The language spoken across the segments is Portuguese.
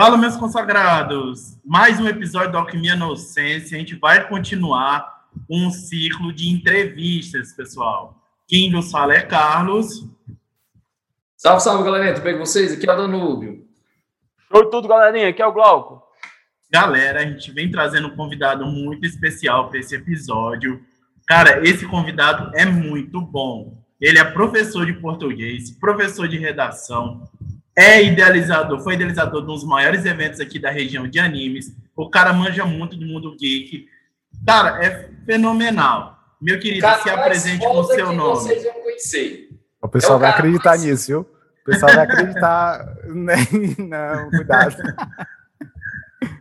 Fala, meus consagrados! Mais um episódio do Alquimia Inocência. A gente vai continuar um ciclo de entrevistas, pessoal. Quem nos fala é Carlos. Salve, salve, galerinha. Tudo bem com vocês? Aqui é o Danúbio. Oi, tudo, galerinha. Aqui é o Glauco. Galera, a gente vem trazendo um convidado muito especial para esse episódio. Cara, esse convidado é muito bom. Ele é professor de português, professor de redação, é idealizador, foi idealizador de um dos maiores eventos aqui da região de animes. O cara manja muito do mundo geek. Cara, é fenomenal. Meu querido, cara, se apresente com o seu nome. Vocês vão conhecer. O pessoal é vai acreditar mais... nisso, viu? O pessoal vai acreditar. Não, cuidado.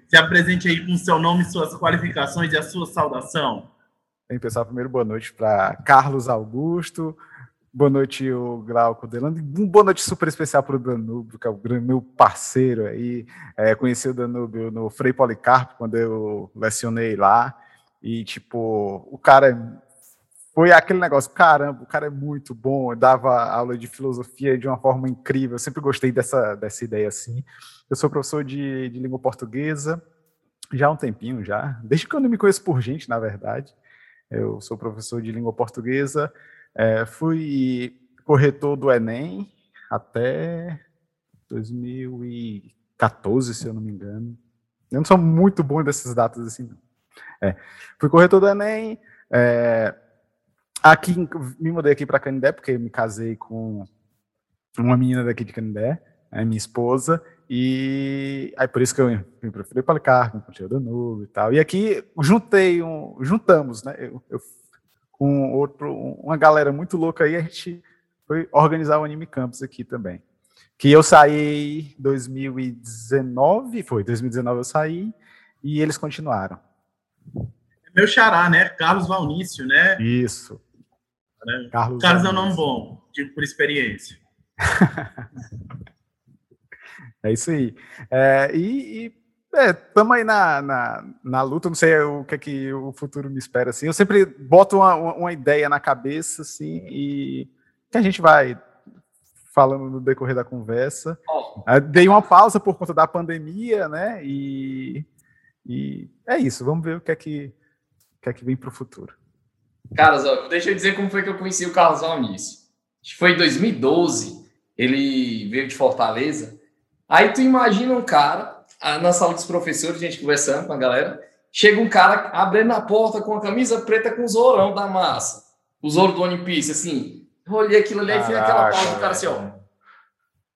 Se apresente aí com o seu nome, suas qualificações e a sua saudação. Bem, pessoal, primeiro boa noite para Carlos Augusto, Boa noite, o Glauco Delano. Um boa noite super especial para o Danúbio, que é o meu parceiro aí. É, conheci o Danúbio no Frei Policarpo, quando eu lecionei lá. E, tipo, o cara foi aquele negócio, caramba, o cara é muito bom, dava aula de filosofia de uma forma incrível. Eu sempre gostei dessa, dessa ideia assim. Eu sou professor de, de língua portuguesa já há um tempinho já, desde que eu não me conheço por gente, na verdade. Eu sou professor de língua portuguesa. É, fui corretor do Enem até 2014, se eu não me engano. Eu não sou muito bom dessas datas assim, não. É, fui corretor do Enem. É, aqui, me mudei aqui para Canindé, porque me casei com uma menina daqui de Canindé, é minha esposa, e aí por isso que eu vim para Felipe Policarpo, com o Danilo e tal. E aqui juntei um, juntamos, né? Eu, eu com outro, uma galera muito louca aí, a gente foi organizar o Anime Campus aqui também. Que eu saí em 2019, foi, 2019 eu saí, e eles continuaram. Meu xará, né? Carlos Valnício, né? Isso. Carlos, Carlos é um nome bom, tipo, por experiência. é isso aí. É, e, e é, estamos aí na, na, na, luta, não sei o que é que o futuro me espera, assim. Eu sempre boto uma, uma ideia na cabeça, assim, e que a gente vai falando no decorrer da conversa. Oh. Dei uma pausa por conta da pandemia, né, e, e é isso, vamos ver o que é que, o que, é que vem para o futuro. Carlos, deixa eu dizer como foi que eu conheci o Carlos Alnício. Acho que foi em 2012, ele veio de Fortaleza, aí tu imagina um cara na sala dos professores, a gente conversando com a galera, chega um cara abrindo a porta com a camisa preta com o zorão da massa. O Zoro do One Piece, assim. Eu olhei aquilo ali e fiz aquela pausa do cara assim, ó.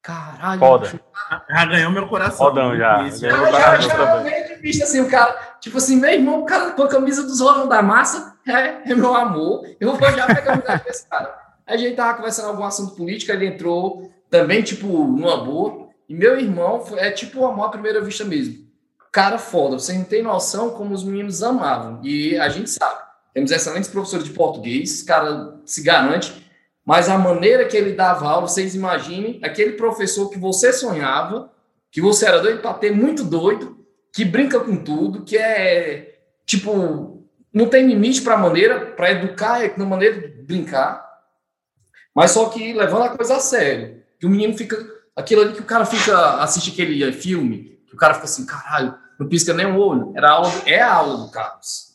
Caralho. Foda. Já ganhou meu coração. Fodão já. Isso, já, já, já meio de vista, assim, o cara, tipo assim, meu irmão, o cara com a camisa do Zorão da massa, é, é meu amor. Eu vou já pegar a amizade desse cara. Aí a gente tava conversando algum assunto político, ele entrou também, tipo, numa boa. E meu irmão é tipo o amor à primeira vista mesmo. Cara foda, você não tem noção como os meninos amavam. E a gente sabe. Temos excelentes professores de português, cara se garante, mas a maneira que ele dava aula, vocês imaginem, aquele professor que você sonhava, que você era doido para ter, muito doido, que brinca com tudo, que é tipo, não tem limite para a maneira, para educar é na maneira de brincar, mas só que levando a coisa a sério, que o menino fica aquilo ali que o cara fica, assiste aquele filme, que o cara fica assim, caralho, não pisca nem o olho. Era a aula, é a aula do Carlos.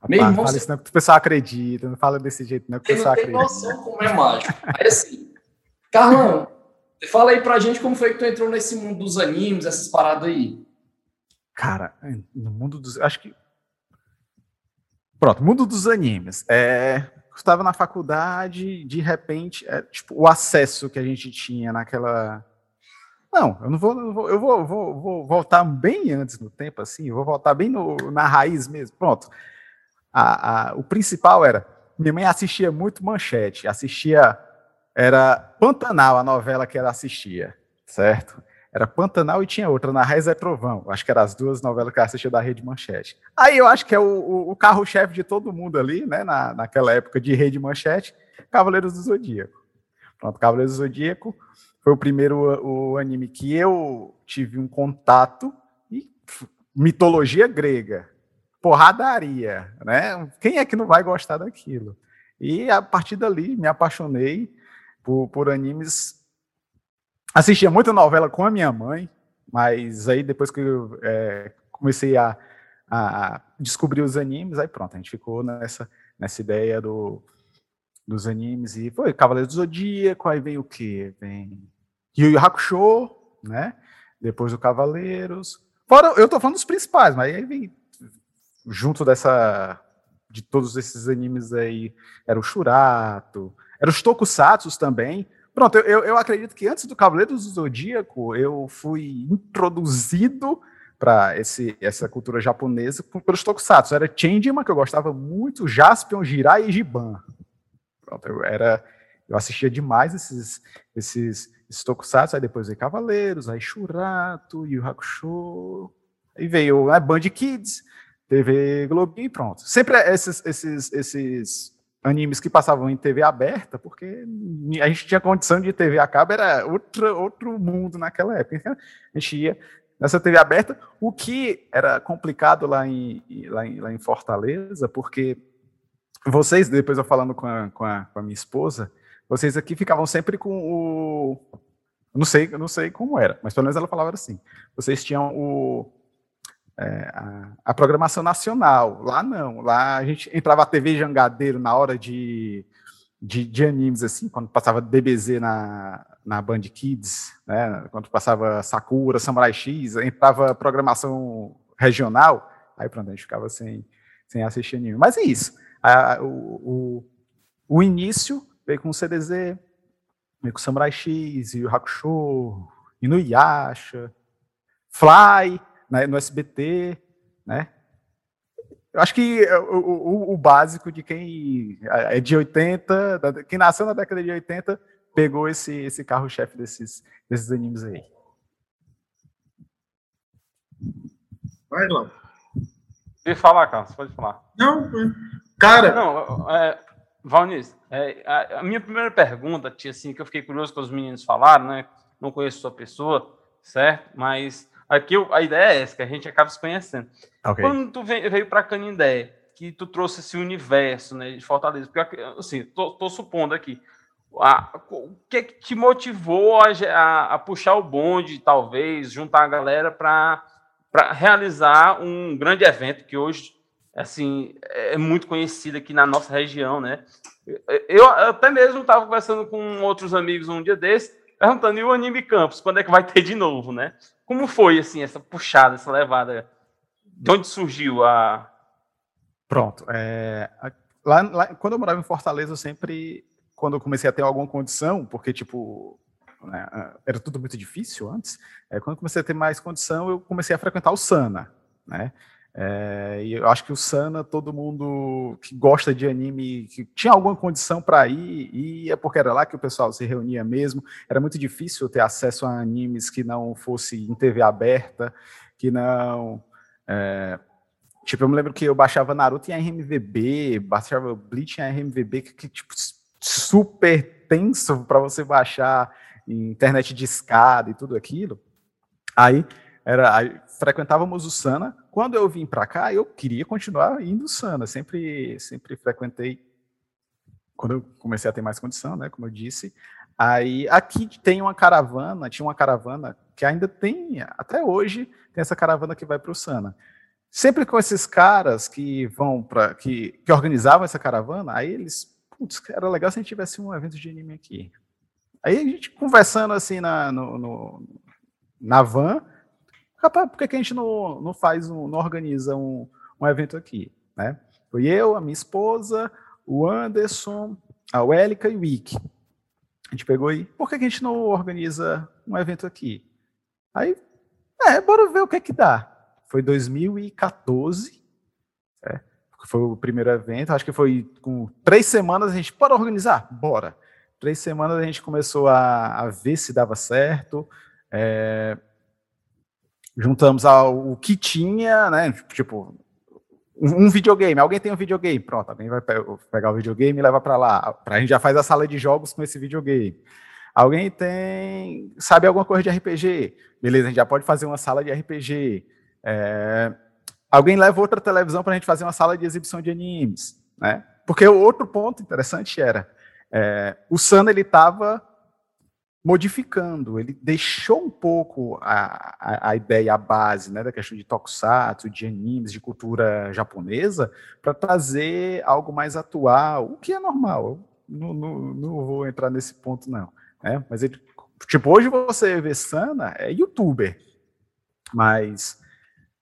Rapaz, Meu irmão, fala isso não é que o pessoal acredita, não fala desse jeito, não é que o pessoal acredita. Não tem noção como é mágico. Aí assim, Carlão, fala aí pra gente como foi que tu entrou nesse mundo dos animes, essas paradas aí. Cara, no mundo dos. Acho que. Pronto, mundo dos animes. É, estava na faculdade, de repente, é, tipo, o acesso que a gente tinha naquela não, eu não vou, eu vou, eu vou, vou, vou voltar bem antes no tempo, assim, vou voltar bem no, na raiz mesmo. Pronto. A, a, o principal era, minha mãe assistia muito Manchete, assistia, era Pantanal a novela que ela assistia, certo? Era Pantanal e tinha outra, Na Raiz é Trovão. Acho que eram as duas novelas que ela assistia da Rede Manchete. Aí eu acho que é o, o, o carro-chefe de todo mundo ali, né, na, naquela época de Rede Manchete, Cavaleiros do Zodíaco. Pronto, Cavaleiros do Zodíaco foi o primeiro o anime que eu tive um contato e mitologia grega, porradaria, né? Quem é que não vai gostar daquilo? E a partir dali me apaixonei por, por animes. Assistia muita novela com a minha mãe, Mas aí depois que eu é, comecei a, a, descobrir os animes, aí pronto, a gente ficou nessa, nessa ideia do, dos animes e foi Cavaleiro do Zodíaco, aí vem o quê? Vem Yu Hakusho, né? Depois o Cavaleiros. Fora, eu tô falando dos principais, mas aí vem junto dessa de todos esses animes aí, era o Shurato, era os Tokusatsu também. Pronto, eu, eu acredito que antes do Cavaleiro do Zodíaco, eu fui introduzido para essa cultura japonesa pelos Tokusatsu. Era Changeman, que eu gostava muito, Jaspion, Jirai e Giban. Pronto, eu era eu assistia demais esses esses, esses Tokusatsu, aí depois veio Cavaleiros, aí Shurato, Yu Hakusho, aí veio né, Band Kids, TV Globinho e pronto. Sempre esses, esses, esses animes que passavam em TV aberta, porque a gente tinha condição de TV a cabo, era outro, outro mundo naquela época. A gente ia nessa TV aberta, o que era complicado lá em, lá em, lá em Fortaleza, porque vocês, depois eu falando com a, com, a, com a minha esposa, vocês aqui ficavam sempre com o. Não sei, não sei como era, mas pelo menos ela falava assim. Vocês tinham o, é, a, a, programação nacional. Lá não. Lá a gente entrava a TV Jangadeiro na hora de, de, de animes, assim, quando passava DBZ na, na Band Kids, né, quando passava Sakura, Samurai X, entrava programação regional, aí pronto, a gente ficava sem, sem assistir anime. Mas é isso. A, o, o, o, início veio com o CDZ, veio com Samurai X, e o Hakusho, Inuyasha, Fly, né, no SBT, né? Eu acho que o, o, o, básico de quem é de 80, quem nasceu na década de 80, pegou esse, esse carro-chefe desses, desses animes aí. Vai lá. Pode falar, Carlos, pode falar. Não, cara. Não, é, Valniz, é, a, a, minha primeira pergunta, tia, assim, que eu fiquei curioso com os meninos falaram, né? Não conheço sua pessoa, certo? Mas Aqui a ideia é essa, que a gente acaba se conhecendo. Okay. Quando tu veio para Canindé, que tu trouxe esse universo né, de Fortaleza, porque assim, tô, tô supondo aqui, a, o que, que te motivou a, a, a, puxar o bonde, talvez, juntar a galera para realizar um grande evento que hoje assim é muito conhecido aqui na nossa região, né? Eu, eu até mesmo estava conversando com outros amigos um dia desse, perguntando e o Anime Campus, quando é que vai ter de novo, né? Como foi, assim, essa puxada, essa levada? De onde surgiu a... Pronto. É, lá, lá, quando eu morava em Fortaleza, eu sempre, quando eu comecei a ter alguma condição, porque, tipo, né, era tudo muito difícil antes, é, quando eu comecei a ter mais condição, eu comecei a frequentar o Sana, né? É, e eu acho que o Sana, todo mundo que gosta de anime, que tinha alguma condição para ir, é porque era lá que o pessoal se reunia mesmo. Era muito difícil ter acesso a animes que não fosse em TV aberta, que não. É, tipo, eu me lembro que eu baixava Naruto em RMVB, baixava Bleach em RMVB, que, que tipo, super tenso para você baixar internet de escada e tudo aquilo. Aí era frequentávamos o Sana. Quando eu vim para cá, eu queria continuar indo o Sana. Sempre, sempre frequentei. Quando eu comecei a ter mais condição, né? Como eu disse. Aí aqui tem uma caravana, tinha uma caravana que ainda tem, até hoje, tem essa caravana que vai para o Sana. Sempre com esses caras que vão para que, que organizavam essa caravana, aí eles, putz, era legal se a gente tivesse um evento de anime aqui. Aí a gente conversando assim na, no, no na van, rapaz, por que, que a gente não, não faz, um, não organiza um, um evento aqui, né? Foi eu, a minha esposa, o Anderson, a Wélica e o Wick. A gente pegou aí, por que, que a gente não organiza um evento aqui? Aí, é, bora ver o que é que dá. Foi 2014, é, foi o primeiro evento, acho que foi com três semanas a gente, bora organizar? Bora. Três semanas a gente começou a, a ver se dava certo, é, juntamos ao que tinha, né? Tipo, um videogame. Alguém tem um videogame, pronto. Alguém vai pegar o videogame e leva para lá. A gente já faz a sala de jogos com esse videogame. Alguém tem, sabe alguma coisa de RPG? Beleza, a gente já pode fazer uma sala de RPG. É, alguém leva outra televisão para a gente fazer uma sala de exibição de animes, né? Porque o outro ponto interessante era, é, o Sana ele estava modificando. Ele deixou um pouco a, a, a, ideia, a base, né, da questão de tokusatsu, de animes, de cultura japonesa, para trazer algo mais atual, o que é normal. Não, não, não vou entrar nesse ponto, não. Né? Mas, ele, tipo, hoje você vê Sana, é youtuber. Mas,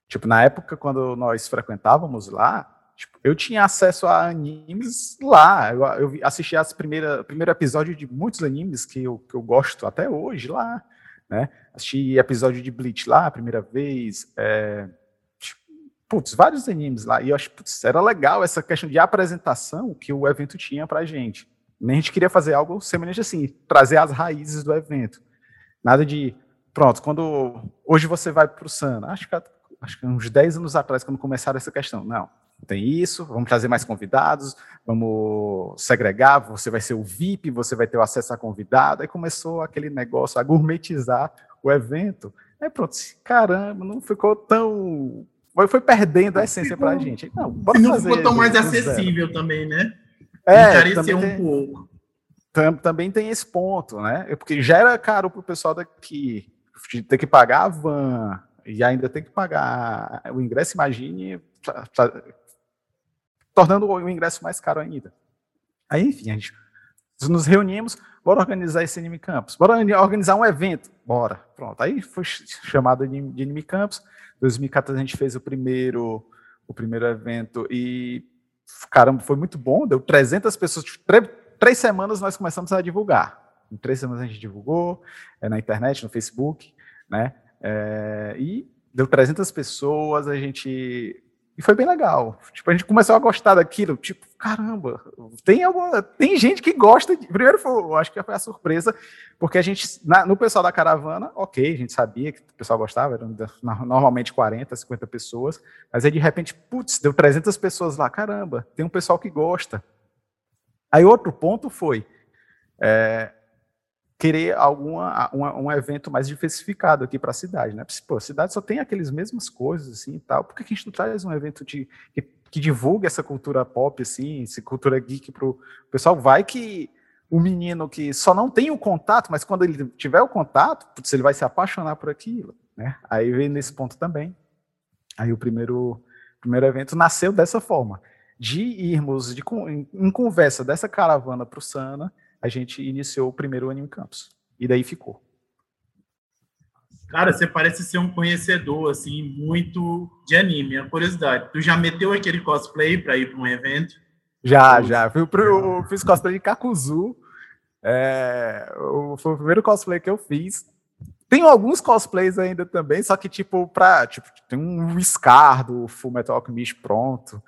tipo, na época, quando nós frequentávamos lá, Tipo, eu tinha acesso a animes lá. Eu, eu assisti as primeira, primeiro episódio de muitos animes que eu, que eu gosto até hoje lá. Né? Assisti episódio de Bleach lá a primeira vez. É, tipo, putz, vários animes lá. E eu acho putz, era legal essa questão de apresentação que o evento tinha pra gente. A gente queria fazer algo semelhante assim, trazer as raízes do evento. Nada de, pronto, quando hoje você vai para o Sana, acho que, acho que uns 10 anos atrás, quando começaram essa questão, não, tem isso, vamos trazer mais convidados, vamos segregar, você vai ser o VIP, você vai ter o acesso a convidado. Aí começou aquele negócio a gourmetizar o evento. Aí pronto, caramba, não ficou tão. Foi, foi perdendo a essência para a gente. Não, bora não ficou tão mais acessível também, né? É, também um tem, pouco. também tem esse ponto, né? Porque já era caro para o pessoal daqui ter que pagar a van e ainda tem que pagar o ingresso, imagine tornando o ingresso mais caro ainda. Aí, enfim, a gente nos reunimos, bora organizar esse Anime Campus, bora organizar um evento, bora, pronto. Aí foi chamado de, Anime Campus, 2014 a gente fez o primeiro, o primeiro evento e, caramba, foi muito bom, deu 300 pessoas, três, três semanas nós começamos a divulgar, em três semanas a gente divulgou, é, na internet, no Facebook, né, é, e deu 300 pessoas, a gente e foi bem legal. Tipo, a gente começou a gostar daquilo. Tipo, caramba, tem alguma, tem gente que gosta. De, primeiro, foi, eu acho que foi a surpresa, porque a gente, na, no pessoal da caravana, ok, a gente sabia que o pessoal gostava, eram normalmente 40, 50 pessoas, mas aí de repente, putz, deu 300 pessoas lá, caramba, tem um pessoal que gosta. Aí outro ponto foi, é, querer alguma um, um evento mais diversificado aqui para a cidade, né? Pô, a cidade só tem aqueles mesmas coisas assim e tal. Por que a gente não traz um evento de, que, que divulgue essa cultura pop assim, essa cultura geek para o pessoal? Vai que o menino que só não tem o contato, mas quando ele tiver o contato, putz, ele vai se apaixonar por aquilo, né? Aí vem nesse ponto também. Aí o primeiro primeiro evento nasceu dessa forma, de irmos de, em, em conversa dessa caravana para o Sana a gente iniciou o primeiro Anime Campus. E daí ficou. Cara, você parece ser um conhecedor, assim, muito de anime. A curiosidade, tu já meteu aquele cosplay para ir para um evento? Já, já. Pro, eu fiz cosplay de Kakuzu. É, foi o primeiro cosplay que eu fiz. Tenho alguns cosplays ainda também, só que, tipo, pra, tipo tem um Scar do Full Metal Alchemist pronto.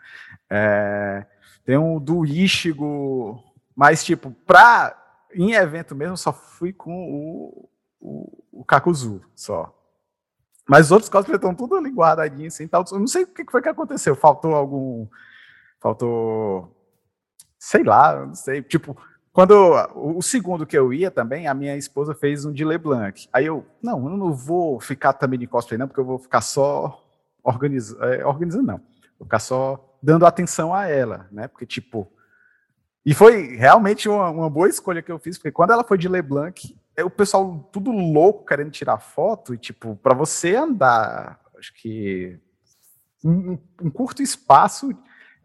É, tem um do Ishigo mas, tipo, pra, em evento mesmo, só fui com o, o, o Kakuzu, só. Mas os outros cosplays estão tudo ali guardadinhos, assim, tal. Eu não sei o que foi que aconteceu. Faltou algum... Faltou... Sei lá, não sei. Tipo, quando o segundo que eu ia também, a minha esposa fez um de LeBlanc. Aí eu, não, eu não vou ficar também de cosplay, não, porque eu vou ficar só organizando, é, organizando não. Vou ficar só dando atenção a ela, né? Porque, tipo, e foi realmente uma, uma, boa escolha que eu fiz, porque quando ela foi de LeBlanc, é o pessoal tudo louco querendo tirar foto, e tipo, para você andar, acho que um, um curto espaço,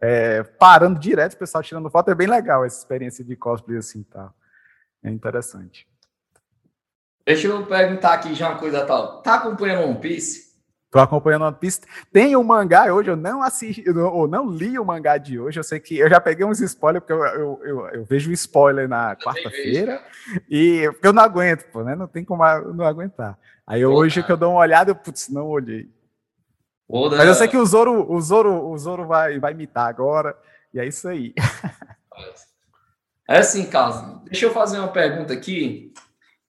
é, parando direto, o pessoal tirando foto, é bem legal essa experiência de cosplay assim tá. É interessante. Deixa eu perguntar aqui já uma coisa tal. Tá acompanhando One Piece? Tô acompanhando One Piece. Tem o um mangá hoje, eu não assisti, ou não li o mangá de hoje. Eu sei que eu já peguei uns spoilers, porque eu, eu, eu, eu vejo spoiler na quarta-feira, e eu não aguento, pô, né? Não tem como não aguentar. Aí hoje cara. que eu dou uma olhada, eu, putz, não olhei. Mas eu sei que o Zoro, o Zoro, o Zoro vai, vai imitar agora, e é isso aí. É assim, Carlos. Deixa eu fazer uma pergunta aqui,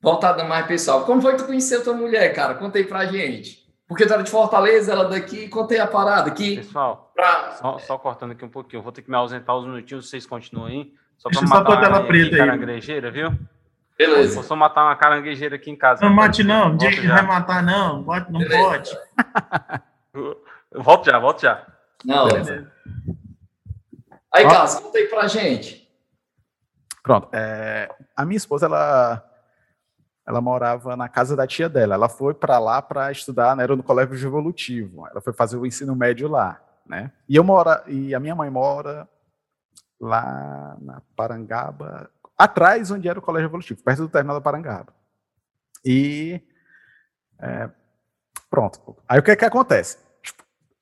voltada mais pessoal. Como foi que tu conheceu tua mulher, cara? Conta aí pra gente. Porque tu era de Fortaleza, ela daqui, contei a parada aqui. Pessoal, pra... só, só, cortando aqui um pouquinho, vou ter que me ausentar uns minutinhos, vocês continuam aí. Só para matar só uma preta caranguejeira, viu? Beleza. Vou só matar uma caranguejeira aqui em casa. Não mate não, dia que vai matar não, não Beleza. pode. Eu volto já, volto já. Não, Beleza. Aí, Carlos, conta aí pra gente. Pronto, é, a minha esposa, ela ela morava na casa da tia dela. Ela foi para lá para estudar, né, era no colégio evolutivo. Ela foi fazer o ensino médio lá, né? E eu mora e a minha mãe mora lá na Parangaba, atrás onde era o colégio evolutivo, perto do terminal da Parangaba. E é, pronto. Aí o que é que acontece?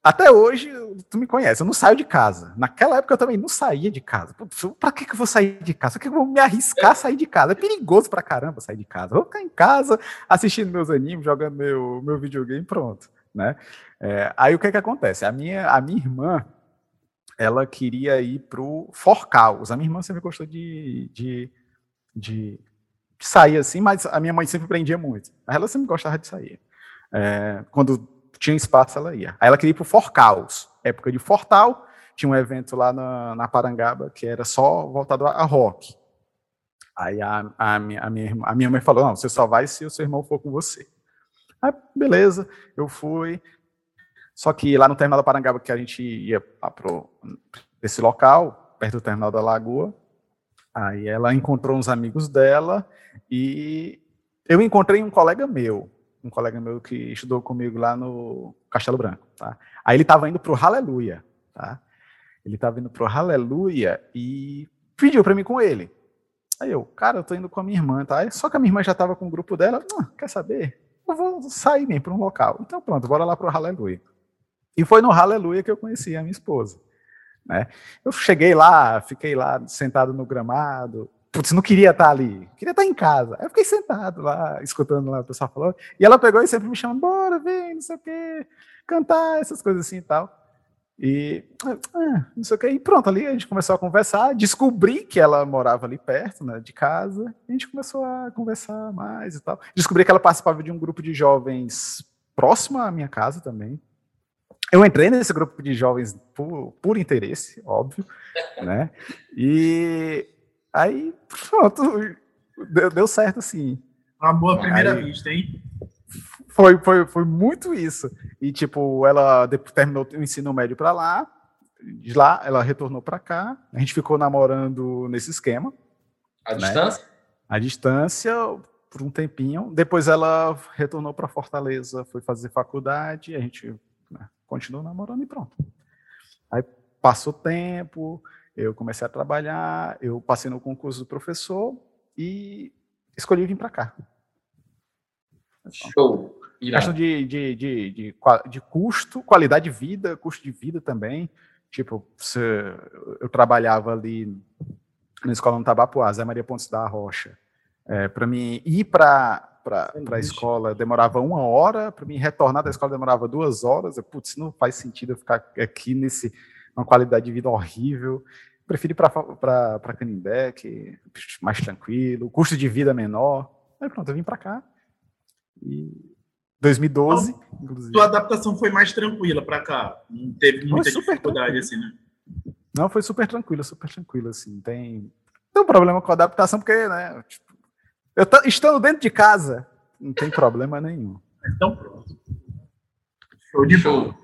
Até hoje, tu me conhece, eu não saio de casa. Naquela época eu também não saía de casa. Para que, que eu vou sair de casa? Por que, eu vou me arriscar a sair de casa? É perigoso pra caramba sair de casa. Eu vou ficar em casa assistindo meus animes, jogando meu, meu videogame, pronto. Né? É, aí o que que acontece? A minha, a minha irmã, ela queria ir pro Forcaus. A minha irmã sempre gostou de, de, de sair assim, mas a minha mãe sempre prendia muito. Ela sempre gostava de sair. É, quando tinha espaço, ela ia. Aí ela queria ir pro Forcaus. Época de Fortal, tinha um evento lá na, na Parangaba que era só voltado a, a rock. Aí a, a, minha, a, minha, a minha mãe falou: não, você só vai se o seu irmão for com você. Aí, beleza, eu fui. Só que lá no terminal da Parangaba, que a gente ia para esse local, perto do terminal da Lagoa, aí ela encontrou uns amigos dela e eu encontrei um colega meu, um colega meu que estudou comigo lá no Castelo Branco, tá? Aí ele estava indo para o Hallelujah, tá? Ele estava indo para o Hallelujah e pediu para mim com ele. Aí eu, cara, eu tô indo com a minha irmã, tá? Só que a minha irmã já estava com o grupo dela, ah, quer saber? Eu vou sair mesmo para um local. Então pronto, bora lá para o Hallelujah. E foi no Aleluia que eu conheci a minha esposa. Né? Eu cheguei lá, fiquei lá sentado no gramado. Putz, não queria estar ali, queria estar em casa. Aí eu fiquei sentado lá, escutando lá o pessoal falando. E ela pegou e sempre me chamando, bora, vem, não sei o quê, cantar, essas coisas assim e tal. E ah, não sei o que, e pronto, ali a gente começou a conversar, descobri que ela morava ali perto, né, de casa, a gente começou a conversar mais e tal. Descobri que ela participava de um grupo de jovens próximo à minha casa também, eu entrei nesse grupo de jovens por, por interesse, óbvio, né? E aí, pronto, deu, deu certo assim. Uma boa primeira aí, vista, hein? Foi, foi, foi muito isso. E, tipo, ela terminou o ensino médio para lá, de lá ela retornou para cá, a gente ficou namorando nesse esquema. A né? distância? A distância, por um tempinho. Depois ela retornou para Fortaleza, foi fazer faculdade, a gente continuo namorando e pronto. Aí passou tempo, eu comecei a trabalhar, eu passei no concurso do professor e escolhi vir para cá. Show! Questão de, de, de, de, de custo, qualidade de vida, custo de vida também. Tipo, se eu trabalhava ali na escola no Tabapuá, Zé Maria Pontes da Rocha. É, para mim ir para para a escola demorava uma hora, para mim retornar da escola demorava duas horas. Eu, putz, não faz sentido eu ficar aqui nesse uma qualidade de vida horrível. Prefiro ir para Canindé, que é mais tranquilo, custo de vida menor. Aí pronto, eu vim para cá. E 2012, então, inclusive. Tua adaptação foi mais tranquila para cá? Não teve muita dificuldade assim, né? Não, foi super tranquilo, super tranquilo assim. Tem tem um problema com a adaptação porque, né, tipo, eu tô, estando dentro de casa, não tem problema nenhum. Então pronto. Show de bola.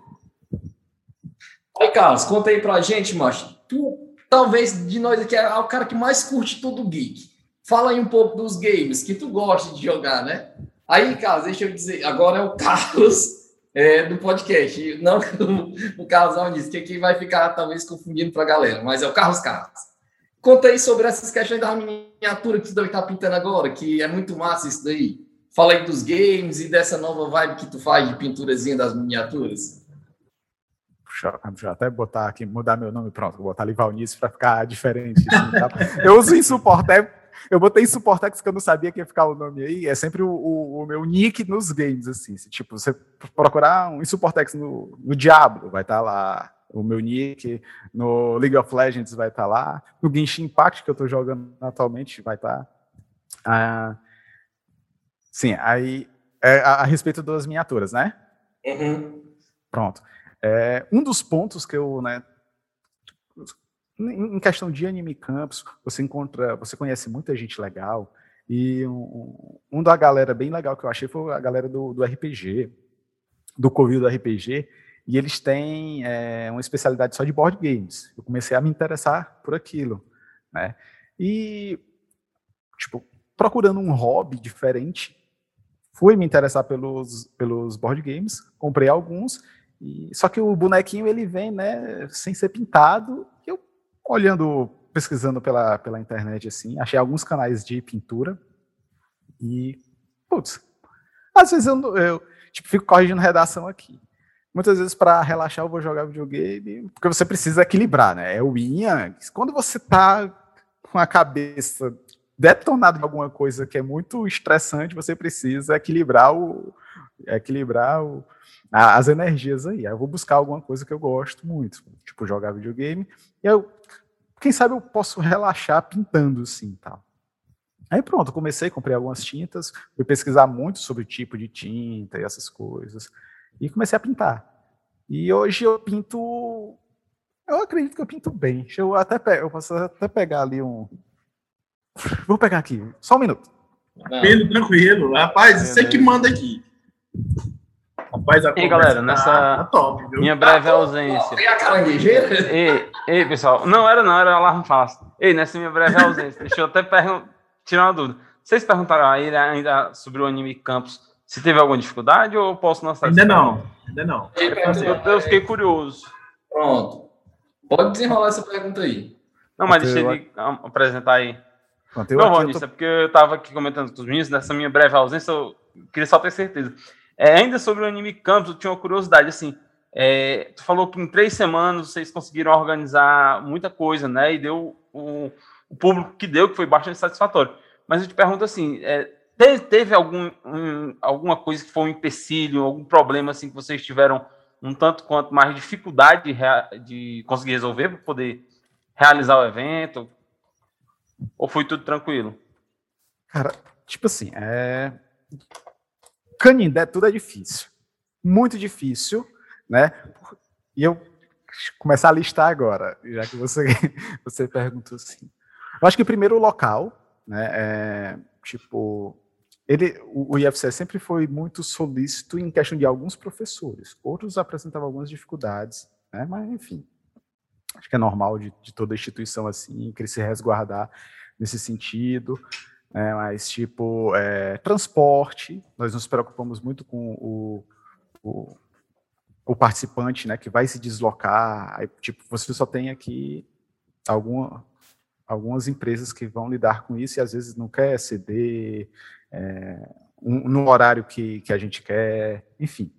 Aí, Carlos, conta aí pra gente, macho. Tu, talvez, de nós aqui, é o cara que mais curte todo geek. Fala aí um pouco dos games que tu gosta de jogar, né? Aí, Carlos, deixa eu dizer, agora é o Carlos é, do podcast, não o Carlos Alniz, que aqui vai ficar talvez confundindo pra galera, mas é o Carlos Carlos. Conta aí sobre essas questões da miniatura que tu estar pintando agora, que é muito massa isso daí. Fala aí dos games e dessa nova vibe que tu faz de pinturazinha das miniaturas. Eu até botar aqui, mudar meu nome, pronto, vou botar ali Valnice para ficar diferente. Assim, tá? Eu uso Insuportex, eu botei Insuportex que eu não sabia que ia ficar o nome aí, é sempre o, o, o meu nick nos games, assim, se, tipo, você procurar um Insuportex no, no Diablo, vai estar tá lá, o meu nick, no League of Legends vai estar tá lá, no Genshin Impact que eu estou jogando atualmente vai estar. Tá. Ah, sim, aí é, a, a, respeito das miniaturas, né? Uhum. Pronto. É, um dos pontos que eu, né, em questão de anime campus, você encontra, você conhece muita gente legal e um, um da galera bem legal que eu achei foi a galera do, do RPG, do Covil do RPG, e eles têm é, uma especialidade só de board games. Eu comecei a me interessar por aquilo, né? E, tipo, procurando um hobby diferente, fui me interessar pelos, pelos board games, comprei alguns, e, só que o bonequinho ele vem, né, sem ser pintado, eu olhando, pesquisando pela, pela internet assim, achei alguns canais de pintura, e, putz, às vezes eu, eu tipo, fico corrigindo redação aqui. Muitas vezes, para relaxar, eu vou jogar videogame, porque você precisa equilibrar, né? É o yin Quando você tá com a cabeça detonada em alguma coisa que é muito estressante, você precisa equilibrar o equilibrar o, a, as energias aí. Aí eu vou buscar alguma coisa que eu gosto muito, tipo jogar videogame, e eu, quem sabe eu posso relaxar pintando assim, tal. Aí pronto, comecei, comprei algumas tintas, fui pesquisar muito sobre o tipo de tinta e essas coisas, e comecei a pintar. E hoje eu pinto, eu acredito que eu pinto bem. Eu até eu posso até pegar ali um, Vou pegar aqui, só um minuto. Pedro, tranquilo. Rapaz, você que manda aqui. Rapaz, a e galera, tá, nessa tá top, minha breve tá ausência. Tem a caranguejeira? Ei, ei, pessoal. Não era, não, era alarme fácil. Ei, nessa minha breve ausência, deixa eu até tirar uma dúvida. Vocês perguntaram a ele ainda sobre o anime Campus se teve alguma dificuldade ou posso lançar Ainda não, ainda não. Eu, eu fiquei curioso. Pronto. Pode desenrolar essa pergunta aí. Não, mas deixa ele apresentar aí. Não, Ronista, tô... é porque eu estava aqui comentando com os meninos, nessa minha breve ausência, eu queria só ter certeza. É, ainda sobre o anime Campos, eu tinha uma curiosidade, assim, é, tu falou que em três semanas vocês conseguiram organizar muita coisa, né, e deu o, o público que deu, que foi bastante satisfatório. Mas eu te pergunto assim, é, teve, teve algum, um, alguma coisa que foi um empecilho, algum problema, assim, que vocês tiveram um tanto quanto mais dificuldade de, de conseguir resolver para poder realizar o evento? Ou foi tudo tranquilo? Cara, tipo assim, é. Canindé, tudo é difícil. Muito difícil, né? E eu começar a listar agora, já que você, você perguntou assim. Eu acho que primeiro o local, né? É, tipo, ele, o, o IFC sempre foi muito solícito em questão de alguns professores. Outros apresentavam algumas dificuldades, né? Mas, enfim, acho que é normal de, de toda instituição assim, querer se resguardar nesse sentido. É, mas, tipo, é, transporte, nós nos preocupamos muito com o, o, o, participante, né, que vai se deslocar, aí, tipo, você só tem aqui alguma, algumas empresas que vão lidar com isso e às vezes não quer ceder é, um, no horário que, que a gente quer, enfim.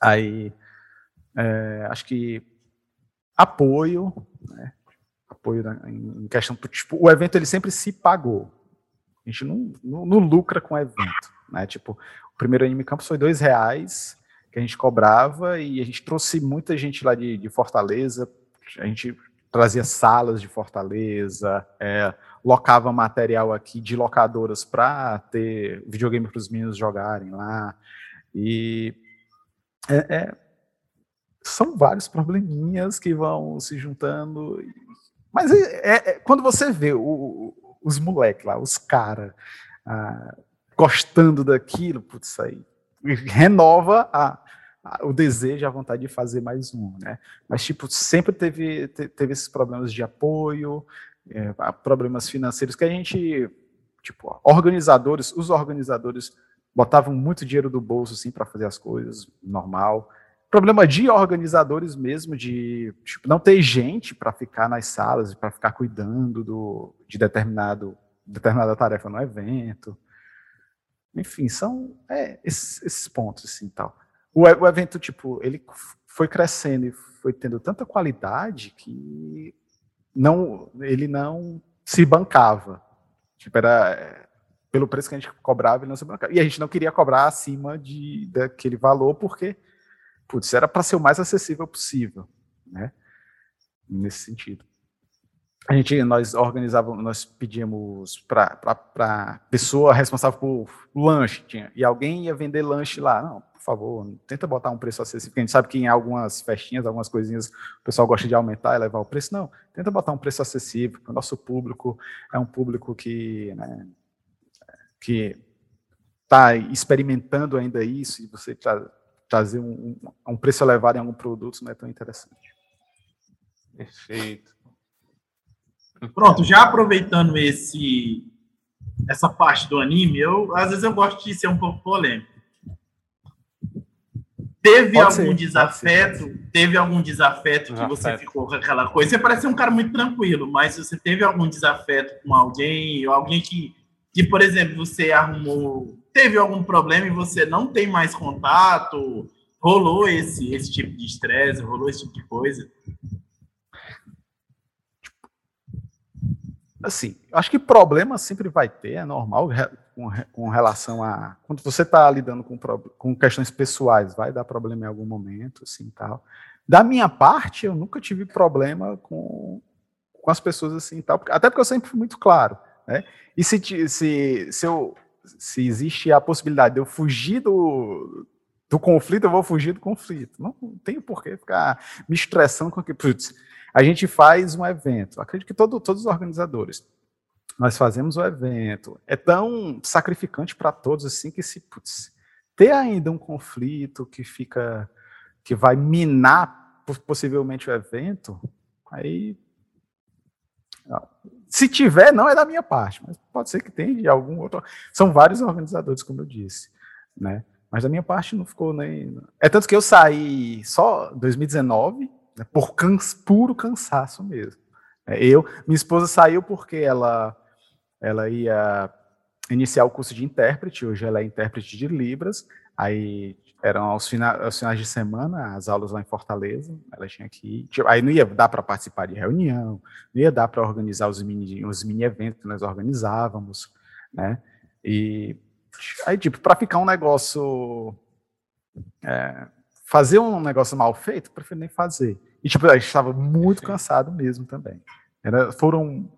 Aí, é, acho que apoio, né? apoio em questão, tipo, o evento ele sempre se pagou. A gente não, não, não lucra com evento, né? Tipo, o primeiro Anime Campus foi dois reais que a gente cobrava e a gente trouxe muita gente lá de, de Fortaleza, a gente trazia salas de Fortaleza, é, locava material aqui de locadoras para ter videogame para os meninos jogarem lá. E é, é, são vários probleminhas que vão se juntando. Mas é, é, é quando você vê o, os moleques lá, os caras, ah, gostando daquilo, putz, aí renova a, a, o desejo, a vontade de fazer mais um, né? Mas, tipo, sempre teve, teve esses problemas de apoio, é, problemas financeiros que a gente, tipo, organizadores, os organizadores botavam muito dinheiro do bolso, assim, para fazer as coisas, normal, problema de organizadores mesmo, de tipo, não ter gente para ficar nas salas, para ficar cuidando do, de determinado, determinada tarefa no evento. Enfim, são é, esses, esses, pontos assim tal. O, o, evento tipo ele foi crescendo e foi tendo tanta qualidade que não ele não se bancava. Tipo, era é, pelo preço que a gente cobrava, ele não se bancava. E a gente não queria cobrar acima de, daquele valor, porque putz, era para ser o mais acessível possível, né? Nesse sentido. A gente, nós organizávamos, nós pedíamos para a pessoa responsável por lanche, tinha, e alguém ia vender lanche lá. Não, por favor, tenta botar um preço acessível, porque a gente sabe que em algumas festinhas, algumas coisinhas, o pessoal gosta de aumentar e levar o preço. Não, tenta botar um preço acessível, porque o nosso público é um público que, né, que está experimentando ainda isso, e você está trazer um, um, preço elevado em algum produto não é tão interessante. Perfeito. Pronto, já aproveitando esse essa parte do anime, eu às vezes eu gosto de ser um pouco polêmico. Teve pode algum ser, desafeto? Ser, teve algum desafeto que você ficou com aquela coisa? Você parece um cara muito tranquilo, mas você teve algum desafeto com alguém, ou alguém que, que, por exemplo, você arrumou, teve algum problema e você não tem mais contato? Rolou esse, esse tipo de estresse, rolou esse tipo de coisa? Assim, acho que problema sempre vai ter, é normal com, com relação a. Quando você está lidando com, com questões pessoais, vai dar problema em algum momento, assim tal. Da minha parte, eu nunca tive problema com, com as pessoas assim tal, até porque eu sempre fui muito claro. Né? E se, se, se, eu, se existe a possibilidade de eu fugir do, do conflito, eu vou fugir do conflito. Não, não tenho por que ficar me estressando com aquilo. Putz, a gente faz um evento, acredito que todo, todos os organizadores, nós fazemos o evento, é tão sacrificante para todos assim que se putz, ter ainda um conflito que fica, que vai minar possivelmente o evento, aí se tiver, não é da minha parte, mas pode ser que tenha de algum outro. São vários organizadores, como eu disse, né? Mas da minha parte não ficou nem. É tanto que eu saí só 2019 né, por puro cansaço mesmo. É, eu, minha esposa saiu porque ela, ela ia iniciar o curso de intérprete, hoje ela é intérprete de Libras, aí eram aos, fina, aos finais de semana as aulas lá em Fortaleza, ela tinha que ir, tipo, aí não ia dar para participar de reunião, não ia dar para organizar os mini, os mini eventos que nós organizávamos, né, e aí tipo, para ficar um negócio é, fazer um negócio mal feito, prefiro nem fazer. E, tipo, a gente estava muito cansado mesmo também. Era, foram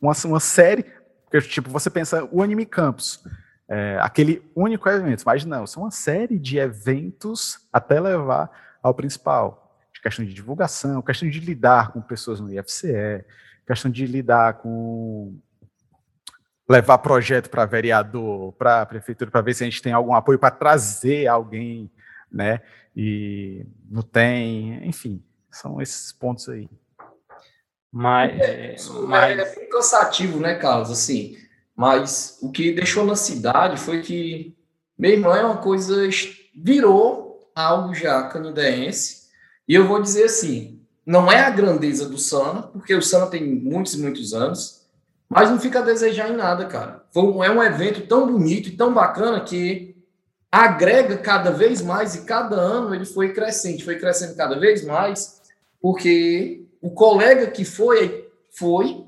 uma, uma série, porque, tipo, você pensa, o Anime Campus, é, aquele único evento, mas não, são uma série de eventos até levar ao principal. De questão de divulgação, questão de lidar com pessoas no IFCE, questão de lidar com levar projeto para vereador, para prefeitura, para ver se a gente tem algum apoio para trazer alguém, né? e não tem, enfim, são esses pontos aí. Mas, é, mas... é bem cansativo, né, Carlos? Assim, mas o que deixou na cidade foi que meu irmão é uma coisa virou algo já canidense. E eu vou dizer assim, não é a grandeza do Sana, porque o Sana tem muitos muitos anos, mas não fica a desejar em nada, cara. Foi, é um evento tão bonito e tão bacana que agrega cada vez mais e cada ano ele foi crescente, foi crescendo cada vez mais, porque o colega que foi, foi,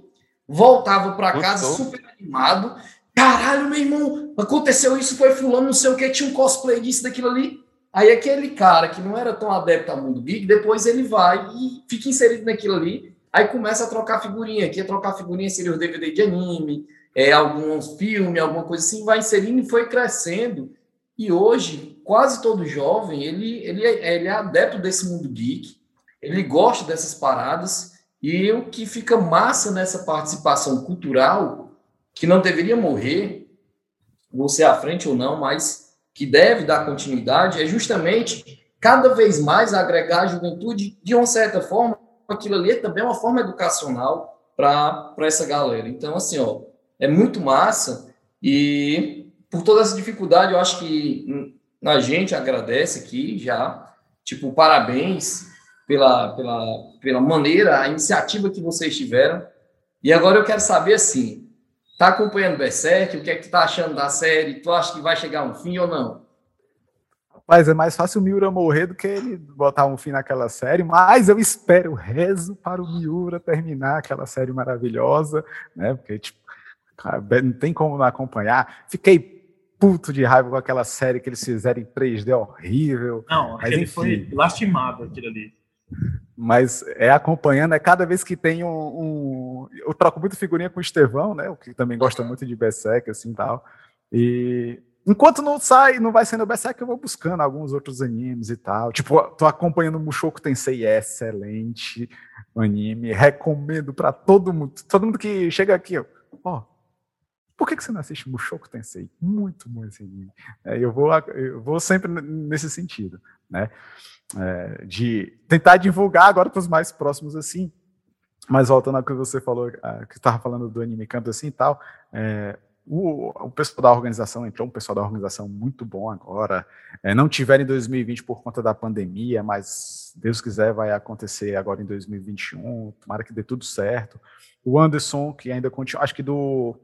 voltava para casa super animado. Caralho, meu irmão, aconteceu isso, foi fulano, não sei o que, tinha um cosplay disso, daquilo ali. Aí aquele cara que não era tão adepto ao mundo geek, depois ele vai e fica inserido naquilo ali, aí começa a trocar figurinha. Aqui trocar figurinha seria os DVD de anime, é, alguns filmes, alguma coisa assim, vai inserindo e foi crescendo. E hoje, quase todo jovem, ele, ele, é, ele é adepto desse mundo geek, ele gosta dessas paradas, e o que fica massa nessa participação cultural, que não deveria morrer, você à frente ou não, mas que deve dar continuidade, é justamente cada vez mais agregar a juventude de uma certa forma, aquilo ali é também uma forma educacional para essa galera. Então, assim, ó, é muito massa e por toda essa dificuldade, eu acho que a gente agradece aqui já. Tipo, parabéns pela, pela, pela maneira, a iniciativa que vocês tiveram. E agora eu quero saber assim: tá acompanhando o Berserk? O que é que tu tá achando da série? Tu acha que vai chegar um fim ou não? Mas é mais fácil o Miura morrer do que ele botar um fim naquela série, mas eu espero, rezo para o Miura terminar aquela série maravilhosa, né? Porque, tipo, não tem como não acompanhar. Fiquei puto de raiva com aquela série que eles fizeram em 3D horrível. Não, mas enfim, foi lastimado aquilo ali. Mas é acompanhando, é cada vez que tem um, um, Eu troco muito figurinha com o Estevão, né? O que também gosta muito de Berserk, assim tal. E enquanto não sai, não vai sendo Berserk, eu vou buscando alguns outros animes e tal. Tipo, tô acompanhando o Mushoku Tensei, é excelente anime, recomendo para todo mundo. Todo mundo que chega aqui, ó, por que, que você não assiste Mushoku Tensei? Muito bom esse anime. É, eu, vou, eu vou sempre nesse sentido, né? É, de tentar divulgar agora para os mais próximos assim. Mas voltando ao que você falou, que estava falando do anime canto assim e tal, é, o, o pessoal da organização entrou um pessoal da organização muito bom agora. É, não tiveram em 2020 por conta da pandemia, mas Deus quiser vai acontecer agora em 2021. Tomara que dê tudo certo. O Anderson, que ainda continua, acho que do,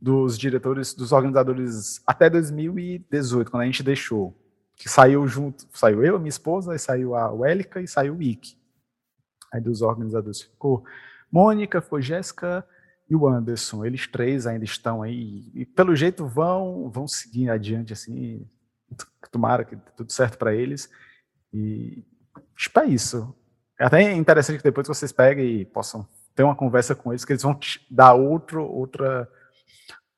dos diretores, dos organizadores até 2018, quando a gente deixou, que saiu junto, saiu eu, minha esposa, e saiu a Wélica e saiu o Ike. Aí dos organizadores ficou Mônica, foi Jéssica, e o Anderson, eles três ainda estão aí e pelo jeito vão vão seguir adiante assim, tomara que tudo certo para eles e tipo é isso. É até interessante que depois vocês peguem e possam ter uma conversa com eles, que eles vão dar outro outra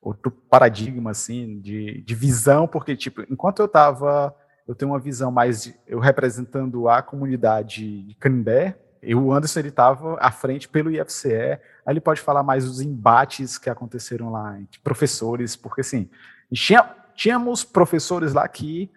outro paradigma assim de, de visão, porque tipo, enquanto eu estava eu tenho uma visão mais de, eu representando a comunidade de Canindé, e o Anderson ele estava à frente pelo IFCE, aí ele pode falar mais dos embates que aconteceram lá entre professores, porque assim, tinha, tínhamos professores lá que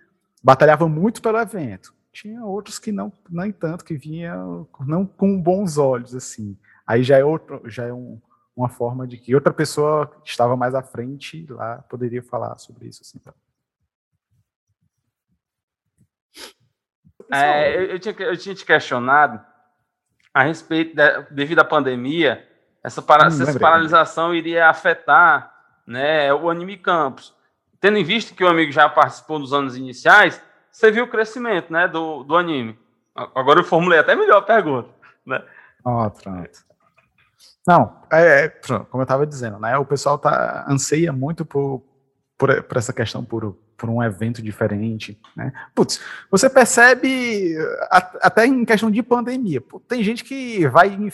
batalhavam muito pelo evento, tinha outros que não, nem tanto, que vinham não com bons olhos, assim. Aí já é, outro, já é um, uma forma de que outra pessoa que estava mais à frente lá poderia falar sobre isso. Assim, então. É, eu, eu, tinha, eu tinha te questionado a respeito, de, devido à pandemia, essa, para, hum, essa paralisação iria afetar né, o Anime Campus. Tendo em vista que o amigo já participou nos anos iniciais, você viu o crescimento né, do, do anime. Agora eu formulei até melhor a pergunta. Né? Oh, pronto. Não, é, é como eu estava dizendo, né, o pessoal tá, anseia muito por, por, por essa questão por por um evento diferente, né? Putz, você percebe até em questão de pandemia, pô, tem gente que vai em,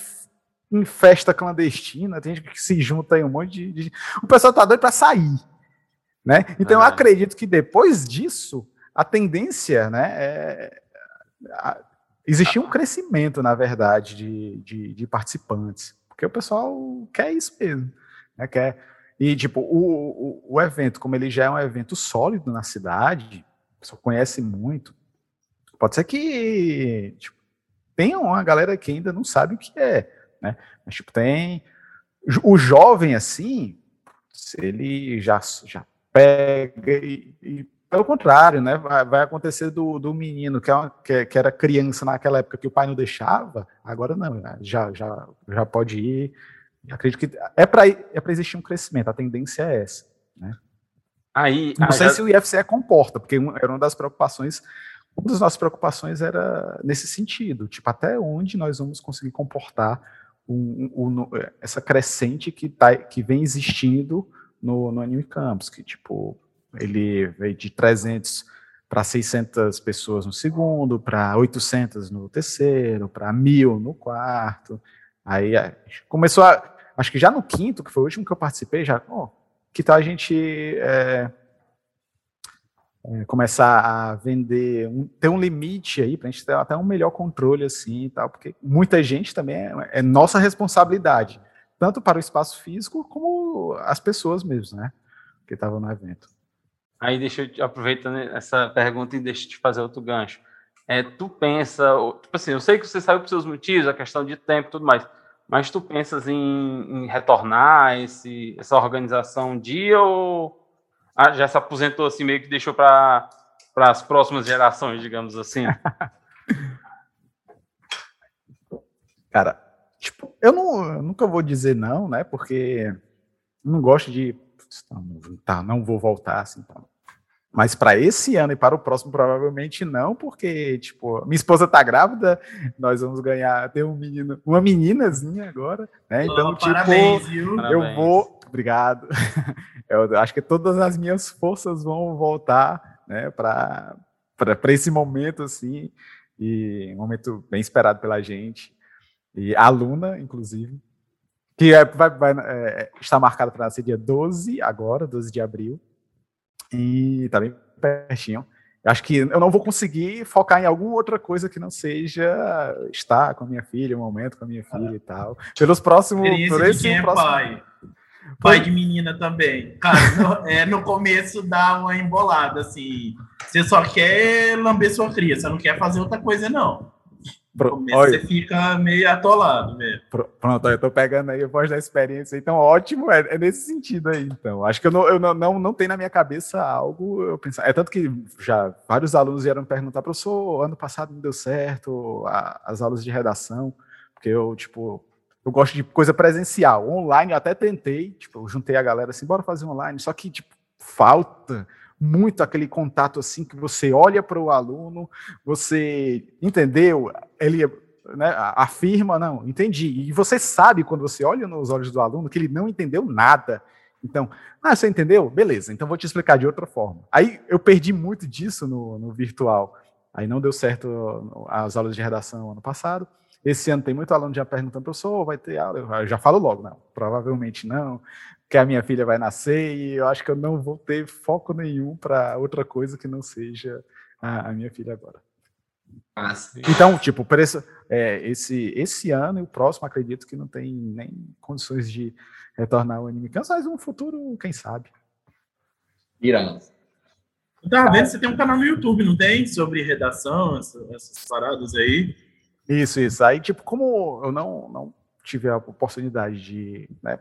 em, festa clandestina, tem gente que se junta em um monte de, de... o pessoal tá doido para sair, né? Então eu acredito que depois disso a tendência, né, é a, existir um crescimento, na verdade, de, de, de participantes, porque o pessoal quer isso mesmo, né? Quer e, tipo, o, o, o, evento, como ele já é um evento sólido na cidade, a pessoa conhece muito, pode ser que tipo, tenha uma galera que ainda não sabe o que é, né? Mas, tipo, tem... O jovem, assim, ele já, já pega e, e pelo contrário, né? Vai, vai acontecer do, do menino que, é uma, que, que, era criança naquela época que o pai não deixava, agora não, já, já, já pode ir acredito que é para é existir um crescimento, a tendência é essa. Né? Aí, não sei já... se o IFCE comporta, porque era uma das preocupações, uma das nossas preocupações era nesse sentido, tipo, até onde nós vamos conseguir comportar um, um, essa crescente que, tá, que vem existindo no, no Anime Campus, que, tipo, ele veio de 300 para 600 pessoas no segundo, para 800 no terceiro, para 1.000 no quarto, aí começou a acho que já no quinto, que foi o último que eu participei, já, oh, que tal a gente é, é, começar a vender, um, ter um limite aí, para a gente ter até um melhor controle assim e tal, porque muita gente também é, é nossa responsabilidade, tanto para o espaço físico como as pessoas mesmo, né, que estavam no evento. Aí deixa eu aproveitando essa pergunta e deixa eu te fazer outro gancho. É, tu pensa, tipo assim, eu sei que você saiu por seus motivos, a questão de tempo e tudo mais, mas tu pensas em, em retornar esse, essa organização um dia ou ah, já se aposentou assim, meio que deixou para as próximas gerações, digamos assim? Cara, tipo, eu, não, eu nunca vou dizer não, né? Porque não gosto de. Tá, não vou voltar assim. Tá. Mas para esse ano e para o próximo, provavelmente não, porque, tipo, minha esposa tá grávida, nós vamos ganhar, ter um menino, uma meninazinha agora, né? Então, oh, tipo, parabéns, viu? eu vou. Obrigado. Eu acho que todas as minhas forças vão voltar, né, para esse momento, assim, e um momento bem esperado pela gente. E a Luna, inclusive, que é, vai, vai é, está marcada para nascer dia 12 agora, 12 de abril. E tá bem pertinho. Acho que eu não vou conseguir focar em alguma outra coisa que não seja estar com a minha filha, um momento com a minha filha ah. e tal. Pelos próximos. Por esse quem é próximo... pai. Pai de menina também. Cara, no, é, no começo dá uma embolada, assim. Você só quer lamber sua cria, você não quer fazer outra coisa, não. Pro, você fica meio atolado mesmo. Pronto, eu tô pegando aí a voz da experiência, então ótimo, é, é, nesse sentido aí, então. Acho que eu não, eu não, não, não tenho na minha cabeça algo, eu pensar. É tanto que já vários alunos vieram perguntar, professor, ano passado não deu certo, a, as aulas de redação, porque eu, tipo, eu gosto de coisa presencial. Online eu até tentei, tipo, eu juntei a galera assim, bora fazer online, só que, tipo, falta muito aquele contato assim que você olha para o aluno, você entendeu, ele né, afirma, não, entendi. E você sabe quando você olha nos olhos do aluno que ele não entendeu nada. Então, ah, você entendeu? Beleza, então vou te explicar de outra forma. Aí eu perdi muito disso no, no virtual. Aí não deu certo as aulas de redação ano passado. Esse ano tem muito aluno já perguntando, professor, vai ter aula? Eu já falo logo, não, provavelmente não que a minha filha vai nascer e eu acho que eu não vou ter foco nenhum para outra coisa que não seja a, a minha filha agora. Ah, então, tipo, por esse, é, esse, esse ano e o próximo, acredito que não tem nem condições de retornar ao anime mas um futuro, quem sabe. Irã. Eu tava vendo, você tem um canal no YouTube, não tem? Sobre redação, essas, essas paradas aí. Isso, isso. Aí, tipo, como eu não, não tive a oportunidade de né,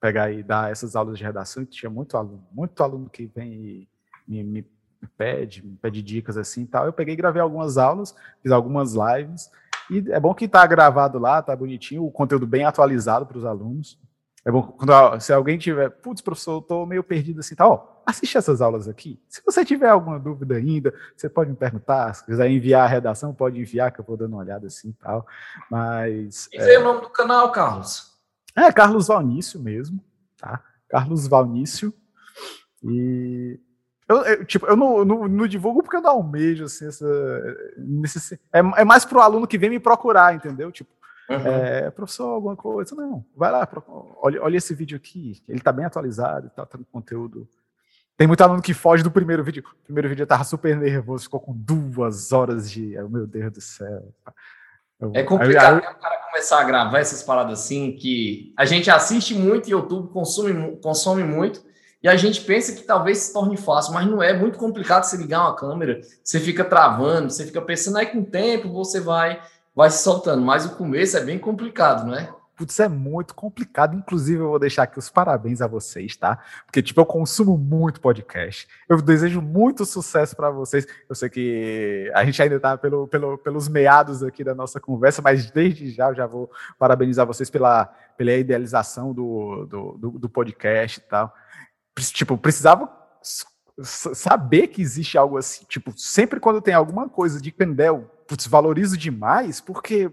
pegar e dar essas aulas de redação, que tinha muito aluno, muito aluno que vem e me, me pede, me pede dicas assim e tal. Eu peguei e gravei algumas aulas, fiz algumas lives, e é bom que está gravado lá, tá bonitinho, o conteúdo bem atualizado para os alunos. É bom quando se alguém tiver, putz, professor, eu estou meio perdido assim, tá, ó, assiste essas aulas aqui. Se você tiver alguma dúvida ainda, você pode me perguntar, se quiser enviar a redação, pode enviar, que eu vou dando uma olhada assim e tal. Mas. E é... o nome do canal, Carlos? É, Carlos Valnício mesmo, tá? Carlos Valnício. E eu, eu, tipo, eu não, não, não, divulgo porque eu não almejo, assim, essa, nesse, é, é mais para o aluno que vem me procurar, entendeu? Tipo, uhum. é, professor, alguma coisa. Não, vai lá, olha, olha esse vídeo aqui, ele está bem atualizado e tá com conteúdo. Tem muito aluno que foge do primeiro vídeo. O primeiro vídeo eu tava super nervoso, ficou com duas horas de. Meu Deus do céu. É complicado o cara começar a gravar essas paradas assim, que a gente assiste muito YouTube, consome, consome muito, e a gente pensa que talvez se torne fácil, mas não é, é muito complicado você ligar uma câmera, você fica travando, você fica pensando, aí com o tempo você vai, vai se soltando, mas o começo é bem complicado, não é? Putz, é muito complicado. Inclusive, eu vou deixar aqui os parabéns a vocês, tá? Porque, tipo, eu consumo muito podcast. Eu desejo muito sucesso para vocês. Eu sei que a gente ainda tá pelo, pelo, pelos meados aqui da nossa conversa, mas desde já eu já vou parabenizar vocês pela, pela idealização do, do, do, do podcast e tal. Tipo, precisava saber que existe algo assim. Tipo, sempre quando tem alguma coisa de Candel, putz, valorizo demais, porque,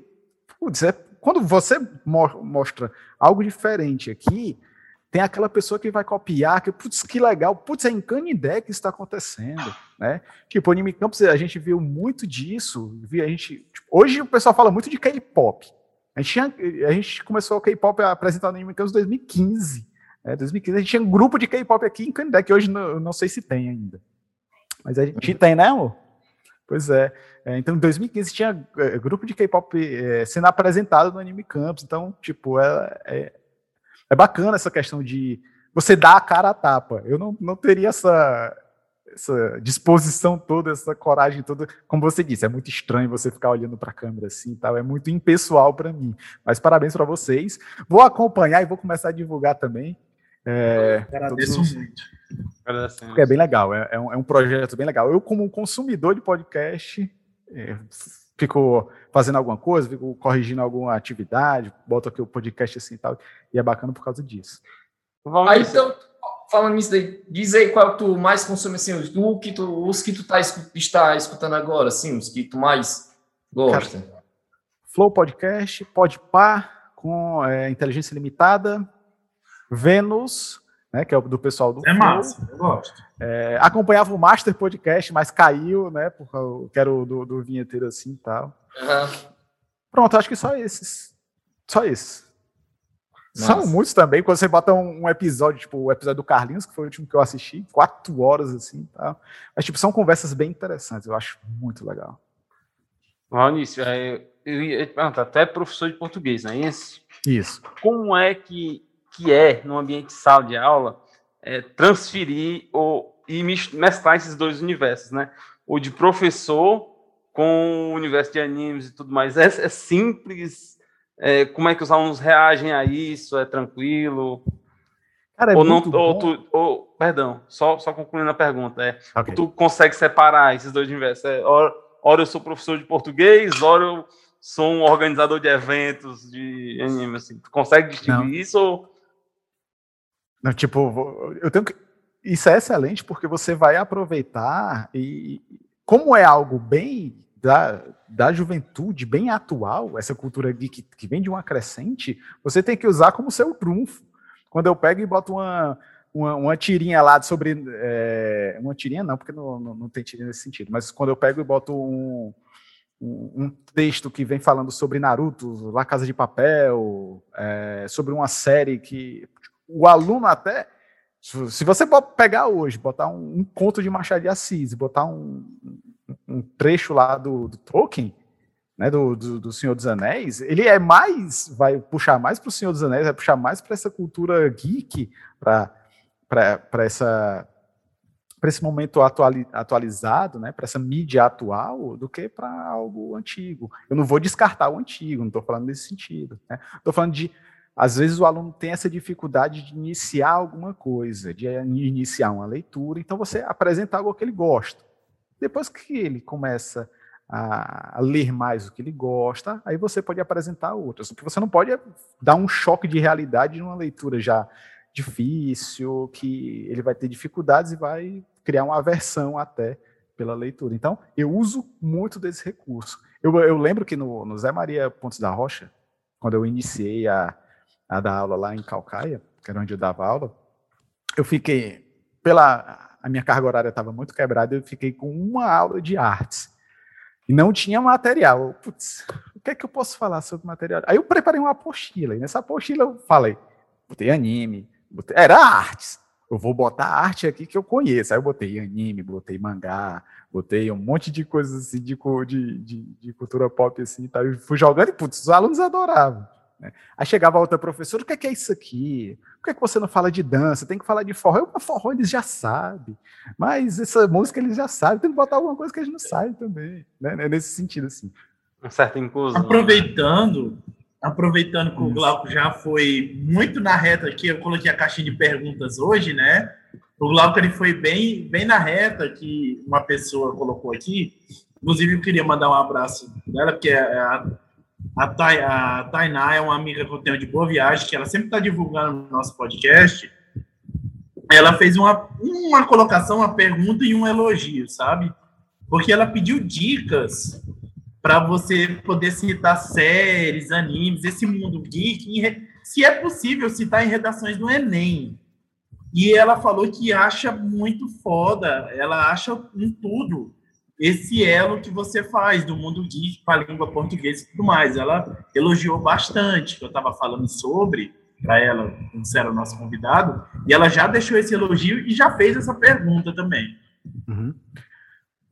putz, é quando você mostra algo diferente aqui, tem aquela pessoa que vai copiar, que, putz, que legal, putz, é em Canindé que está acontecendo, né? Tipo, Anime Campus, a gente viu muito disso, a gente, tipo, hoje o pessoal fala muito de K-pop, a gente, tinha, a gente começou o K-pop a apresentar no Anime Campus em 2015, né? 2015 a gente tinha um grupo de K-pop aqui em Canindé, que hoje não, não sei se tem ainda, mas a gente tem, né, amor? Pois é. é. Então, em 2015 tinha é, grupo de K-pop é, sendo apresentado no Anime Campus. Então, tipo, é, é, é, bacana essa questão de você dar a cara a tapa. Eu não, não teria essa, essa disposição toda, essa coragem toda. Como você disse, é muito estranho você ficar olhando para a câmera assim tal. É muito impessoal para mim. Mas parabéns para vocês. Vou acompanhar e vou começar a divulgar também. É, agradeço os... muito. Porque é bem legal, é, é, um, é, um, projeto bem legal. Eu, como consumidor de podcast, é, fico fazendo alguma coisa, fico corrigindo alguma atividade, boto aqui o podcast assim e tal, e é bacana por causa disso. Aí, então, falando nisso daí, diz aí qual tu mais consome, assim, os, que tu, os que tu tá, está escutando agora, assim, os que tu mais gosta. Cara, Flow Podcast, Podpar, com é, inteligência limitada, Vênus, né, que é o do pessoal do É Flow. massa, eu gosto. É, acompanhava o Master Podcast, mas caiu, né, porque eu quero do, do vinheteiro assim e tal. Uhum. Pronto, acho que só esses. Só esses. Nossa. São muitos também, quando você bota um, um, episódio, tipo o episódio do Carlinhos, que foi o último que eu assisti, quatro horas assim e tal. Mas, tipo, são conversas bem interessantes, eu acho muito legal. Maurício, é, eu ia perguntar, até professor de português, não é isso? Isso. Como é que que é, no ambiente de sala de aula, é, transferir ou, e mesclar esses dois universos, né? O de professor com o universo de animes e tudo mais? É, é simples? É, como é que os alunos reagem a isso? É tranquilo? Cara, é ou não, ou tu, ou, perdão, só, só concluindo a pergunta, é, okay. tu consegue separar esses dois universos? É, ora, ora eu sou professor de português, ora eu sou um organizador de eventos de anime, assim, tu consegue distinguir não. isso ou... Não, tipo, eu tenho que... Isso é excelente porque você vai aproveitar e como é algo bem da, da juventude, bem atual, essa cultura geek que vem de uma crescente, você tem que usar como seu trunfo. Quando eu pego e boto uma, uma, uma tirinha lá sobre. É, uma tirinha não, porque não, não, não, tem tirinha nesse sentido, mas quando eu pego e boto um, um, um texto que vem falando sobre Naruto, La Casa de Papel, é, sobre uma série que o aluno até. Se você pegar hoje, botar um, um conto de Machado de Assis, botar um, um trecho lá do, do Tolkien, né, do, do, do, Senhor dos Anéis, ele é mais, vai puxar mais para o Senhor dos Anéis, vai puxar mais para essa cultura geek, para essa para esse momento atuali, atualizado, né, para essa mídia atual, do que para algo antigo. Eu não vou descartar o antigo, não estou falando nesse sentido. Estou né? falando de, às vezes o aluno tem essa dificuldade de iniciar alguma coisa, de iniciar uma leitura, então você apresenta algo que ele gosta. Depois que ele começa a, ler mais o que ele gosta, aí você pode apresentar outras. Porque você não pode dar um choque de realidade numa leitura já difícil, que ele vai ter dificuldades e vai criar uma aversão até pela leitura. Então, eu uso muito desse recurso. Eu, eu lembro que no, no, Zé Maria Pontes da Rocha, quando eu iniciei a, a dar aula lá em Calcaia, que era onde eu dava aula, eu fiquei, pela a minha carga horária estava muito quebrada, eu fiquei com uma aula de artes. E não tinha material. Putz, o que é que eu posso falar sobre material? Aí eu preparei uma apostila, e nessa apostila eu falei, botei anime, botei, era artes. Eu vou botar arte aqui que eu conheço. Aí eu botei anime, botei mangá, botei um monte de coisas assim de, de, de, de cultura pop assim, tá? Eu fui jogando e, putz, os alunos adoravam. Né? Aí chegava outra professora, o que é, que é isso aqui? Por que, é que você não fala de dança? Tem que falar de forró. Eu, forró eles já sabem, mas essa música eles já sabem, tem que botar alguma coisa que eles não sabem também, né? Nesse sentido, assim. Um certo inclusão. Aproveitando, aproveitando que o Glauco já foi muito na reta aqui, eu coloquei a caixinha de perguntas hoje, né? O Glauco ele foi bem, bem na reta que uma pessoa colocou aqui. Inclusive, eu queria mandar um abraço dela, porque é a a, Thay, a Tainá é uma amiga que eu tenho de boa viagem, que ela sempre está divulgando no nosso podcast. Ela fez uma, uma colocação, uma pergunta e um elogio, sabe? Porque ela pediu dicas para você poder citar séries, animes, esse mundo geek, se é possível citar em redações do Enem. E ela falou que acha muito foda, ela acha um tudo esse elo que você faz do mundo geek para a língua portuguesa e tudo mais. Ela elogiou bastante que eu estava falando sobre, para ela, como era o nosso convidado, e ela já deixou esse elogio e já fez essa pergunta também. Uhum.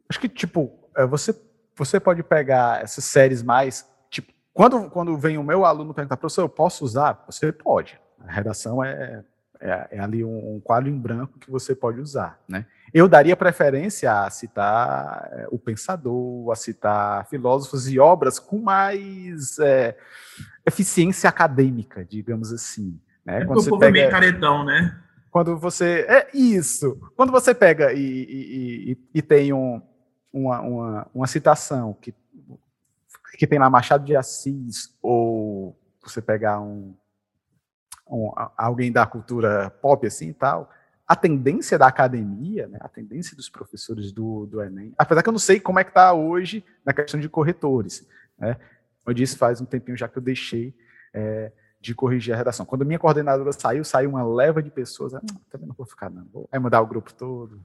Acho que, tipo, é, você, você pode pegar essas séries mais. Tipo, quando, quando vem o meu aluno perguntar, professor, eu posso usar? Você pode. A redação é, é, é ali um, um quadro em branco que você pode usar, né? Eu daria preferência a citar é, o pensador, a citar filósofos e obras com mais é, eficiência acadêmica, digamos assim. Né? É Quando você pega, meio caretão, né? Quando você. É isso. Quando você pega e, e, e, e tem um, uma, uma, uma citação que, que tem lá Machado de Assis, ou você pegar um, um, alguém da cultura pop assim e tal, a tendência da academia, né, a tendência dos professores do, do Enem, apesar que eu não sei como é que está hoje na questão de corretores, né, eu disse faz um tempinho já que eu deixei é, de corrigir a redação. Quando minha coordenadora saiu, saiu uma leva de pessoas, ah, também não vou ficar não, vou aí mudar o grupo todo.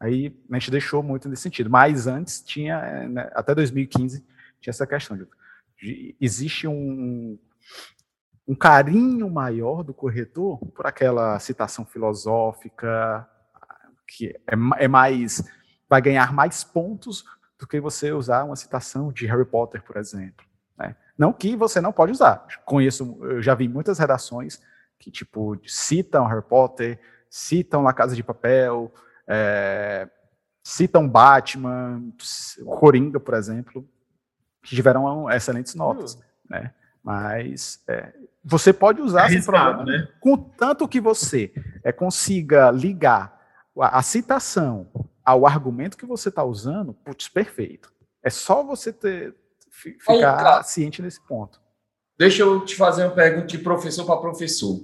Aí a gente deixou muito nesse sentido, mas antes tinha, né, até 2015, tinha essa questão de, de existe um, um carinho maior do corretor por aquela citação filosófica que é, é, mais vai ganhar mais pontos do que você usar uma citação de Harry Potter, por exemplo. Né? Não que você não pode usar. Conheço, eu já vi muitas redações que tipo citam Harry Potter, citam La Casa de Papel, é, citam Batman, Coringa, por exemplo, que tiveram excelentes notas, né? Mas é, você pode usar esse problema, né? contanto que você é, consiga ligar a, a citação ao argumento que você está usando, putz, perfeito. É só você ter, ficar Aí, ciente nesse ponto. Deixa eu te fazer uma pergunta de professor para professor.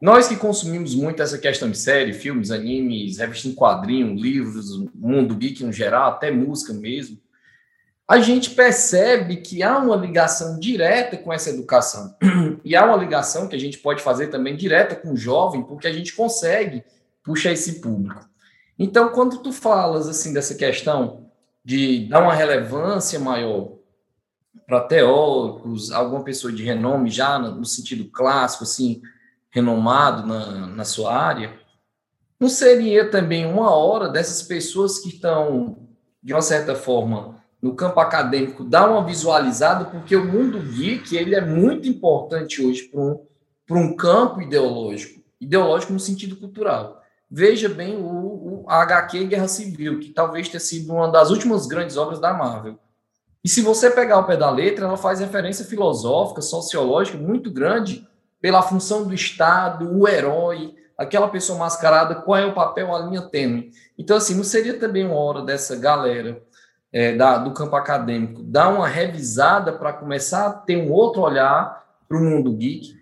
Nós que consumimos muito essa questão de série, filmes, animes, revistas em quadrinho, livros, mundo geek no geral, até música mesmo, a gente percebe que há uma ligação direta com essa educação. E há uma ligação que a gente pode fazer também direta com o jovem, porque a gente consegue puxar esse público. Então, quando tu falas assim dessa questão de dar uma relevância maior para teóricos, alguma pessoa de renome já no sentido clássico, assim, renomado na, na sua área, não seria também uma hora dessas pessoas que estão, de uma certa forma, no campo acadêmico, dar uma visualizada, porque o mundo geek ele é muito importante hoje para um, um campo ideológico, ideológico no sentido cultural. Veja bem o, o HQ Guerra Civil, que talvez tenha sido uma das últimas grandes obras da Marvel. E se você pegar o pé da letra, ela faz referência filosófica, sociológica muito grande pela função do Estado, o herói, aquela pessoa mascarada, qual é o papel, a linha tênue. Então, assim, não seria também uma hora dessa galera é, da, do campo acadêmico dar uma revisada para começar a ter um outro olhar para o mundo geek?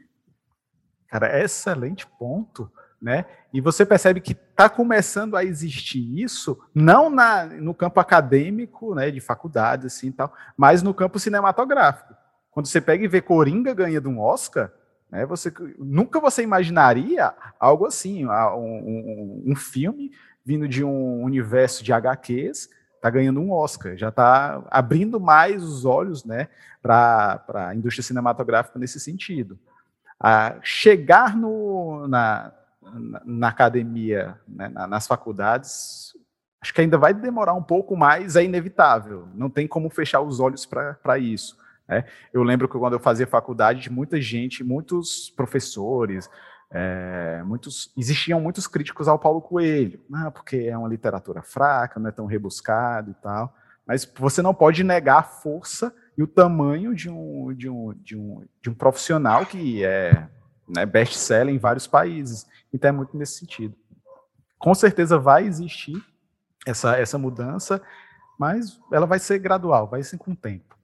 Cara, excelente ponto, né? E você percebe que está começando a existir isso, não na, no campo acadêmico, né, de faculdade, assim, tal, mas no campo cinematográfico. Quando você pega e vê Coringa ganhando um Oscar, né, você, nunca você imaginaria algo assim, um, um, um filme vindo de um universo de HQs, está ganhando um Oscar, já está abrindo mais os olhos né, para a indústria cinematográfica nesse sentido. A chegar no, na, na, academia, né, nas faculdades, acho que ainda vai demorar um pouco mais, é inevitável, não tem como fechar os olhos para isso. Né? Eu lembro que quando eu fazia faculdade, muita gente, muitos professores, é, muitos, existiam muitos críticos ao Paulo Coelho, né, porque é uma literatura fraca, não é tão rebuscado e tal, mas você não pode negar a força e o tamanho de um, de um, de um, de um profissional que é né, best-seller em vários países. Então é muito nesse sentido. Com certeza vai existir essa, essa mudança, mas ela vai ser gradual, vai ser com o tempo.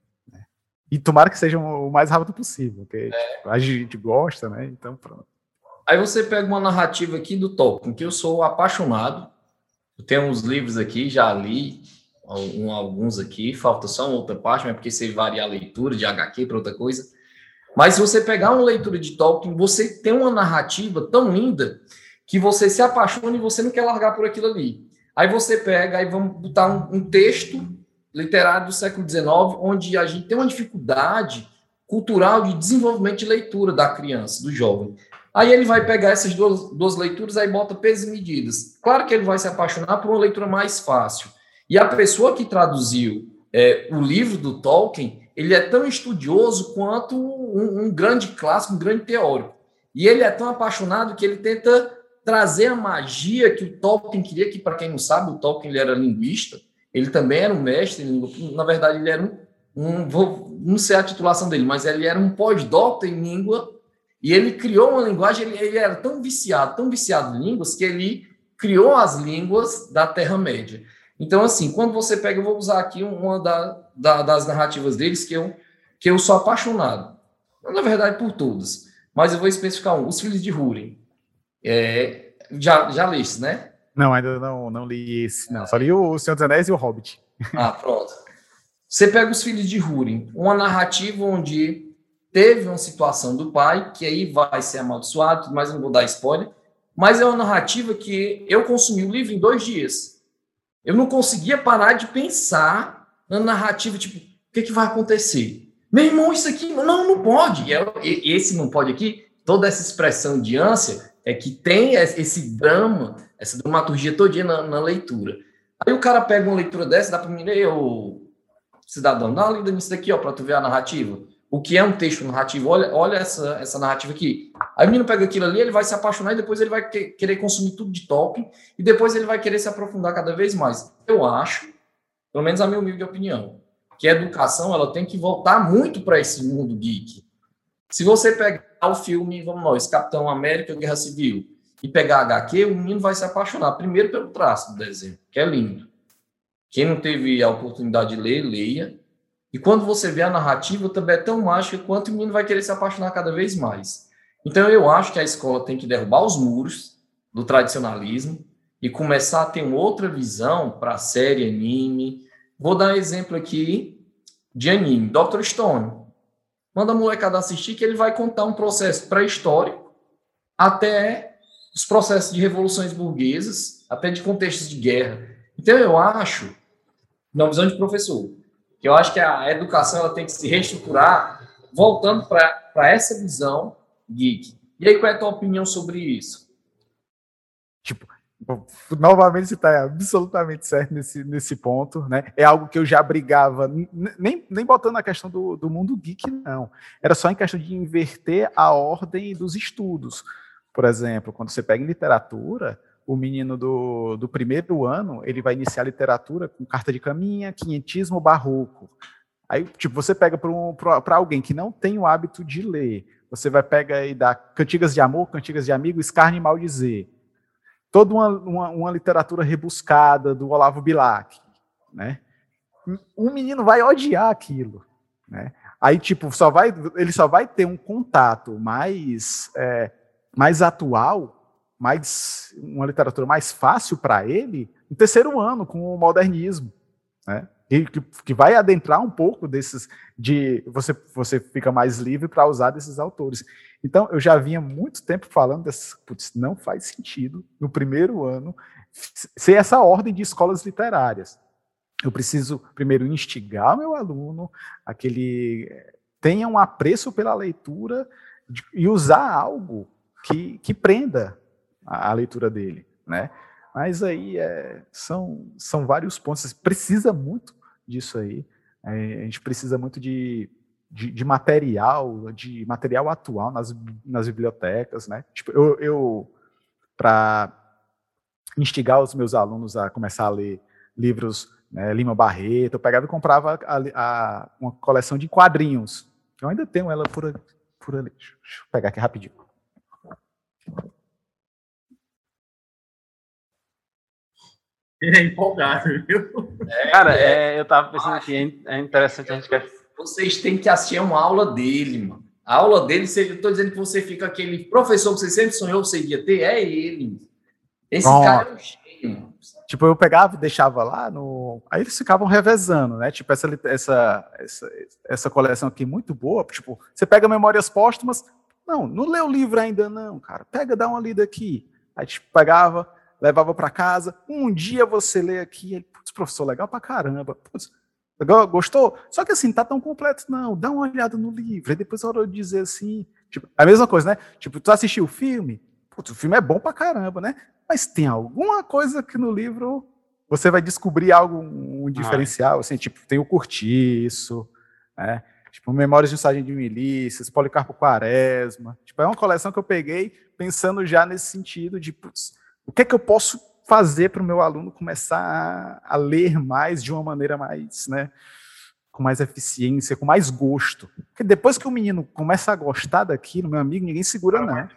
E tomara que seja o mais rápido possível, porque é. a gente gosta, né? Então, pronto. Aí você pega uma narrativa aqui do Tolkien, que eu sou apaixonado. Eu tenho uns livros aqui, já li alguns aqui, falta só uma outra parte, mas porque você varia a leitura de HQ para outra coisa. Mas se você pegar uma leitura de Tolkien, você tem uma narrativa tão linda que você se apaixona e você não quer largar por aquilo ali. Aí você pega, aí vamos botar um, um texto literário do século XIX, onde a gente tem uma dificuldade cultural de desenvolvimento de leitura da criança, do jovem. Aí ele vai pegar essas duas, duas leituras, aí bota pesos e medidas. Claro que ele vai se apaixonar por uma leitura mais fácil. E a pessoa que traduziu é, o livro do Tolkien, ele é tão estudioso quanto um, um grande clássico, um grande teórico. E ele é tão apaixonado que ele tenta trazer a magia que o Tolkien queria, que para quem não sabe, o Tolkien ele era linguista, ele também era um mestre, na verdade, ele era um, um vou, não sei a titulação dele, mas ele era um pós-doutor em língua, e ele criou uma linguagem, ele, ele era tão viciado, tão viciado em línguas, que ele criou as línguas da Terra-média. Então, assim, quando você pega, eu vou usar aqui uma da, da, das narrativas deles que eu, que eu sou apaixonado. Na verdade, por todas. Mas eu vou especificar um. Os Filhos de Húrin. É, já, já leste, né? Não, ainda não, não li esse, não. Só li o Senhor dos Anéis e o Hobbit. Ah, pronto. Você pega os filhos de Húrin, uma narrativa onde teve uma situação do pai, que aí vai ser amaldiçoado, mas não vou dar spoiler, mas é uma narrativa que eu consumi o livro em dois dias. Eu não conseguia parar de pensar na narrativa, tipo, o que, que vai acontecer? Meu irmão, isso aqui, não, não pode. Esse não pode aqui, toda essa expressão de ânsia é que tem esse drama essa dramaturgia todinha na, na, leitura. Aí o cara pega uma leitura dessa, dá para mim ler, ô cidadão, dá uma lida nisso daqui, ó, para tu ver a narrativa. O que é um texto narrativo. Olha, olha essa, essa narrativa aqui. Aí o menino pega aquilo ali, ele vai se apaixonar e depois ele vai que, querer consumir tudo de top e depois ele vai querer se aprofundar cada vez mais. Eu acho, pelo menos a minha humilde opinião, que a educação ela tem que voltar muito para esse mundo geek. Se você pegar o filme, vamos nós, Capitão América, Guerra Civil, e pegar HQ, o menino vai se apaixonar primeiro pelo traço do desenho, que é lindo. Quem não teve a oportunidade de ler, leia. E quando você vê a narrativa, também é tão mágica quanto o menino vai querer se apaixonar cada vez mais. Então eu acho que a escola tem que derrubar os muros do tradicionalismo e começar a ter uma outra visão para série, anime. Vou dar um exemplo aqui de anime, Dr. Stone. Manda a molecada assistir que ele vai contar um processo pré-histórico até os processos de revoluções burguesas, até de contextos de guerra. Então eu acho, na visão de professor, eu acho que a educação ela tem que se reestruturar voltando para essa visão geek. E aí, qual é a tua opinião sobre isso? Tipo, novamente você está absolutamente certo nesse, nesse ponto, né? É algo que eu já brigava, nem, nem botando a questão do, do mundo geek, não. Era só em questão de inverter a ordem dos estudos. Por exemplo, quando você pega em literatura, o menino do, do primeiro ano, ele vai iniciar literatura com carta de caminha, quinhentismo barroco. Aí, tipo, você pega para um, alguém que não tem o hábito de ler, você vai pegar e dar cantigas de amor, cantigas de amigo, escarne e maldizer. Toda uma, uma, uma literatura rebuscada do Olavo Bilac, né? O menino vai odiar aquilo, né? Aí, tipo, só vai, ele só vai ter um contato mais, é, mais atual mais uma literatura mais fácil para ele no terceiro ano com o modernismo, né? E que, que vai adentrar um pouco desses de você você fica mais livre para usar desses autores. Então eu já vinha muito tempo falando putz, não faz sentido no primeiro ano ser essa ordem de escolas literárias. Eu preciso primeiro instigar o meu aluno a que ele tenha um apreço pela leitura de, e usar algo que, que prenda a, a leitura dele, né? Mas aí é, são, são vários pontos. Precisa muito disso aí. É, a gente precisa muito de, de, de, material, de material atual nas, nas bibliotecas, né? Tipo, eu, eu para instigar os meus alunos a começar a ler livros né, Lima Barreto, eu pegava e comprava a, a, uma coleção de quadrinhos. Eu ainda tenho ela por, por ali. Deixa eu pegar aqui rapidinho. É empolgado, viu? É, Cara, é, eu tava pensando aqui, é interessante a gente quer. Vocês têm que assistir uma aula dele, mano. A aula dele, eu tô dizendo que você fica aquele professor que você sempre sonhou que você ia ter, é ele. Esse cara é um gênio. Tipo, eu pegava e deixava lá no. Aí eles ficavam revezando, né? Tipo, essa, essa, essa, essa coleção aqui muito boa. Tipo, você pega Memórias Póstumas. Não, não lê o livro ainda, não, cara. Pega, dá uma lida aqui. Aí, tipo, pegava, levava para casa. Um dia você lê aqui, ele, putz, professor, legal pra caramba. Putz, legal, gostou? Só que assim, tá tão completo, não. Dá uma olhada no livro. Aí depois a hora de dizer assim, tipo, a mesma coisa, né? Tipo, tu assistiu o filme? Putz, o filme é bom pra caramba, né? Mas tem alguma coisa que no livro você vai descobrir algo, um diferencial, assim, tipo, tem o Curtiço, né? Tipo, Memórias de um Sargento de Milícias, Policarpo Quaresma. Tipo, é uma coleção que eu peguei pensando já nesse sentido de, putz, o que é que eu posso fazer para o meu aluno começar a, a, ler mais de uma maneira mais, né, com mais eficiência, com mais gosto? Porque depois que o menino começa a gostar daquilo, meu amigo, ninguém segura não.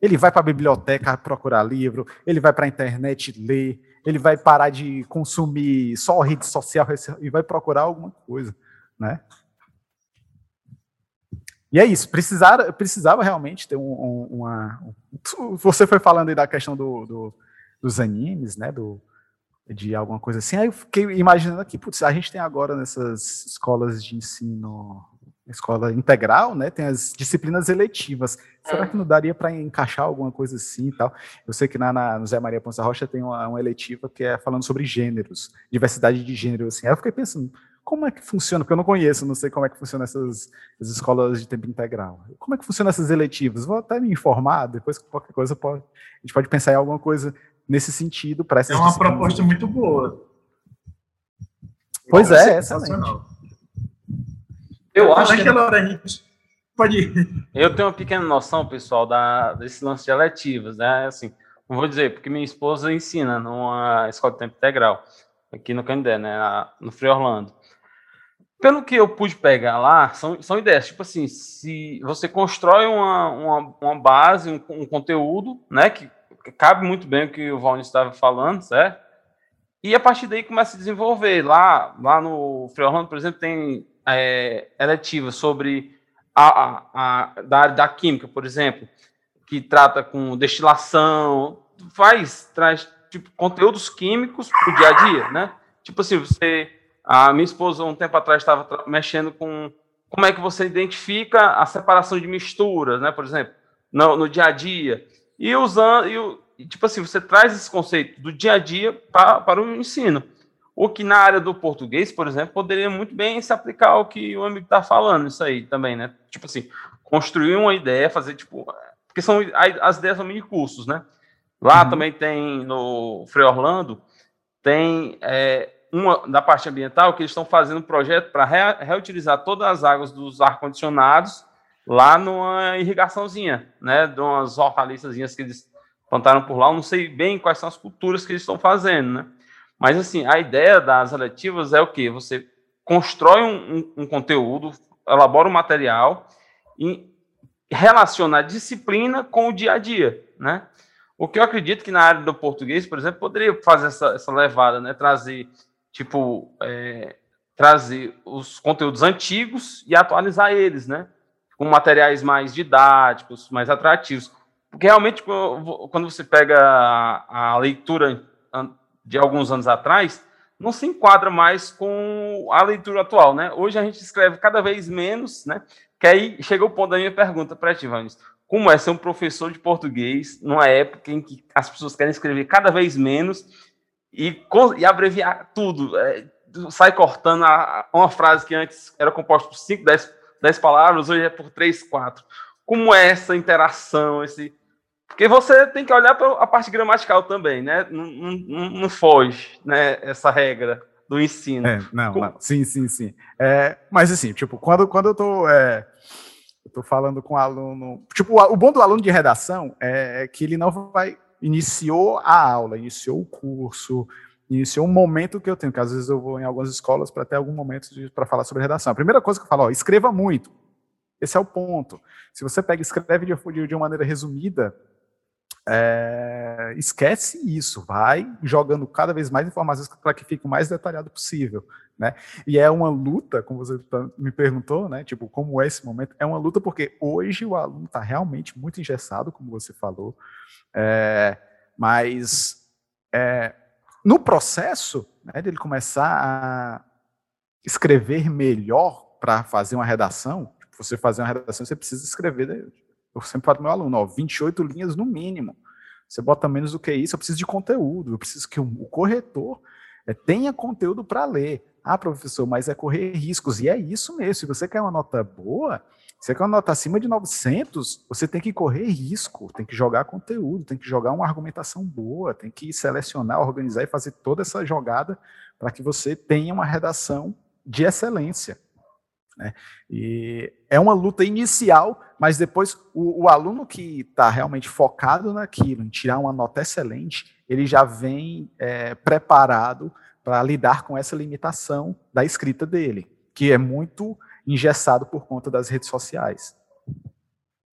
Ele vai para a biblioteca procurar livro, ele vai para a internet ler, ele vai parar de consumir só rede social e vai procurar alguma coisa, né? E é isso, precisava, precisava realmente ter um, um, uma. Um, você foi falando aí da questão do, do, dos animes, né? Do, de alguma coisa assim. Aí eu fiquei imaginando aqui, putz, a gente tem agora nessas escolas de ensino, escola integral, né? Tem as disciplinas eletivas. Será é. que não daria para encaixar alguma coisa assim e tal? Eu sei que na, na, no Zé Maria Ponça Rocha tem uma, uma eletiva que é falando sobre gêneros, diversidade de gênero, assim. Aí eu fiquei pensando, como é que funciona? Porque eu não conheço, não sei como é que funciona essas, essas escolas de tempo integral. Como é que funciona essas eletivas? Vou até me informar, depois qualquer coisa pode, a gente pode pensar em alguma coisa nesse sentido para essas É uma proposta muito boa. Pois é, é excelente. Eu acho que naquela hora a gente Pode ir. Eu tenho uma pequena noção, pessoal, da, desse lance de eletivas, né? Assim, não vou dizer, porque minha esposa ensina numa escola de tempo integral, aqui no Candé, né? No Frei Orlando. Pelo que eu pude pegar lá, são, são ideias, tipo assim, se você constrói uma, uma, uma base, um, um conteúdo, né? Que cabe muito bem o que o Valnir estava falando, certo? E a partir daí começa a desenvolver. Lá, lá no Frei Orlando, por exemplo, tem é, sobre a, a, a, da área da química, por exemplo, que trata com destilação, faz, traz tipo, conteúdos químicos para o dia a dia, né? Tipo assim, você. A minha esposa, um tempo atrás, estava mexendo com como é que você identifica a separação de misturas, né? Por exemplo, no, no dia a dia. E usando, e, tipo assim, você traz esse conceito do dia a dia para, para o ensino. O que na área do português, por exemplo, poderia muito bem se aplicar ao que o amigo está falando, isso aí também, né? Tipo assim, construir uma ideia, fazer tipo. Porque são as ideias são mini cursos, né? Lá uhum. também tem no Frei Orlando, tem é, uma da parte ambiental que eles estão fazendo um projeto para re, reutilizar todas as águas dos ar-condicionados lá numa irrigaçãozinha, né? De umas hortaliçazinhas que eles plantaram por lá. Eu não sei bem quais são as culturas que eles estão fazendo, né? Mas, assim, a ideia das eletivas é o quê? Você constrói um, um, um conteúdo, elabora um material e relaciona a disciplina com o dia a dia, né? O que eu acredito que na área do português, por exemplo, poderia fazer essa, essa levada, né? Trazer, tipo, é, trazer os conteúdos antigos e atualizar eles, né? Com materiais mais didáticos, mais atrativos. Porque realmente, quando você pega a, a leitura de alguns anos atrás, não se enquadra mais com a leitura atual, né? Hoje a gente escreve cada vez menos, né? Que aí chega o ponto da minha pergunta para ti, Vanis. Como é ser um professor de português numa época em que as pessoas querem escrever cada vez menos e, e abreviar tudo? É, sai cortando a, uma frase que antes era composta por 5, 10, 10 palavras, hoje é por 3, 4. Como é essa interação, esse, porque você tem que olhar para a parte gramatical também, né? Não, não, não foge, né? Essa regra do ensino. É, não, Com... não, sim, sim, sim. É, mas assim, tipo, quando, quando eu tô, é, eu tô falando com o aluno, tipo, o, o bom do aluno de redação é, é que ele não vai iniciou a aula, iniciou o curso, iniciou um momento que eu tenho, que às vezes eu vou em algumas escolas para ter algum momento para falar sobre redação. A primeira coisa que eu falo, ó, escreva muito. Esse é o ponto. Se você pega e escreve de, de uma maneira resumida, é, esquece isso, vai jogando cada vez mais informações para que fique o mais detalhado possível, né? E é uma luta, como você tá, me perguntou, né? Tipo, como é esse momento? É uma luta porque hoje o aluno está realmente muito engessado, como você falou, é, mas é, no processo né, dele começar a escrever melhor para fazer uma redação, tipo, você fazer uma redação, você precisa escrever né, eu sempre falo para meu aluno, ó, 28 linhas no mínimo. Você bota menos do que isso, eu preciso de conteúdo, eu preciso que o, corretor é, tenha conteúdo para ler. Ah, professor, mas é correr riscos. E é isso mesmo. Se você quer uma nota boa, se você quer uma nota acima de 900, você tem que correr risco, tem que jogar conteúdo, tem que jogar uma argumentação boa, tem que selecionar, organizar e fazer toda essa jogada para que você tenha uma redação de excelência. Né? E é uma luta inicial, mas depois o, o aluno que está realmente focado naquilo, em tirar uma nota excelente, ele já vem é, preparado para lidar com essa limitação da escrita dele, que é muito engessado por conta das redes sociais.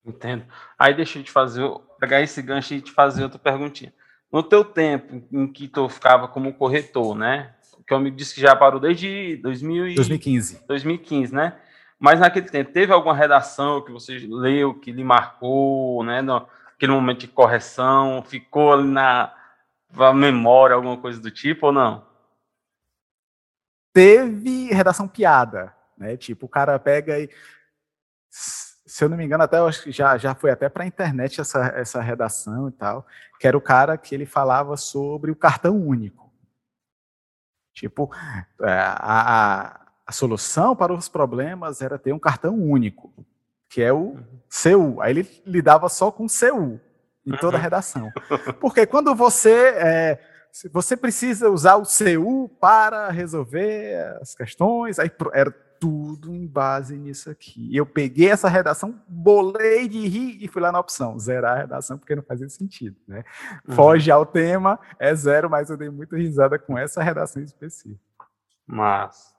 Entendo. Aí deixa eu te fazer, pegar esse gancho e te fazer outra perguntinha. No teu tempo em que tu ficava como corretor, né? Que o amigo disse que já parou desde 2000 e... 2015. 2015, né? Mas naquele tempo, teve alguma redação que você leu, que lhe marcou, né? Naquele momento de correção, ficou ali na, na memória, alguma coisa do tipo, ou não? Teve redação piada, né? Tipo, o cara pega e se eu não me engano, até já, já foi até para a internet essa, essa redação e tal, que era o cara que ele falava sobre o cartão único. Tipo, é, a, a, a, solução para os problemas era ter um cartão único, que é o uhum. CU. Aí ele lidava só com CU em toda a uhum. redação. Porque quando você é, você precisa usar o CU para resolver as questões, aí era tudo em base nisso aqui. Eu peguei essa redação, bolei de rir e fui lá na opção, zerar a redação, porque não fazia sentido, né? Uhum. Foge ao tema, é zero, mas eu dei muita risada com essa redação específica. Mas.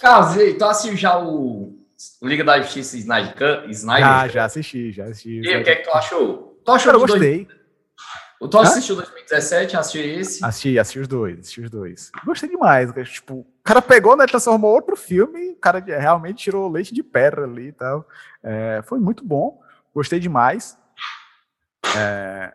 Carlos, tu assistiu já o Liga da Justiça Snyder? Snyder? Ah, já assisti, já assisti. E o que é que tu achou? Tu achou eu gostei. Dois... O Tu assistiu 2017, assistiu esse? Assisti, assisti os dois, assisti os dois. Gostei demais. Tipo, o cara pegou, né, transformou outro filme, o cara realmente tirou leite de pedra ali e tal. É, foi muito bom, gostei demais. É,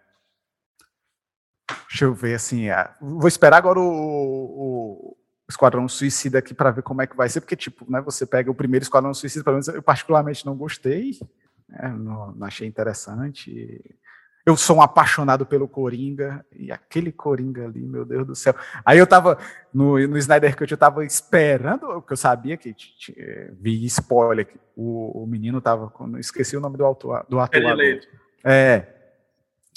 deixa eu ver assim, é, vou esperar agora o, o Esquadrão Suicida aqui para ver como é que vai ser, porque tipo, né, você pega o primeiro Esquadrão Suicida, pelo menos eu particularmente não gostei, né, não, não achei interessante. Eu sou um apaixonado pelo Coringa, e aquele Coringa ali, meu Deus do céu. Aí eu tava no, no Snyder Cut, eu tava esperando, porque eu sabia que vi spoiler, que o, o menino tava, esqueci o nome do, autor, do ator. É,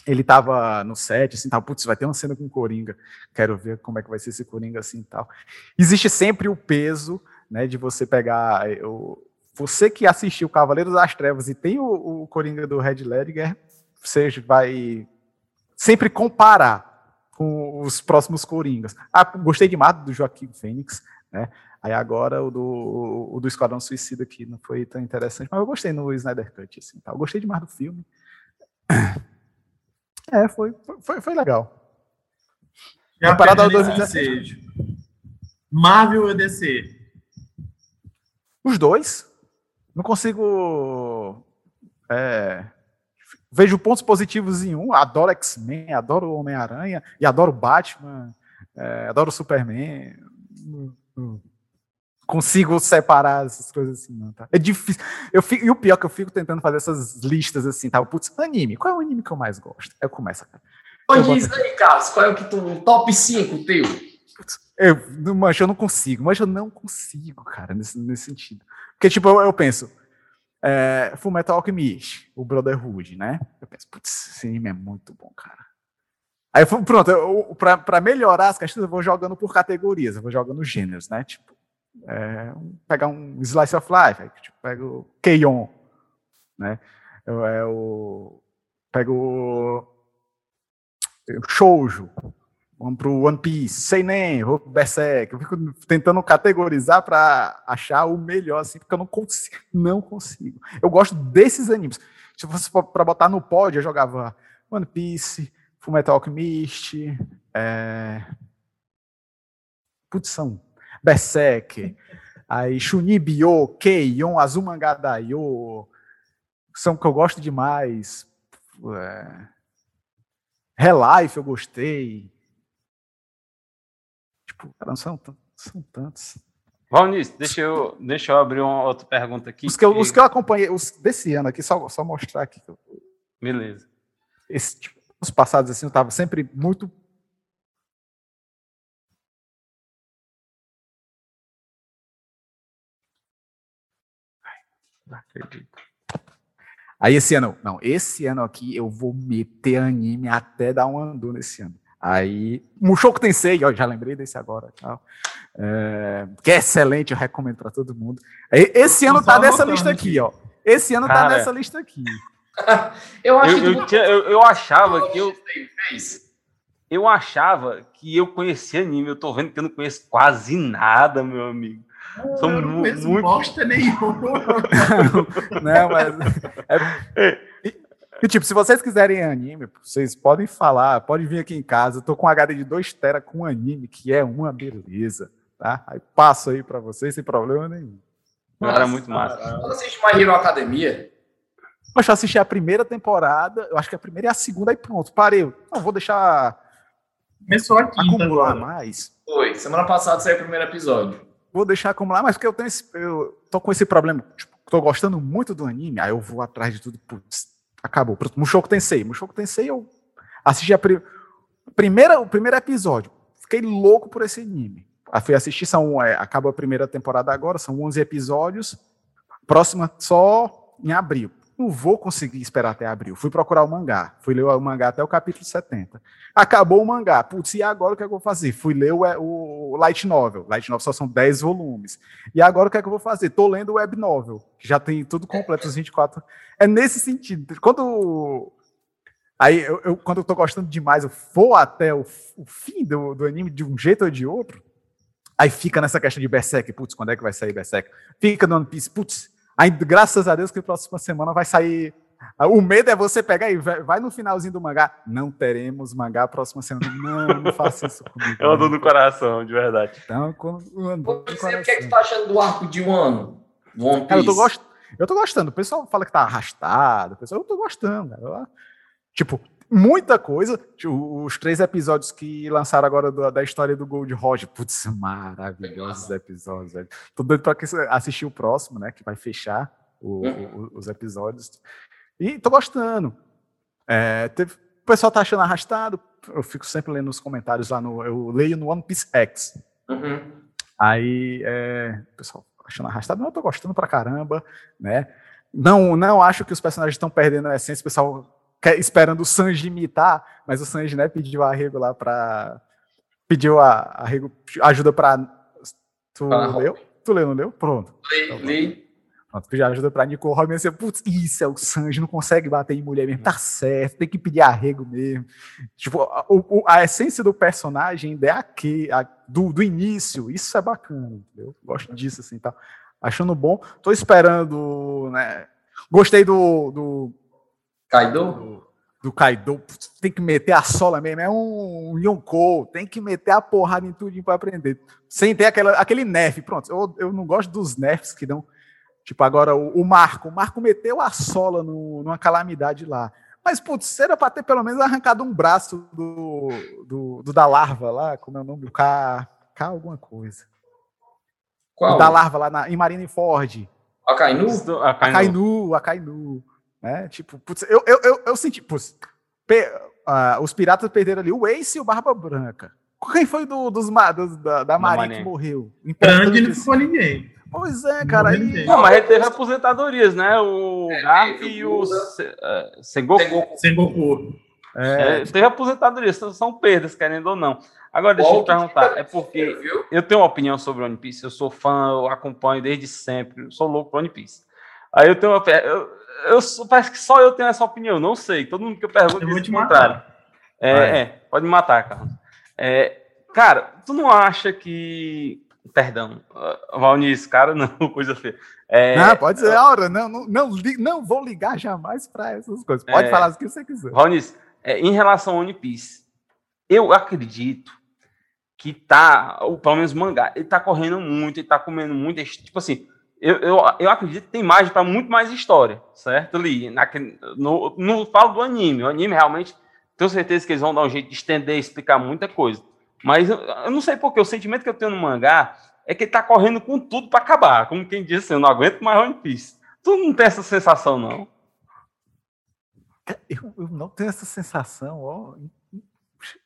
ele tava no set, assim, tal, putz, vai ter uma cena com o Coringa, quero ver como é que vai ser esse Coringa, assim, tal. Existe sempre o peso, né, de você pegar, o, você que assistiu Cavaleiros das Trevas e tem o, o Coringa do Red Ledger, você vai sempre comparar com os próximos Coringas. Ah, gostei demais do Joaquim Fênix, né? Aí agora o do, o do Esquadrão Suicida aqui não foi tão interessante, mas eu gostei no Snyder Cut, assim, tá? Eu gostei demais do filme. É, foi, foi, foi legal. Já Comparado ao 2017. Marvel ou DC? Os dois. Não consigo é, vejo pontos positivos em um. Adoro X-Men, adoro Homem-Aranha e adoro Batman, é, adoro Superman. Consigo separar essas coisas assim, não, tá? É difícil. Eu fico, e o pior é que eu fico tentando fazer essas listas assim, tá? Putz, anime, qual é o anime que eu mais gosto? Aí eu começo, cara. Ô, diz aí, Carlos, qual é o que tu. Top 5 teu? Eu, mas eu não consigo, mas eu não consigo, cara, nesse, nesse sentido. Porque, tipo, eu, eu penso, é, Full Metal Alchemist, o Brotherhood, né? Eu penso, putz, esse anime é muito bom, cara. Aí, pronto, para melhorar as caixinhas, eu vou jogando por categorias, eu vou jogando gêneros, né? Tipo, é, pegar um Slice of Life, aí, tipo, pego Keion, né? Eu, é o, pego o Shoujo, Vamos para o One Piece, sei nem, vou pro Berserk. Eu fico tentando categorizar para achar o melhor, assim, porque eu não consigo. Não consigo. Eu gosto desses animes. Se fosse para botar no pódio, eu jogava One Piece, Fullmetal Alchemist, é... Putz, são Berserk, aí Shunibyo, Keion, Azumanga Daioh, são que eu gosto demais. É... Relife eu gostei. Cara, não são, são tantos. Valnice, deixa eu, deixa eu abrir uma outra pergunta aqui. Os que eu, os que eu acompanhei, os desse ano aqui, só, só mostrar aqui. Beleza. Esse, tipo, os passados, assim, eu estava sempre muito Não acredito. Aí esse ano, não, esse ano aqui eu vou meter anime até dar um andor nesse ano. Aí, Mushoku Tensei, ó, já lembrei desse agora, tal. É, que é excelente, eu recomendo para todo mundo. Esse ano tá nessa lista aqui, ó. Esse ano tá Cara, tá nessa lista aqui. eu, acho eu, eu, tinha, eu, eu, achava que eu. Eu achava que eu conhecia anime. Eu tô vendo que eu não conheço quase nada, meu amigo. São eu não muito. bosta nenhuma. não, mas. É... E, tipo, se vocês quiserem anime, vocês podem falar, podem vir aqui em casa. Eu tô com um HD de 2 tera com anime, que é uma beleza, tá? Aí passo aí para vocês sem problema nenhum. Cara, muito massa. Você assiste My Hero Academia? Poxa, eu assisti a primeira temporada, eu acho que a primeira e a segunda, aí pronto, parei. Não, vou deixar. Começou aqui. Acumular agora. mais. Foi, semana passada saiu o primeiro episódio. Vou deixar acumular mais, porque eu tenho esse, eu tô com esse problema. Tipo, tô gostando muito do anime, aí eu vou atrás de tudo. Putz, Acabou. Mushoku Tensei. Mushoku Tensei eu assisti a pri primeira, o primeiro episódio. Fiquei louco por esse anime. Aí fui assistir, são, é, acaba a primeira temporada agora, são 11 episódios. Próxima só em abril. Não vou conseguir esperar até abril. Fui procurar o mangá. Fui ler o mangá até o capítulo 70. Acabou o mangá. Putz, e agora o que, é que eu vou fazer? Fui ler o, o, Light Novel. Light Novel só são 10 volumes. E agora o que é que eu vou fazer? Tô lendo o Web Novel, que já tem tudo completo, os 24. É nesse sentido. Quando. Aí, eu, eu quando eu tô gostando demais, eu vou até o, o fim do, do anime de um jeito ou de outro. Aí fica nessa questão de Berserk, putz, quando é que vai sair Berserk? Fica no One Piece, putz, Aí, graças a Deus que a próxima semana vai sair. O medo é você pegar e vai no finalzinho do mangá. Não teremos mangá próxima semana. Não, não faça isso comigo. Eu ando no coração, de verdade. Então, quando ando Você, o que é que tu tá achando do arco de um ano? One Piece? Cara, eu, tô gost... eu tô gostando. O pessoal fala que tá arrastado. O pessoal, eu tô gostando. Cara. Tipo, muita coisa. Os três episódios que lançaram agora do, da história do Gold Roger, putz, maravilhosos episódios, velho. Tô doido pra assistir o próximo, né? Que vai fechar o, uhum. o, os episódios. E tô gostando. É, teve, o pessoal tá achando arrastado. Eu fico sempre lendo os comentários lá no. Eu leio no One Piece X. Uhum. Aí, é, o pessoal achando arrastado, não, eu tô gostando pra caramba, né? Não, não acho que os personagens estão perdendo a essência. O pessoal esperando o Sanji imitar, mas o Sanji né, pediu arrego lá para pediu a, arrego, ajuda para tu leu? Tu leu, não leu? Pronto. Li, então, li. Pronto, pediu ajuda para Nico Robin, assim, putz, isso é o Sanji, não consegue bater em mulher mesmo, tá certo, tem que pedir arrego mesmo. Tipo, a, a, a essência do personagem ainda é aqui, a, do, do início, isso é bacana, eu gosto disso, assim, tá achando bom, tô esperando, né, gostei do, do Kaido? Do, do Kaido. Tem que meter a sola mesmo. É um Yonkou. Tem que meter a porrada em tudo para aprender. Sem ter aquela, aquele nerf. Pronto, eu, eu não gosto dos nerfs que dão. Tipo, agora o, o Marco. O Marco meteu a sola no, numa calamidade lá. Mas, putz, era para ter pelo menos arrancado um braço do, do, do, da larva lá, como é o nome? O K, K alguma coisa. Qual? O da larva lá na, em Marineford. Akainu? Akainu, Akainu. Né? Tipo, putz, eu, eu, eu, eu senti, putz, pe, uh, os piratas perderam ali o Ace e o Barba Branca. Quem foi do, dos, dos da, da Marinha que morreu? Grande não ficou ninguém. Pois é, cara. Não, aí... não mas ele teve aposentadorias, né? O é, Garp e o uh, Sengoku. Sengoku. É. É, teve aposentadorias, são perdas, querendo ou não. Agora, deixa eu te perguntar, é porque eu tenho uma opinião sobre One Piece, eu sou fã, eu acompanho desde sempre, sou louco por One Piece. Aí eu tenho uma. Eu, eu, parece que só eu tenho essa opinião, não sei. Todo mundo que eu pergunto diz o contrário. É, é, pode me matar, Carlos. É, cara, tu não acha que. Perdão, uh, Valniz, cara, não, coisa feia. É, não, pode ser, Aura, não, não, não, não vou ligar jamais para essas coisas. Pode é, falar o que você quiser. Valniz, é, em relação ao One Piece, eu acredito que tá, ou pelo menos o mangá, ele tá correndo muito, ele tá comendo muito, tipo assim, eu, eu, eu acredito que tem margem para muito mais história, certo? Ali, naquele, no, no falo do anime. O anime realmente tenho certeza que eles vão dar um jeito de estender, explicar muita coisa. Mas eu, eu não sei porque o sentimento que eu tenho no mangá é que ele tá correndo com tudo para acabar. Como quem disse, assim, eu não aguento mais One Piece. Tu não tem essa sensação, não? Eu, eu não tenho essa sensação, ó.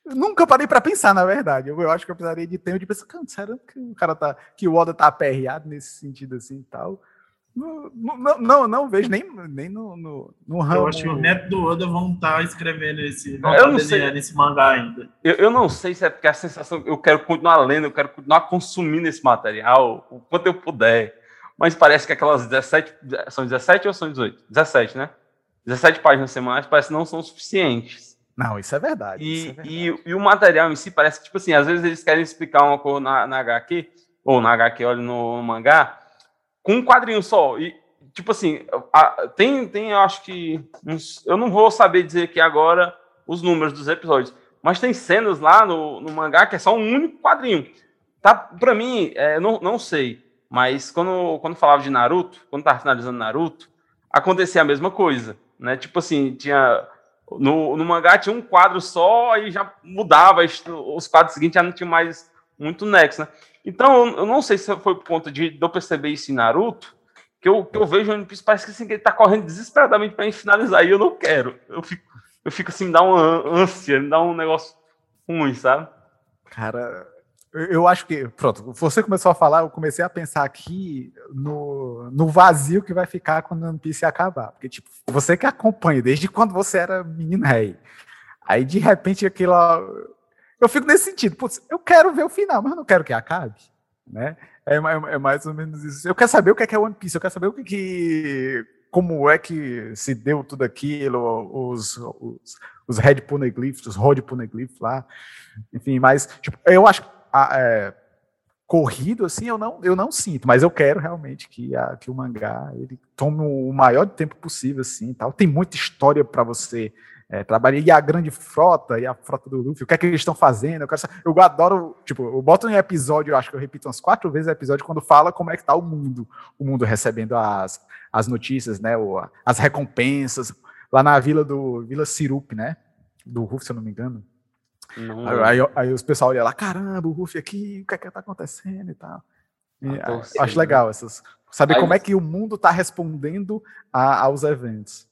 Nunca parei para pensar, na verdade. Eu, eu, acho que eu precisaria de tempo de pensar, será que o cara tá. que o Oda tá aperreado nesse sentido assim e tal? Não, não, não, não, vejo nem, nem no, no, no ramo. Eu acho que o neto do Oda vão estar tá escrevendo esse. Eu não sei. esse mangá ainda. Eu, eu não sei se é porque a sensação. Eu quero continuar lendo, eu quero continuar consumindo esse material o quanto eu puder. Mas parece que aquelas 17. São 17 ou são 18? 17, né? 17 páginas semanais parece que não são suficientes. Não, isso é verdade. E, é verdade. E, e, o material em si parece que, tipo assim, às vezes eles querem explicar uma coisa na, na HQ, ou na HQ, olha, no, no mangá, com um quadrinho só. E, tipo assim, a, tem, tem, eu acho que. Uns, eu não vou saber dizer aqui agora os números dos episódios, mas tem cenas lá no, no mangá que é só um único quadrinho. Tá, pra mim, é, não, não sei, mas quando, quando falava de Naruto, quando tava finalizando Naruto, acontecia a mesma coisa, né? Tipo assim, tinha no, no mangá tinha um quadro só e já mudava, os quadros seguintes já não tinha mais muito nexo, né? Então, eu não sei se foi por conta de, de eu perceber isso em Naruto, que eu, que eu vejo o One Piece, parece que, assim, ele tá correndo desesperadamente para finalizar, e eu não quero. Eu fico, eu fico assim, me dá uma ânsia, me dá um negócio ruim, sabe? Cara, eu acho que, pronto, você começou a falar, eu comecei a pensar aqui no, no vazio que vai ficar quando o One Piece acabar. Porque, tipo, você que acompanha desde quando você era menino rei. Aí, de repente, aquilo. Eu fico nesse sentido, putz, eu quero ver o final, mas eu não quero que acabe. Né? É, é, é mais ou menos isso. Eu quero saber o que é, que é One Piece, eu quero saber o que, que como é que se deu tudo aquilo, os, os, os Red Poneglyphs, os Rod Poneglyphs lá, enfim, mas tipo, eu acho é, corrido assim eu não eu não sinto, mas eu quero realmente que, a, que o mangá ele tome o maior tempo possível assim, tal. Tem muita história para você é, trabalhar e a grande frota e a frota do Luffy, o que é que eles estão fazendo? Eu, quero, eu adoro, tipo, eu boto em episódio, eu acho que eu repito umas quatro vezes o episódio quando fala como é que tá o mundo, o mundo recebendo as, as notícias, né, as recompensas lá na vila do Vila Sirup, né, do Ruff, se eu não me engano. Aí, aí, aí, os pessoal olham lá, caramba, o Ruff aqui, o que é que tá acontecendo e tal. E, ah, acho legal essas. Saber aí, como é que o mundo está respondendo a, aos eventos.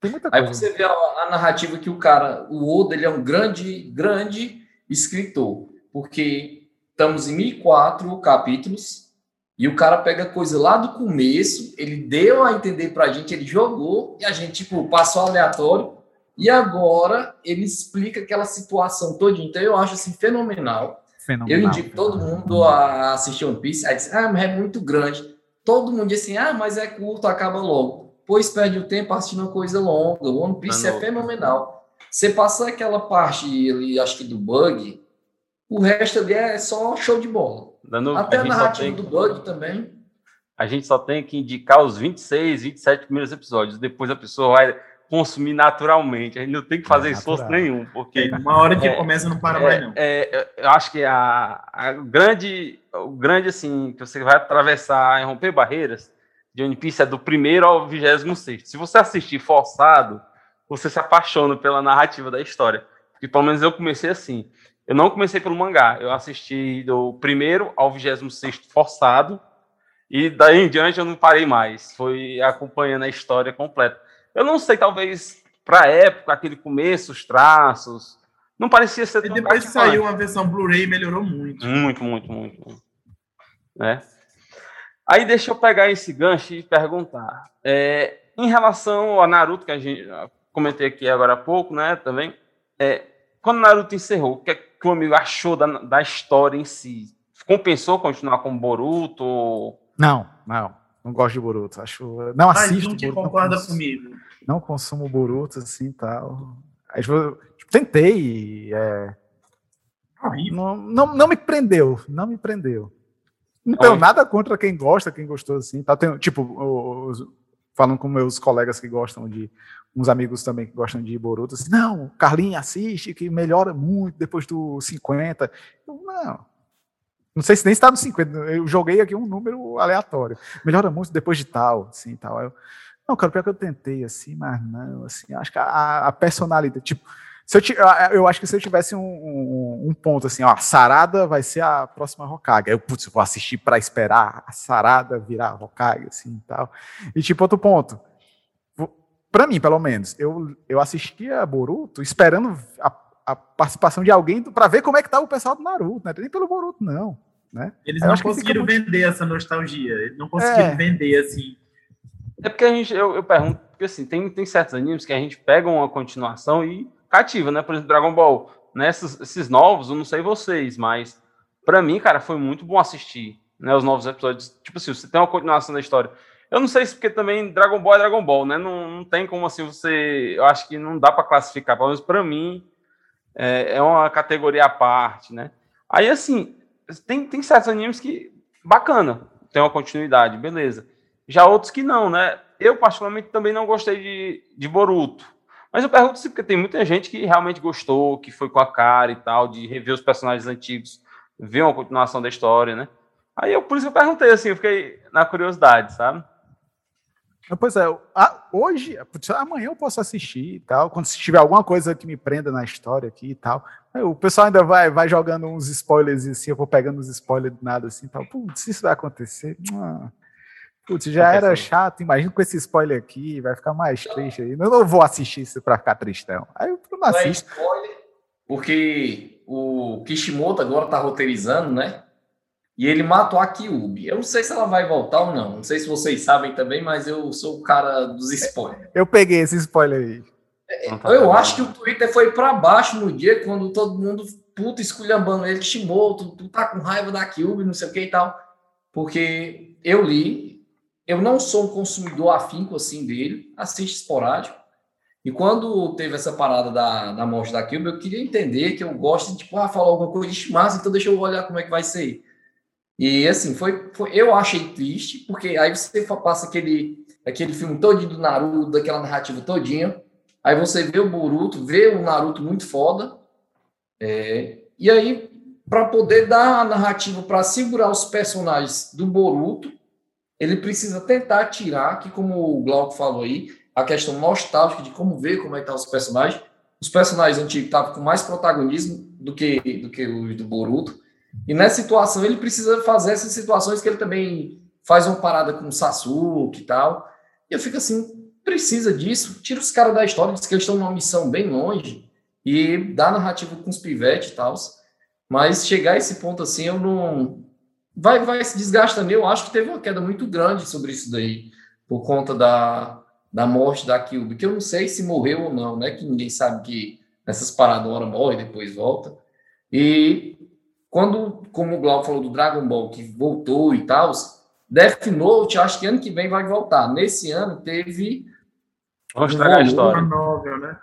Tem muita coisa. Aí você vê a, a, narrativa que o cara, o Oda, ele é um grande, grande escritor, porque estamos em 1004 capítulos e o cara pega coisa lá do começo, ele deu a entender pra gente, ele jogou e a gente, tipo, passou aleatório e agora ele explica aquela situação toda. Então eu acho assim fenomenal. fenomenal eu indico todo mundo a assistir One Piece. Aí diz, ah, mas é muito grande. Todo mundo diz assim, ah, mas é curto, acaba logo. Pois perde o tempo assistindo uma coisa longa. O One Piece é fenomenal. Você passar aquela parte ali, acho que do bug, o resto ali é só show de bola. Dando, Até a, a narrativa do bug também. A gente só tem que indicar os 26, 27 primeiros episódios. Depois a pessoa vai consumir naturalmente. A gente não tem que fazer é esforço nenhum, porque é, uma hora que é, começa não para é, mais não. É, eu acho que a, a, grande, o grande assim que você vai atravessar e romper barreiras de One Piece é do primeiro ao vigésimo sexto. Se você assistir forçado, você se apaixona pela narrativa da história. Porque pelo menos eu comecei assim. Eu não comecei pelo mangá, eu assisti do primeiro ao vigésimo sexto forçado e daí em diante eu não parei mais. Foi acompanhando a história completa. Eu não sei, talvez para a época, aquele começo, os traços, não parecia ser tão E depois saiu uma versão Blu-ray e melhorou muito. Muito, muito, muito. muito. Né? Aí deixa eu pegar esse gancho e perguntar. É, em relação a Naruto, que a gente comentei aqui agora há pouco, né, também, é, quando Naruto encerrou, o que, é que o amigo achou da, da história em si? Compensou continuar com Boruto? Não, não. Não gosto de Boruto. Acho. Não assisto. Mas Boruto, concorda não comigo. Não consumo Boruto, assim tal. Aí, tipo, tentei. É... Não, não, não me prendeu. Não me prendeu. Não tenho nada contra quem gosta, quem gostou assim. Tá? Tem, tipo, os, falando com meus colegas que gostam de. Uns amigos também que gostam de Boruto, assim, não, Carlinhos assiste, que melhora muito depois do 50. Eu, não, não sei se nem está no 50. Eu joguei aqui um número aleatório. Melhora muito depois de tal, assim, tal. Eu, não, cara, pior que eu tentei, assim, mas não, assim, acho que a, a personalidade, tipo, se eu, eu acho que se eu tivesse um, um, um, ponto assim, ó, a Sarada vai ser a próxima Hokage. Eu, putz, vou assistir para esperar a Sarada virar Hokage, assim, e tal. E tipo, outro ponto. Para mim, pelo menos, eu, eu assistia Boruto esperando a a participação de alguém para ver como é que tá o pessoal do Naruto, né? Nem pelo Boruto, não. Né? Eles não conseguiram vender essa nostalgia, eles não conseguiram é. vender assim. É porque a gente, eu, eu, pergunto, porque assim, tem, tem certos animes que a gente pega uma continuação e cativa, né? Por exemplo, Dragon Ball. Né? Esses, esses novos, eu não sei vocês, mas para mim, cara, foi muito bom assistir né, os novos episódios. Tipo assim, você tem uma continuação da história. Eu não sei se porque também Dragon Ball é Dragon Ball, né? Não, não tem como assim você. Eu acho que não dá para classificar, pelo menos para mim é, é uma categoria à parte, né? Aí, assim, tem, tem certos animes que, bacana, tem uma continuidade, beleza. Já outros que não, né? Eu, particularmente, também não gostei de, de Boruto. Mas eu pergunto se porque tem muita gente que realmente gostou, que foi com a cara e tal, de rever os personagens antigos, ver uma continuação da história, né? Aí eu, por isso eu perguntei, assim, eu fiquei na curiosidade, sabe? Pois é, hoje, amanhã eu posso assistir e tal, quando se tiver alguma coisa que me prenda na história aqui e tal. O pessoal ainda vai, vai jogando uns spoilers assim, eu vou pegando uns spoilers de nada assim tal. Putz, isso vai acontecer. Putz, já era chato, imagina com esse spoiler aqui, vai ficar mais triste aí. Eu não vou assistir isso pra ficar tristão. Aí eu não assisto. Não é spoiler, porque o Kishimoto agora tá roteirizando, né? E ele matou a Kyubi. Eu não sei se ela vai voltar ou não. Não sei se vocês sabem também, mas eu sou o cara dos spoilers. Eu peguei esse spoiler aí. Eu acho que o Twitter foi para baixo no dia quando todo mundo puto esculhambando ele, Kishimoto, tu tá com raiva da Kyubi, não sei o que e tal. Porque eu li, eu não sou um consumidor afinco assim dele, assiste esporádico. E quando teve essa parada da, da morte da Kyubi, eu queria entender que eu gosto de, tipo, ah, falar alguma coisa de massa, então deixa eu olhar como é que vai ser. E assim, foi, foi, eu achei triste, porque aí você passa aquele, aquele filme todinho do Naruto, daquela narrativa todinha, aí você vê o Boruto, vê o Naruto muito foda, é, e aí, para poder dar a narrativa, para segurar os personagens do Boruto, ele precisa tentar tirar, que como o Glauco falou aí, a questão nostálgica de como ver como é que tá os personagens. Os personagens antigos estavam com mais protagonismo do que, do que os do Boruto. E nessa situação ele precisa fazer essas situações que ele também faz uma parada com o Sasuke e tal. E eu fico assim, precisa disso. Tira os caras da história, diz que eles estão numa missão bem longe e dá narrativa com os pivetes e tal. Mas chegar a esse ponto assim, eu não. Vai, vai se desgastando. Eu acho que teve uma queda muito grande sobre isso daí, por conta da, da morte da Kyubi, que eu não sei se morreu ou não, né? Que ninguém sabe que nessas paradas uma hora morre, depois volta. E quando, como o Glauco falou do Dragon Ball, que voltou e tal, Death Note, acho que ano que vem vai voltar. Nesse ano teve. Vamos estragar a história. Novel, né?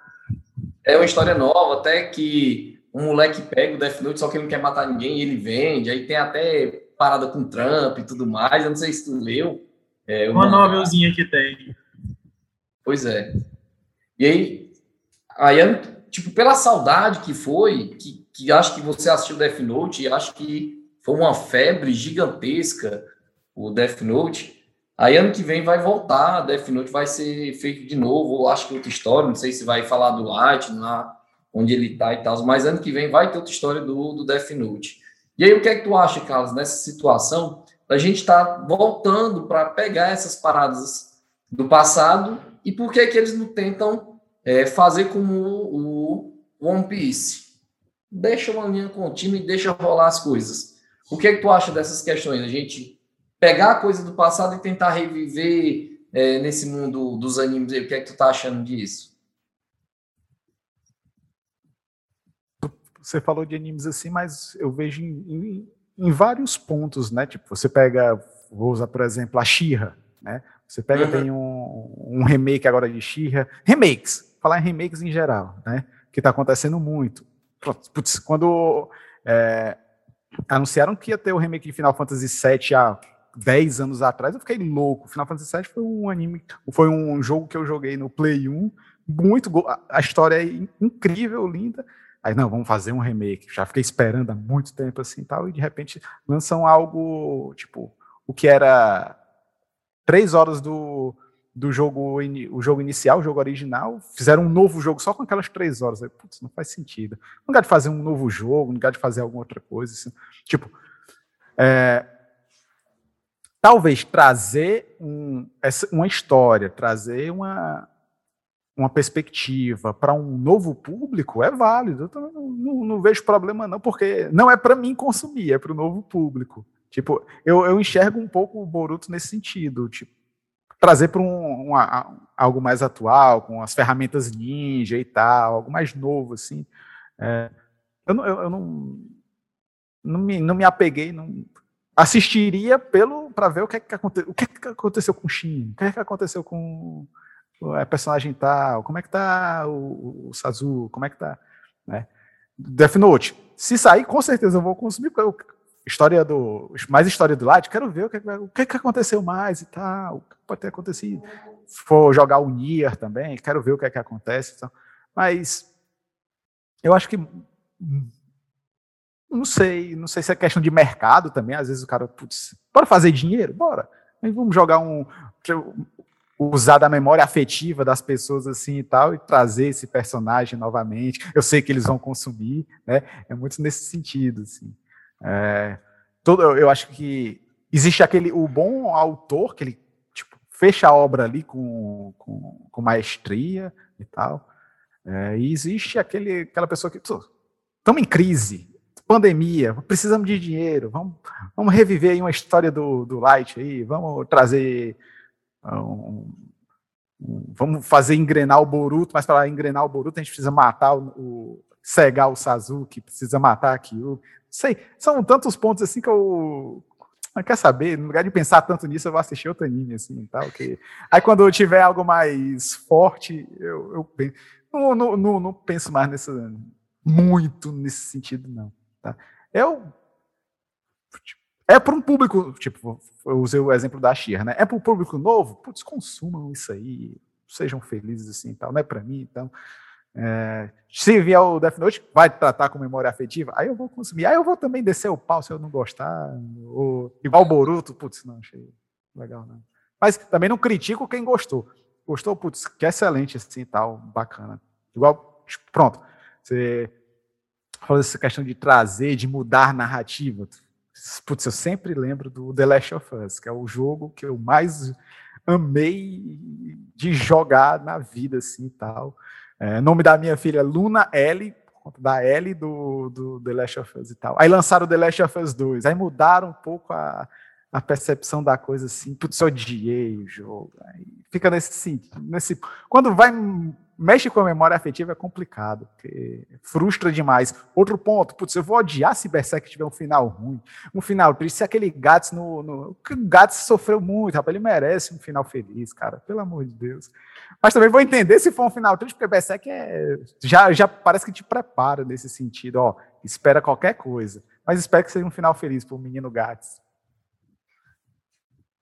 É uma história nova, até que um moleque pega o Death Note, só que ele não quer matar ninguém e ele vende. Aí tem até parada com Trump e tudo mais. Eu não sei se tu leu. É, uma novelzinha que tem. Pois é. E aí, aí, tipo, pela saudade que foi, que que acho que você assistiu Death Note e acho que foi uma febre gigantesca o Death Note. Aí ano que vem vai voltar, Death Note vai ser feito de novo, acho que outra história, não sei se vai falar do Light, lá onde ele tá e tal, mas ano que vem vai ter outra história do, do Death Note. E aí o que é que tu acha, Carlos, nessa situação, a gente tá voltando para pegar essas paradas do passado e por que que eles não tentam é, fazer como o, o One Piece? deixa uma linha contínua e deixa rolar as coisas. O que é que tu acha dessas questões? A gente pegar a coisa do passado e tentar reviver é, nesse mundo dos animes. O que é que tu tá achando disso? Você falou de animes assim, mas eu vejo em, em, em vários pontos, né? Tipo, você pega, vou usar por exemplo a Shira, né? Você pega uhum. tem um, um remake agora de Shira, remakes, falar em remakes em geral, né? Que está acontecendo muito putz, quando é, anunciaram que ia ter o remake de Final Fantasy VII há 10 anos atrás, eu fiquei louco. Final Fantasy VII foi um anime, foi um jogo que eu joguei no Play 1, muito a história é incrível, linda. Aí não, vamos fazer um remake. Já fiquei esperando há muito tempo assim, tal, e de repente lançam algo tipo o que era três horas do do jogo, o jogo inicial, o jogo original, fizeram um novo jogo só com aquelas três horas. Aí, putz, não faz sentido. No lugar de fazer um novo jogo, no lugar de fazer alguma outra coisa, assim, tipo, é, talvez trazer um, essa, uma história, trazer uma, uma perspectiva para um novo público é válido. Eu não, não, não vejo problema não, porque não é para mim consumir, é para o novo público. Tipo, eu, eu enxergo um pouco o Boruto nesse sentido, tipo, trazer para um, algo mais atual, com as ferramentas ninja e tal, algo mais novo, assim. É, eu, não, eu, eu não, não, me, não me apeguei, não, assistiria pelo para ver o que, é que, aconte, o que, é que aconteceu com o Shin, o que, é que aconteceu com a personagem tal, como é que tá o, o Sazu, como é que tá, né? Death Note. Se sair, com certeza eu vou consumir, porque eu história do mais história do Light, quero ver o que, o que, que aconteceu mais e tal, o que pode ter acontecido. Se for jogar o Nier também, quero ver o que é que acontece. Então. Mas eu acho que não sei, não sei se é questão de mercado também. Às vezes o cara, putz, bora fazer dinheiro, bora. Mas vamos jogar um usar da memória afetiva das pessoas assim e tal e trazer esse personagem novamente. Eu sei que eles vão consumir, né? É muito nesse sentido, assim. É, todo, eu acho que existe aquele o bom autor que ele tipo, fecha a obra ali com, com, com maestria e tal. É, e existe aquele, aquela pessoa que estamos em crise, pandemia, precisamos de dinheiro, vamos, vamos reviver aí uma história do, do Light aí, vamos trazer um, um, vamos fazer engrenar o Boruto, mas para engrenar o Boruto a gente precisa matar o, o cegar o Sasuke, precisa matar aquilo. Sei, são tantos pontos assim que eu não quer saber, no lugar de pensar tanto nisso, eu vou assistir outro anime, assim, tal, que... Aí quando eu tiver algo mais forte, eu, eu não, não, não, não penso mais nessa, muito nesse sentido, não. Tá? Eu. É para um público, tipo, eu usei o exemplo da Xir, né? É para um público novo, putz, consumam isso aí, sejam felizes assim tal, não é para mim, então. É, se vier o Death Note, vai tratar com memória afetiva, aí eu vou consumir. Aí eu vou também descer o pau se eu não gostar. Ou, igual o Boruto, putz, não achei legal, não. Mas também não critico quem gostou. Gostou, putz, que excelente assim tal, bacana. Igual, pronto. Você falou essa questão de trazer, de mudar narrativa. Putz, eu sempre lembro do The Last of Us, que é o jogo que eu mais amei de jogar na vida, assim, tal. É, nome da minha filha é Luna L, da L do, do The Last of Us e tal. Aí lançaram The Last of Us 2, aí mudaram um pouco a, a percepção da coisa, assim, putz, eu odiei o jogo. Aí fica nesse, nesse... Quando vai mexe com a memória afetiva é complicado, frustra demais. Outro ponto, putz, eu vou odiar se Berserk tiver um final ruim, um final triste, se aquele Gats no, no... O Gats sofreu muito, rapaz, ele merece um final feliz, cara, pelo amor de Deus. Mas também vou entender se for um final triste, porque Berserk é... já, já parece que te prepara nesse sentido, ó, espera qualquer coisa. Mas espero que seja um final feliz pro menino Gats.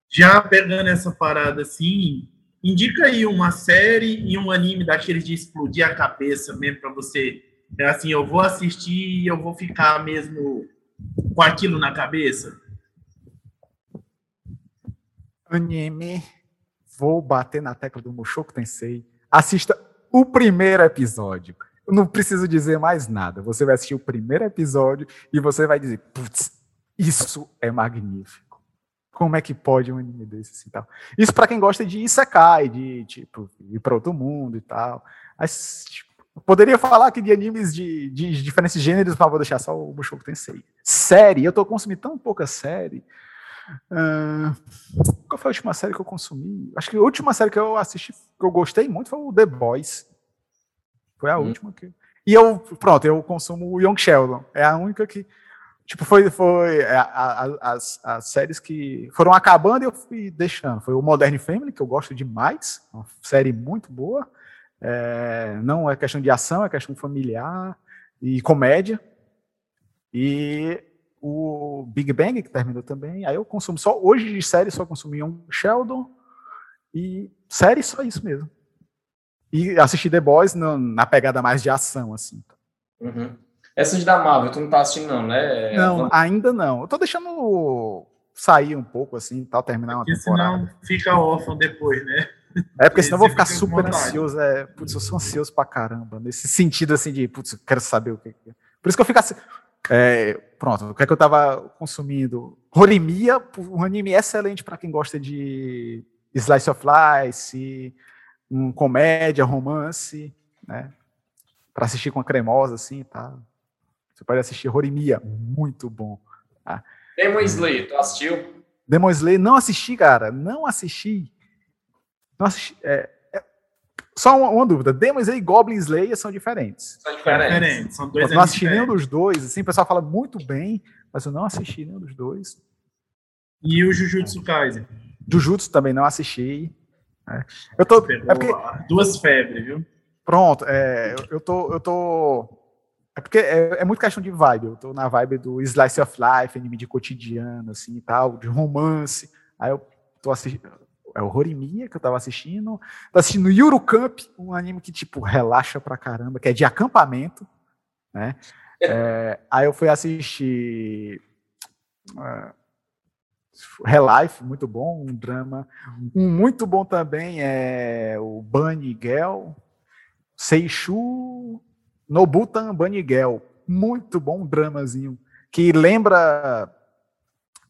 Já pegando essa parada assim, Indica aí uma série e um anime daqueles de explodir a cabeça mesmo para você. É assim, eu vou assistir e eu vou ficar mesmo com aquilo na cabeça. Anime. Vou bater na tecla do Mushoku Tensei. Assista o primeiro episódio. Eu não preciso dizer mais nada. Você vai assistir o primeiro episódio e você vai dizer: putz, isso é magnífico. Como é que pode um anime desse assim, tal? Isso para quem gosta de Isekai, de tipo, ir para outro mundo e tal. Mas, tipo, poderia falar aqui de animes de, de diferentes gêneros, mas vou deixar só o Mushoku Tensei. Série, eu tô consumindo tão pouca série. Uh, qual foi a última série que eu consumi? Acho que a última série que eu assisti, que eu gostei muito, foi o The Boys. Foi a hum. última que. E eu, pronto, eu consumo o Young Sheldon. É a única que Tipo, foi, foi é, a, a, as, as séries que foram acabando e eu fui deixando. Foi o Modern Family, que eu gosto demais, uma série muito boa. É, não é questão de ação, é questão familiar e comédia. E o Big Bang, que terminou também. Aí eu consumo só, hoje de série, só consumi um Sheldon. E série, só isso mesmo. E assisti The Boys na, na pegada mais de ação, assim. Uhum. Essas da Marvel, tu não tá assistindo, não, né? Não, ainda não. Eu tô deixando sair um pouco, assim, tal, terminar uma porque temporada. Senão fica órfão depois, né? É, porque senão eu vou ficar super ansioso. É, putz, eu sou ansioso pra caramba. Nesse sentido, assim, de, putz, eu quero saber o que. Por isso que eu fico assim. É, pronto, o que é que eu tava consumindo? Rolimia, um anime excelente para quem gosta de slice of life, um comédia, romance, né? Para assistir com a cremosa, assim, tá? Você pode assistir Rorimia, muito bom. Tá? Demon Slayer, tu assistiu? Demon Slayer, não assisti, cara, não assisti. Não assisti. É, é, só uma, uma, dúvida: Demon Slayer e Goblin Slayer são diferentes. São diferentes. São dois eu não assisti nenhum dos dois. Assim, o pessoal fala muito bem, mas eu não assisti nenhum dos dois. E o Jujutsu Kaisen? Jujutsu também não assisti. É. Eu tô. É porque, duas febres, viu? Pronto, é, eu tô, eu tô é porque é, é, muito questão de vibe. Eu tô na vibe do slice of life, anime de cotidiano, assim e tal, de romance. Aí eu tô assistindo. É o Horimiya que eu tava assistindo. Tô assistindo Yuru Camp, um anime que, tipo, relaxa pra caramba, que é de acampamento, né? É, aí eu fui assistir. Uh, Relife, muito bom, um drama. Um muito bom também é o Bunny Girl, Seishu Nobutan Baniguel, muito bom dramazinho, que lembra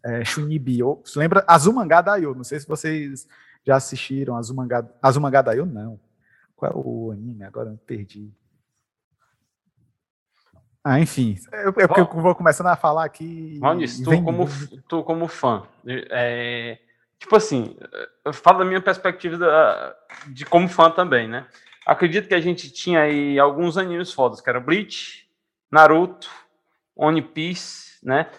é, Shunibyo, lembra Azumanga Daioh, não sei se vocês já assistiram Azumanga, Azumanga Daioh, não. Qual é o anime? Agora eu perdi. Ah, enfim, eu, eu, eu vou começando a falar aqui. Maurício, tu, como, tu como fã, é, tipo assim, eu falo da minha perspectiva da, de como fã também, né? Acredito que a gente tinha aí alguns animes fodas, que era Bleach, Naruto, One Piece, né?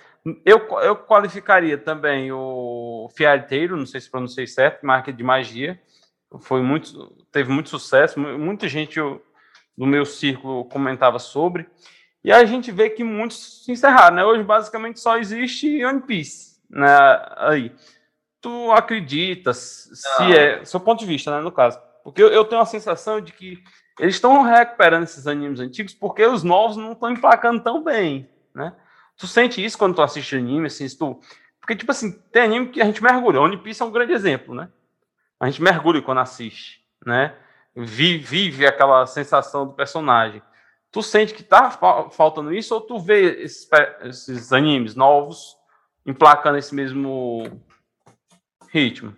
Eu, eu qualificaria também o Fiarteiro, não sei se pronunciei certo, marca de magia. Foi muito, teve muito sucesso, muita gente do meu círculo comentava sobre. E a gente vê que muitos se encerraram, né? Hoje basicamente só existe One Piece, né? Aí. Tu acreditas, se é, seu ponto de vista, né, no caso. Porque eu, eu tenho a sensação de que eles estão recuperando esses animes antigos porque os novos não estão emplacando tão bem, né? Tu sente isso quando tu assiste anime, assim, tu... Porque, tipo assim, tem anime que a gente mergulha. One Piece é um grande exemplo, né? A gente mergulha quando assiste, né? Vive, vive aquela sensação do personagem. Tu sente que tá faltando isso ou tu vê esses, esses animes novos emplacando esse mesmo ritmo?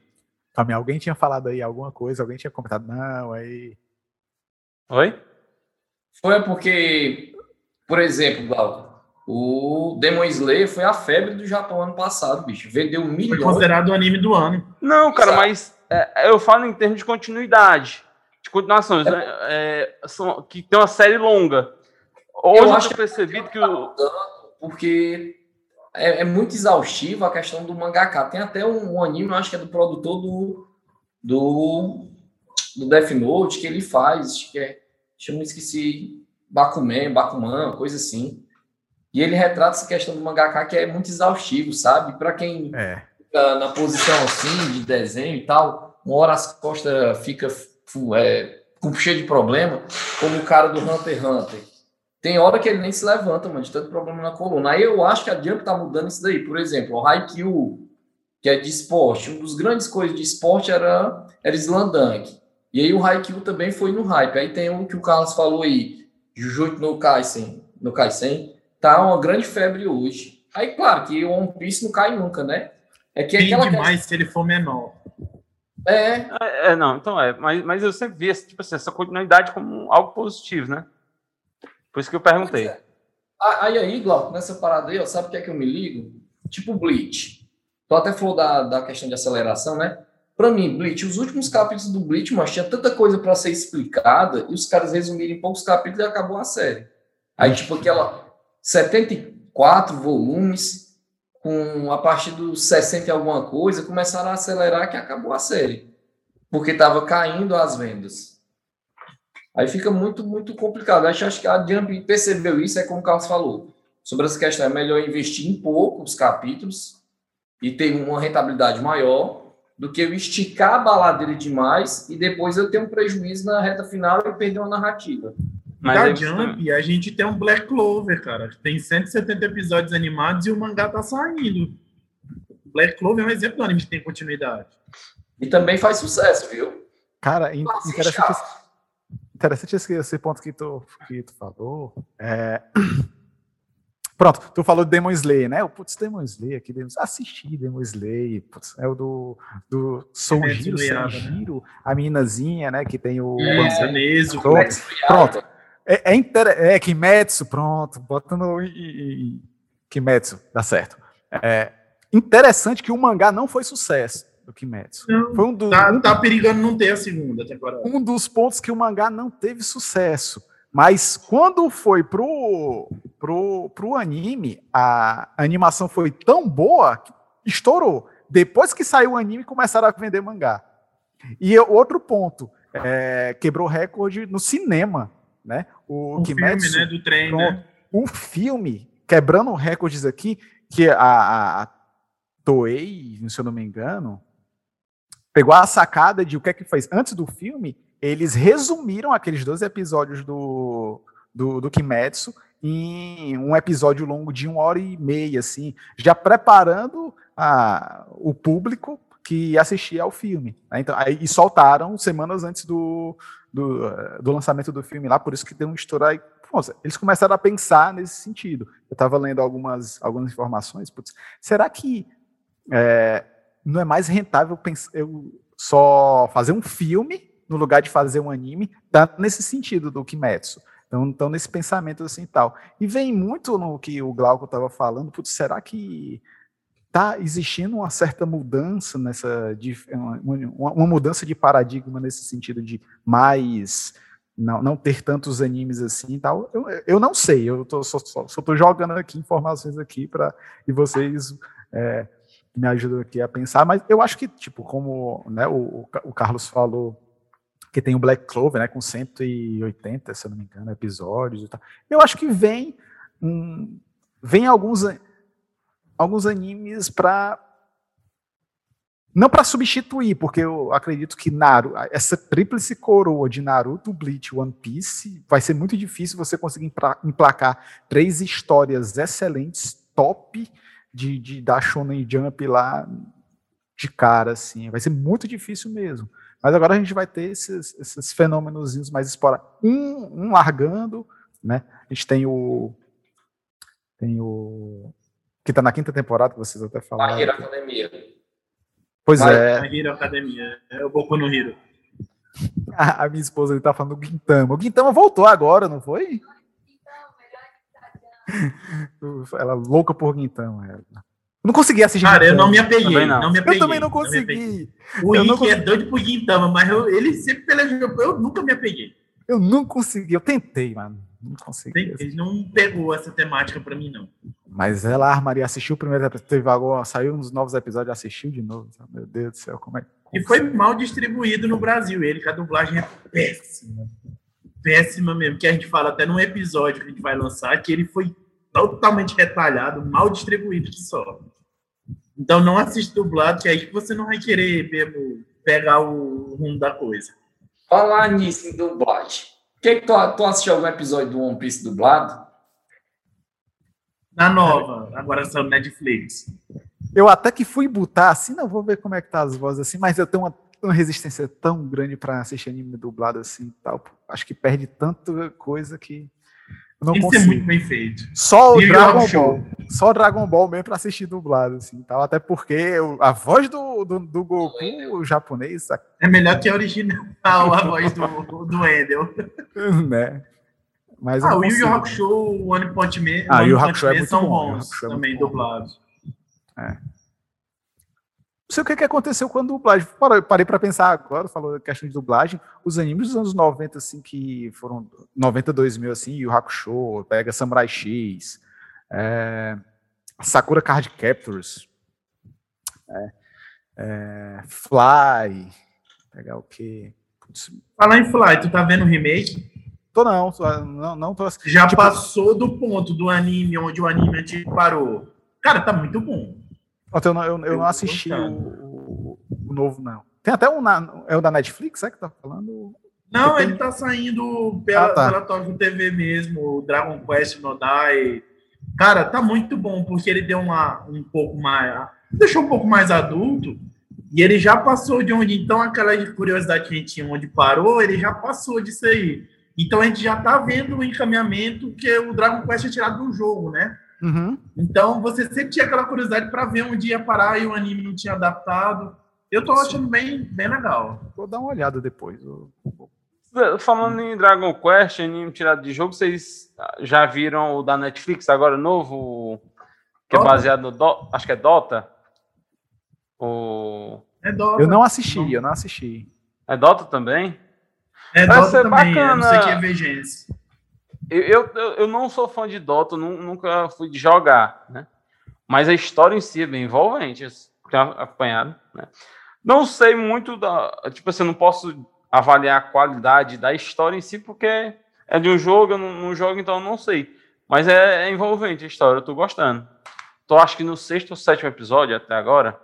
Também alguém tinha falado aí alguma coisa, alguém tinha comentado, não, aí. Oi? Foi porque, por exemplo, Glauco, o Demon Slayer foi a febre do Japão ano passado, bicho. Vendeu milhões. Foi considerado o anime do ano. Não, cara, Exato. mas é, eu falo em termos de continuidade. De continuação, é, é, são, que tem uma série longa. Hoje eu acho que percebido que o. Porque é, é, muito exaustivo a questão do mangaka. Tem até um, um anime, acho que é do produtor do, do, do Death Note, que ele faz, que é, eu me esqueci, Bakuman, Bakuman, coisa assim. E ele retrata essa questão do mangaka que é muito exaustivo, sabe? Para quem é. fica na posição assim de desenho e tal, uma hora as costas fica é, com cheio de problema, como o cara do Hunter x Hunter. Tem hora que ele nem se levanta, mano, de tanto problema na coluna. Aí eu acho que a Jump tá mudando isso daí. Por exemplo, o Haikyuu, que é de esporte. Um dos grandes coisas de esporte era, era Slandunk. E aí o Haikyuu também foi no hype. Aí tem o que o Carlos falou aí, Jujutsu no Kaisen, no Kaisen, tá uma grande febre hoje. Aí, claro, que o One Piece não cai nunca, né? É que Tem aquela demais se ele for menor. É. é. é. não, então é. Mas, mas eu sempre vi tipo assim, essa continuidade como algo positivo, né? Por isso que eu perguntei. É. Aí, aí, Glauco, nessa parada aí, ó, sabe o que é que eu me ligo? Tipo Bleach. Tu até falou da, da questão de aceleração, né? Pra mim, Bleach, os últimos capítulos do Bleach, mas tinha tanta coisa para ser explicada e os caras resumiram em poucos capítulos e acabou a série. Aí, tipo, aquela 74 volumes, com a partir dos 60 e alguma coisa, começaram a acelerar que acabou a série. Porque estava caindo as vendas. Aí fica muito, muito complicado. Acho, acho que a Jump percebeu isso, é como o Carlos falou. Sobre essa questão, é melhor investir em poucos capítulos e ter uma rentabilidade maior do que eu esticar a baladeira demais e depois eu ter um prejuízo na reta final e perder uma narrativa. Mas da Jump, a gente tem um Black Clover, cara. Tem 170 episódios animados e o mangá tá saindo. Black Clover é um exemplo do anime que tem continuidade. E também faz sucesso, viu? Cara, interessante, esse, interessante esse, esse, ponto que tu, que tu falou. É... Pronto, tu falou do Demon Slayer, né? O putz, Demon Slayer aqui, Demon... assisti Demon Slayer, putz, é o do, do Soujiro, Soujiro, né? a meninazinha, né? Que tem o. É, mesmo. Pronto, pronto. É, é, inter... é Kimetsu, pronto, bota no Kimetsu, dá certo. É interessante que o mangá não foi sucesso do Kimetsu. Não, foi um do, tá, um, tá perigando não ter a segunda temporada. Um dos pontos que o mangá não teve sucesso. Mas quando foi pro, pro, pro anime, a animação foi tão boa que estourou. Depois que saiu o anime, começaram a vender mangá. E outro ponto, é, quebrou recorde no cinema né? O um Kimetsu, filme, né, do trem, pronto, né? Um filme quebrando recordes aqui que a, a, a Toei, se eu não me engano, pegou a sacada de o que é que fez antes do filme, eles resumiram aqueles dois episódios do, do, do Kimetsu em um episódio longo de uma hora e meia, assim, já preparando a, o público que assistia ao filme. Né? Então, aí, e soltaram semanas antes do, do, do lançamento do filme lá, por isso que deu um estouro aí. eles começaram a pensar nesse sentido. Eu estava lendo algumas, algumas informações. Putz, será que é, não é mais rentável eu só fazer um filme no lugar de fazer um anime? Tá nesse sentido do Kimetsu. Então, então nesse pensamento assim tal. E vem muito no que o Glauco estava falando, putz, será que está existindo uma certa mudança nessa uma, uma, mudança de paradigma nesse sentido de mais não, não ter tantos animes assim e tal. Eu, eu não sei, eu tô, só, tô jogando aqui informações aqui para e vocês é, me ajudam aqui a pensar, mas eu acho que, tipo, como né, o, o Carlos falou, que tem o Black Clover, né, com 180, se eu não me engano, episódios e tal. Eu acho que vem um, vem alguns alguns animes para não para substituir, porque eu acredito que Naruto, essa tríplice coroa de Naruto, Bleach, One Piece, vai ser muito difícil você conseguir emplacar três histórias excelentes, top de, de da Shonen Jump lá de cara, assim. Vai ser muito difícil mesmo. Mas agora a gente vai ter esses, esses fenômenos mais explorados. Um, um largando, né? A gente tem o. Tem o. Que tá na quinta temporada, que vocês até falaram. Hero Academia. Pois é. A Hero Academia. É o Boku no Hero. A, a minha esposa ele tá falando do Guintama. O Guintama voltou agora, não foi? Ela louca por Guintama. Ela. Eu não consegui assistir. Cara, eu não me apeguei. Não. não. me apeguei. Eu também não consegui. o Ike é doido por Gintama, mas eu, ele sempre pelejou. Eu nunca me apeguei. Eu não consegui. Eu tentei, mano. Não consegui. Ele não pegou essa temática pra mim, não. Mas ela, Maria, assistiu o primeiro episódio, teve agora, saiu nos novos episódios, assistiu de novo. Meu Deus do céu, como é. E foi mal distribuído no Brasil, ele, que a dublagem é péssima. Péssima mesmo, que a gente fala até num episódio que a gente vai lançar, que ele foi totalmente retalhado, mal distribuído que só. Então não assiste dublado, que aí você não vai querer mesmo pegar o rumo da coisa. Falar nisso em dublagem. Que que tu, tu assistiu algum episódio do One Piece dublado? Na nova, agora são Netflix. Eu até que fui botar assim, não vou ver como é que tá as vozes assim, mas eu tenho uma, uma resistência tão grande para assistir anime dublado assim, tal. Acho que perde tanta coisa que não Tem consigo. muito bem feito. Só o e Dragon Ball. Só o Dragon Ball mesmo pra assistir dublado, assim, tal. Até porque a voz do, do, do Goku, o japonês... É melhor que a original, a voz do, do Endel. né? Mas ah, o Yu Yu Hakusho, o One Punch Man, ah, One Punch Man é são bons é também dublados. É sei o que, que aconteceu com a dublagem. Parei para pensar agora, falou questão de dublagem. Os animes dos anos 90, assim, que foram 92 mil, assim, Yu Hakusho, pega Samurai X, é, Sakura Card Captors, é, é, Fly, pegar o quê? Falar em Fly, tu tá vendo o remake? Tô não, não, não tô Já tipo, passou do ponto do anime onde o anime antigo parou. Cara, tá muito bom. Eu não, eu, eu não assisti o, o, o, novo, não. Tem até um. Na, é o da Netflix, é que tá falando? Não, ele tá saindo pela, ah, tá. pela Tóquio TV mesmo, o Dragon Quest Nodai. Cara, tá muito bom, porque ele deu uma, um pouco mais. Deixou um pouco mais adulto. E ele já passou de onde. Então, aquela curiosidade que a gente tinha onde parou, ele já passou disso aí. Então, a gente já tá vendo o encaminhamento que o Dragon Quest é tirado do jogo, né? Uhum. Então, você sempre tinha aquela curiosidade para ver onde ia parar e o anime não tinha adaptado. Eu tô achando bem, bem legal. Vou dar uma olhada depois. Falando em Dragon Quest, anime tirado de jogo, vocês já viram o da Netflix agora novo? Que Dota? é baseado no. Do... Acho que é Dota? O... É Dota. Eu não assisti, não. eu não assisti. É Dota também? É Parece Dota também, bacana. não sei que é VGS. Eu, eu, eu não sou fã de Dota, nunca fui de jogar, né? Mas a história em si é bem envolvente, acompanhado, né? Não sei muito da. Tipo assim, eu não posso avaliar a qualidade da história em si, porque é de um jogo, eu não, não jogo, então eu não sei. Mas é, é, envolvente a história, eu tô gostando. Tô acho que no sexto ou sétimo episódio até agora.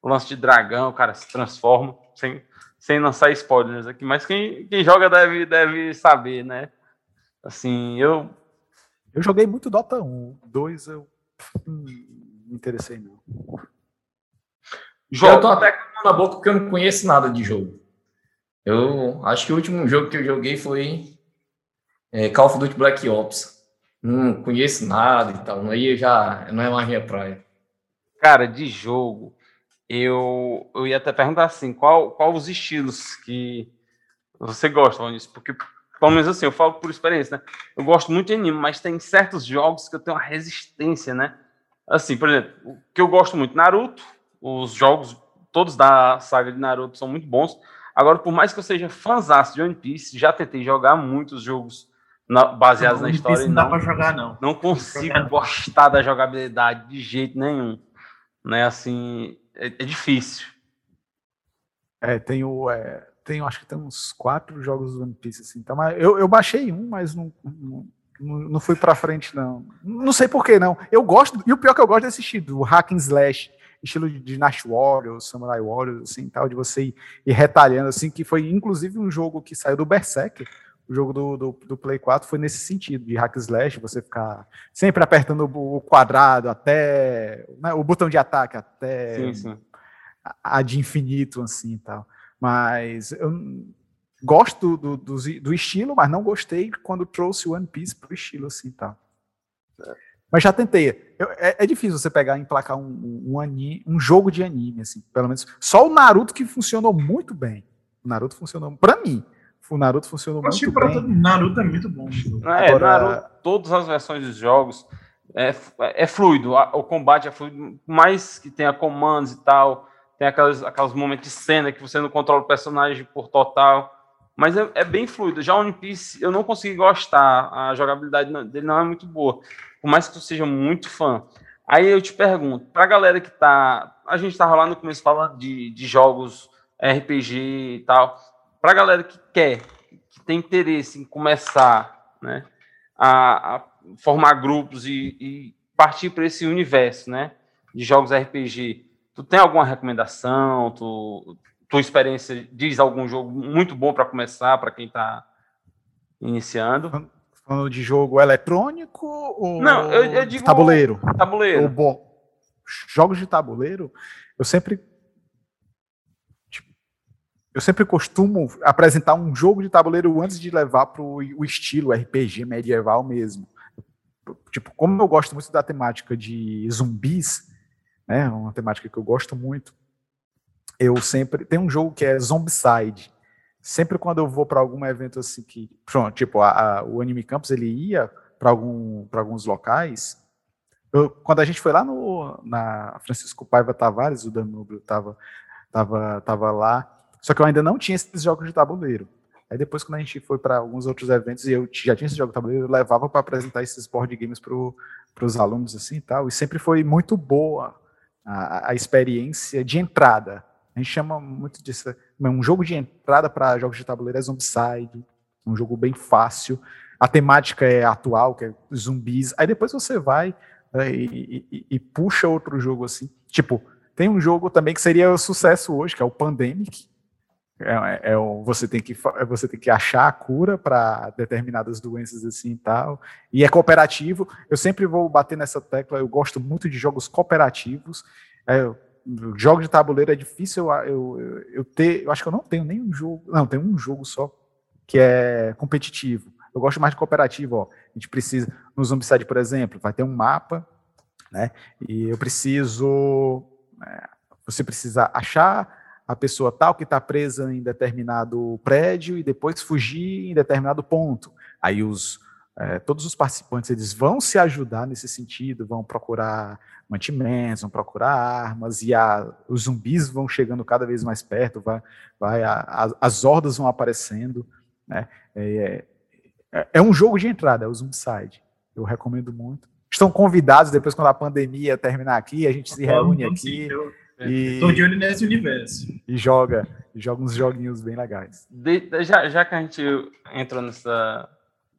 O lance de dragão, o cara se transforma, sem, sem lançar spoilers aqui, mas quem, quem joga deve, deve saber, né? Assim, eu. Eu joguei muito Dota 1. 2 eu hum, me interessei não. Jogo. Eu tô até com na boca porque eu não conheço nada de jogo. Eu acho que o último jogo que eu joguei foi é, Call of Duty Black Ops. Não conheço nada e tal. Aí já não é mais minha praia. Cara, de jogo, eu, eu ia até perguntar assim, qual, qual os estilos que você gosta, Vinícius? Porque pelo menos assim, eu falo por experiência, né? Eu gosto muito de anime, mas tem certos jogos que eu tenho uma resistência, né? Assim, por exemplo, o que eu gosto muito, Naruto, os jogos todos da saga de Naruto são muito bons. Agora, por mais que eu seja fãzaço de One Piece, já tentei jogar muitos jogos na, baseados não, na história. Não dá para jogar, não. Não consigo gostar da jogabilidade de jeito nenhum. Né? Assim, é, é difícil. É, tenho, é, tenho, acho que tem uns quatro jogos do One Piece, assim. Então, eu, eu baixei um, mas não, não, não fui pra frente, não. Não sei por que, não. Eu gosto, e o pior que eu gosto é assistir, do Hack and Slash, estilo de Dynasty Warriors, Samurai Warriors, assim, tal, de você ir, ir retalhando, assim, que foi inclusive um jogo que saiu do Berserker, o jogo do, do, do, Play 4 foi nesse sentido, de hack slash, você ficar sempre apertando o quadrado até né, o botão de ataque até sim, sim. A, a, de infinito, assim e tal. Mas eu gosto do, do, do, estilo, mas não gostei quando trouxe One Piece pro estilo assim e tal. Mas já tentei. Eu, é, é, difícil você pegar e emplacar um, um, anime, um jogo de anime, assim, pelo menos. Só o Naruto que funcionou muito bem. O Naruto funcionou, para mim, o Naruto funcionou muito bem. Todo, Naruto é muito bom. É, Agora... Naruto, todas as versões dos jogos é, é fluido, o combate é fluido, mais que tenha comandos e tal, tem aquelas, aqueles momentos de cena que você não controla o personagem por total, mas é, é bem fluido. Já o One Piece, eu não consegui gostar, a jogabilidade dele não é muito boa, por mais que tu seja muito fã. Aí eu te pergunto, pra galera que tá. A gente tava lá no começo falando de, de jogos RPG e tal para a galera que quer, que tem interesse em começar né, a, a formar grupos e, e partir para esse universo né, de jogos RPG, tu tem alguma recomendação? Tu, tua experiência diz algum jogo muito bom para começar, para quem está iniciando? Falando de jogo eletrônico ou Não, eu, eu digo tabuleiro? Tabuleiro. Ou. Jogos de tabuleiro, eu sempre eu sempre costumo apresentar um jogo de tabuleiro antes de levar para o estilo RPG medieval mesmo. Tipo, como eu gosto muito da temática de zumbis, né, uma temática que eu gosto muito, eu sempre tem um jogo que é Zombicide. Sempre quando eu vou para algum evento assim que, pronto, tipo, a, a, o Anime Campus ele ia para algum, para alguns locais. Eu, quando a gente foi lá no na Francisco Paiva Tavares, o Danúbio estava tava, tava lá, só que eu ainda não tinha esses jogos de tabuleiro. Aí depois, quando a gente foi para alguns outros eventos e eu já tinha esse jogo de tabuleiro, eu levava para apresentar esses board games para os alunos assim e tal. E sempre foi muito boa a, a experiência de entrada. A gente chama muito disso. Um jogo de entrada para jogos de tabuleiro é Zombicide, um jogo bem fácil. A temática é atual, que é zumbis. Aí depois você vai é, e, e, e puxa outro jogo assim. Tipo, tem um jogo também que seria o sucesso hoje, que é o Pandemic, é, é, é, você, tem que, você tem que achar a cura para determinadas doenças assim e tal. E é cooperativo. Eu sempre vou bater nessa tecla. Eu gosto muito de jogos cooperativos. É, jogo de tabuleiro é difícil eu, eu, eu, ter. Eu acho que eu não tenho nenhum jogo. Não, tem um jogo só que é competitivo. Eu gosto mais de cooperativo. Ó. A gente precisa. No Zombicide, por exemplo, vai ter um mapa, né? E eu preciso. É, você precisa achar a pessoa tal que está presa em determinado prédio e depois fugir em determinado ponto. Aí os é, todos os participantes eles vão se ajudar nesse sentido, vão procurar mantimentos, vão procurar armas e a, os zumbis vão chegando cada vez mais perto, vai, vai a, a, as hordas vão aparecendo, né? É, é, é, um jogo de entrada, é o Zombicide. Eu recomendo muito. Estão convidados depois quando a pandemia terminar aqui, a gente se reúne aqui. Estou de olho nesse universo. E joga, e joga uns joguinhos bem legais. De, já, já que a gente entrou nessa,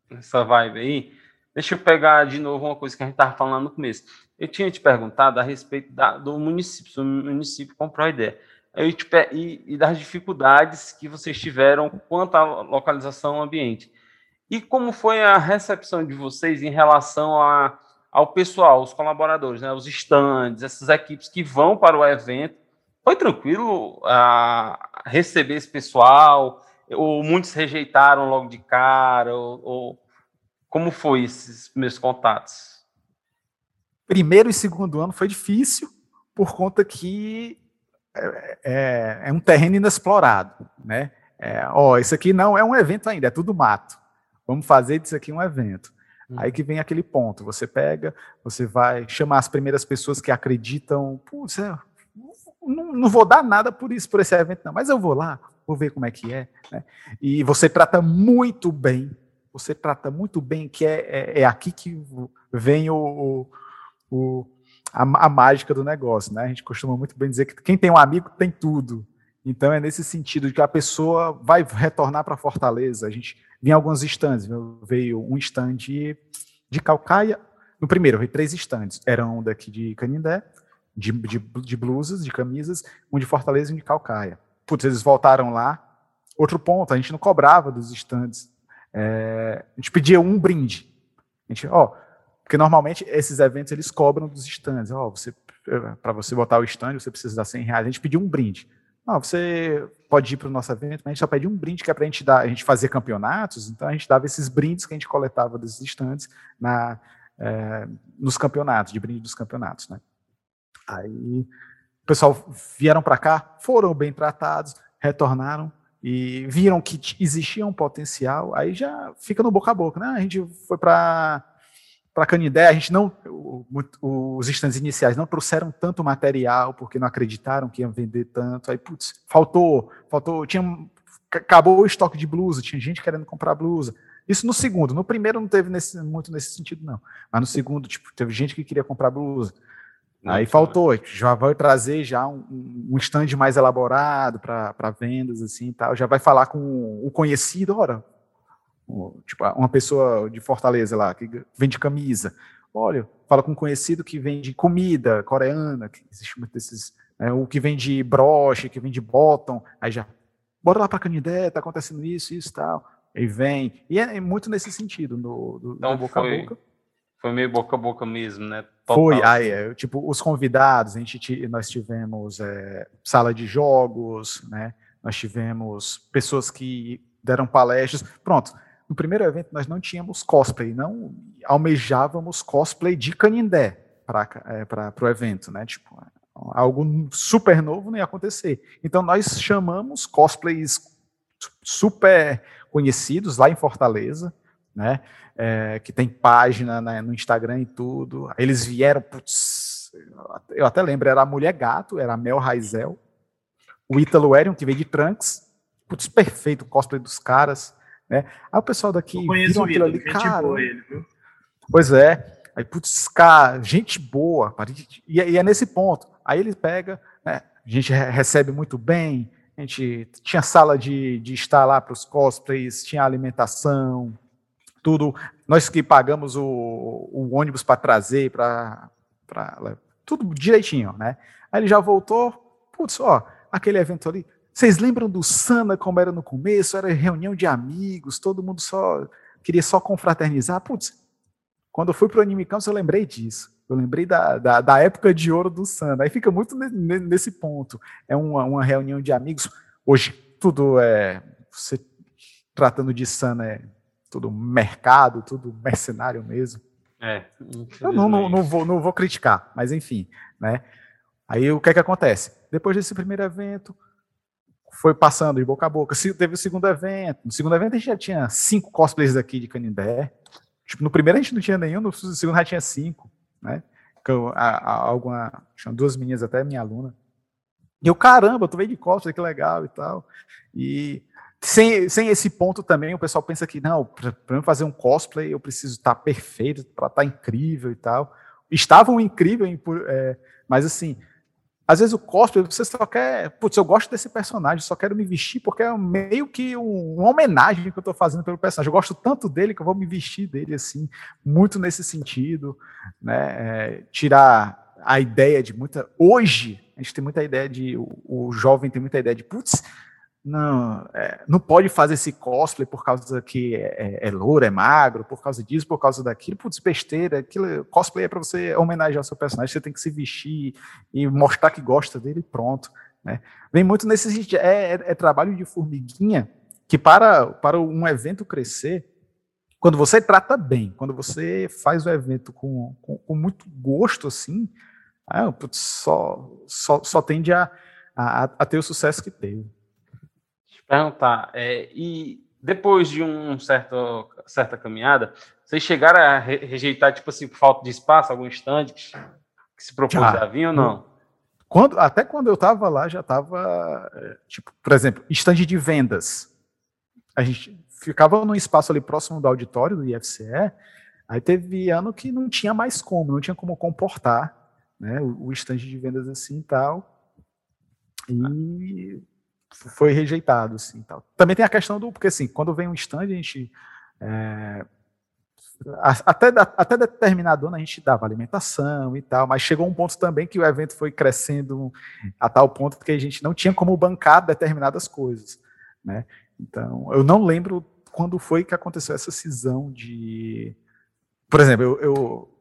nessa vibe aí, deixa eu pegar de novo uma coisa que a gente estava falando no começo. Eu tinha te perguntado a respeito da, do município, se o município comprou a ideia. Eu te, e, e das dificuldades que vocês tiveram quanto à localização ambiente. E como foi a recepção de vocês em relação a ao pessoal, os colaboradores, né, os stands, essas equipes que vão para o evento. Foi tranquilo a receber esse pessoal? Ou muitos rejeitaram logo de cara? Ou, ou como foi esses meus contatos? Primeiro e segundo ano foi difícil por conta que é, é, é um terreno inexplorado, né? É, ó, isso aqui não é um evento ainda, é tudo mato. vamos fazer disso aqui um evento. Hum. Aí que vem aquele ponto, você pega, você vai chamar as primeiras pessoas que acreditam, putz, é, não, não, vou dar nada por isso, por esse evento, não, mas eu vou lá, vou ver como é que é. Né? E você trata muito bem, você trata muito bem, que é, é, é aqui que vem o, o, o a, a, mágica do negócio. Né? A gente costuma muito bem dizer que quem tem um amigo tem tudo. Então é nesse sentido que a pessoa vai retornar para Fortaleza. A gente vinha alguns stands, veio um stand de, Calcaia. No primeiro, veio três stands. Eram um daqui de Canindé, de, de, de blusas, de camisas, um de Fortaleza e um de Calcaia. Putz, eles voltaram lá. Outro ponto, a gente não cobrava dos stands. É, a gente pedia um brinde. A gente, ó, porque normalmente esses eventos eles cobram dos stands. Ó, você para você botar o stand, você precisa dar 100 reais. A gente pediu um brinde. Não, você pode ir para o nosso evento, mas a gente só pede um brinde que é para a gente dar, a gente fazer campeonatos, então a gente dava esses brindes que a gente coletava desses stands na, é, nos campeonatos, de brinde dos campeonatos, né? Aí o pessoal vieram para cá, foram bem tratados, retornaram e viram que existia um potencial, aí já fica no boca a boca, né? A gente foi para para Canindé, a gente não, os estandes iniciais não trouxeram tanto material porque não acreditaram que iam vender tanto. Aí, putz, faltou, faltou, tinha, acabou o estoque de blusa, tinha gente querendo comprar blusa. Isso no segundo, no primeiro não teve nesse, muito nesse sentido não, mas no segundo, tipo, teve gente que queria comprar blusa. Aí faltou, já vai trazer já um, um stand mais elaborado para vendas assim, tal. Já vai falar com o conhecido, ora, tipo, uma pessoa de Fortaleza lá, que vende camisa. Olha, fala com um conhecido que vende comida coreana, que existe muito desses, né, o que vende broche, que vende bottom, aí já, bora lá para Canindé, tá acontecendo isso, isso tal. Aí vem. E é, muito nesse sentido, no, do, então, do boca foi, a boca. Foi meio boca a boca mesmo, né? Total. Foi, aí, é, tipo, os convidados, a gente, nós tivemos é, sala de jogos, né? Nós tivemos pessoas que deram palestras. Pronto, no primeiro evento nós não tínhamos cosplay, não almejávamos cosplay de Canindé para é, o evento, né? Tipo, algo super novo ia acontecer. Então nós chamamos cosplays super conhecidos lá em Fortaleza, né? É, que tem página né, no Instagram e tudo. Eles vieram, putz, eu até lembro, era a Mulher Gato, era a Mel Raizel, o Ítalo Erion, que veio de Trunks, putz, perfeito o cosplay dos caras. Né? Aí o pessoal daqui. Conheço aquilo ali, cara. Boa ele, viu? Pois é. Aí, putz, cara, gente boa. E, e é nesse ponto. Aí ele pega, né? A gente recebe muito bem. A gente tinha sala de, de estar lá para os cosplays, tinha alimentação, tudo. Nós que pagamos o, o ônibus para trazer, para. Tudo direitinho, né? Aí ele já voltou. Putz, ó, aquele evento ali, vocês lembram do Sana como era no começo? Era reunião de amigos, todo mundo só queria só confraternizar. Putz, quando eu fui para o Anime Campus, eu lembrei disso. Eu lembrei da, da, da, época de ouro do Sana. Aí fica muito nesse ponto. É uma, uma reunião de amigos. Hoje, tudo é. Você tratando de Sana é tudo mercado, tudo mercenário mesmo. É. Eu não, não, não, vou, não vou criticar, mas enfim, né? Aí o que é que acontece? Depois desse primeiro evento, foi passando de boca a boca. Teve o segundo evento. No segundo evento a gente já tinha cinco cosplays aqui de Canindé. Tipo, no primeiro a gente não tinha nenhum, no segundo já tinha cinco, né? Eu, a, a, alguma, tinha duas meninas até minha aluna. E eu, caramba, tu veio de cosplay, que legal e tal. E sem, sem esse ponto também, o pessoal pensa que, não, para eu fazer um cosplay eu preciso estar perfeito, para estar incrível e tal. Estavam incríveis, é, mas assim, às vezes o cosplay, você só quer. Putz, eu gosto desse personagem, só quero me vestir porque é meio que um, uma homenagem que eu estou fazendo pelo personagem. Eu gosto tanto dele que eu vou me vestir dele, assim, muito nesse sentido. Né? É, tirar a ideia de muita. Hoje, a gente tem muita ideia de. O, o jovem tem muita ideia de, putz, não, é, não pode fazer esse cosplay por causa que é, é, é, louro, é magro, por causa disso, por causa daquilo, putz, besteira, aquilo, cosplay é para você homenagear o seu personagem, você tem que se vestir e mostrar que gosta dele pronto, né? Vem muito nesse é, é, é, trabalho de formiguinha, que para, para um evento crescer, quando você trata bem, quando você faz o evento com, com, com muito gosto, assim, ah, putz, só, só, só tende a, a, a ter o sucesso que teve perguntar, é, e depois de um certo, certa caminhada, vocês chegaram a rejeitar, tipo assim, por falta de espaço, algum estande que, se propôs a vir ou não? Quando, até quando eu estava lá, já estava, é, tipo, por exemplo, estande de vendas. A gente ficava num espaço ali próximo do auditório do IFCE, aí teve ano que não tinha mais como, não tinha como comportar né, o, o estande de vendas assim e tal. E foi rejeitado, assim, tal. Também tem a questão do, porque assim, quando vem um stand, a gente é, até, até determinado ano a gente dava alimentação e tal, mas chegou um ponto também que o evento foi crescendo a tal ponto que a gente não tinha como bancar determinadas coisas, né? Então, eu não lembro quando foi que aconteceu essa cisão de, por exemplo, eu, eu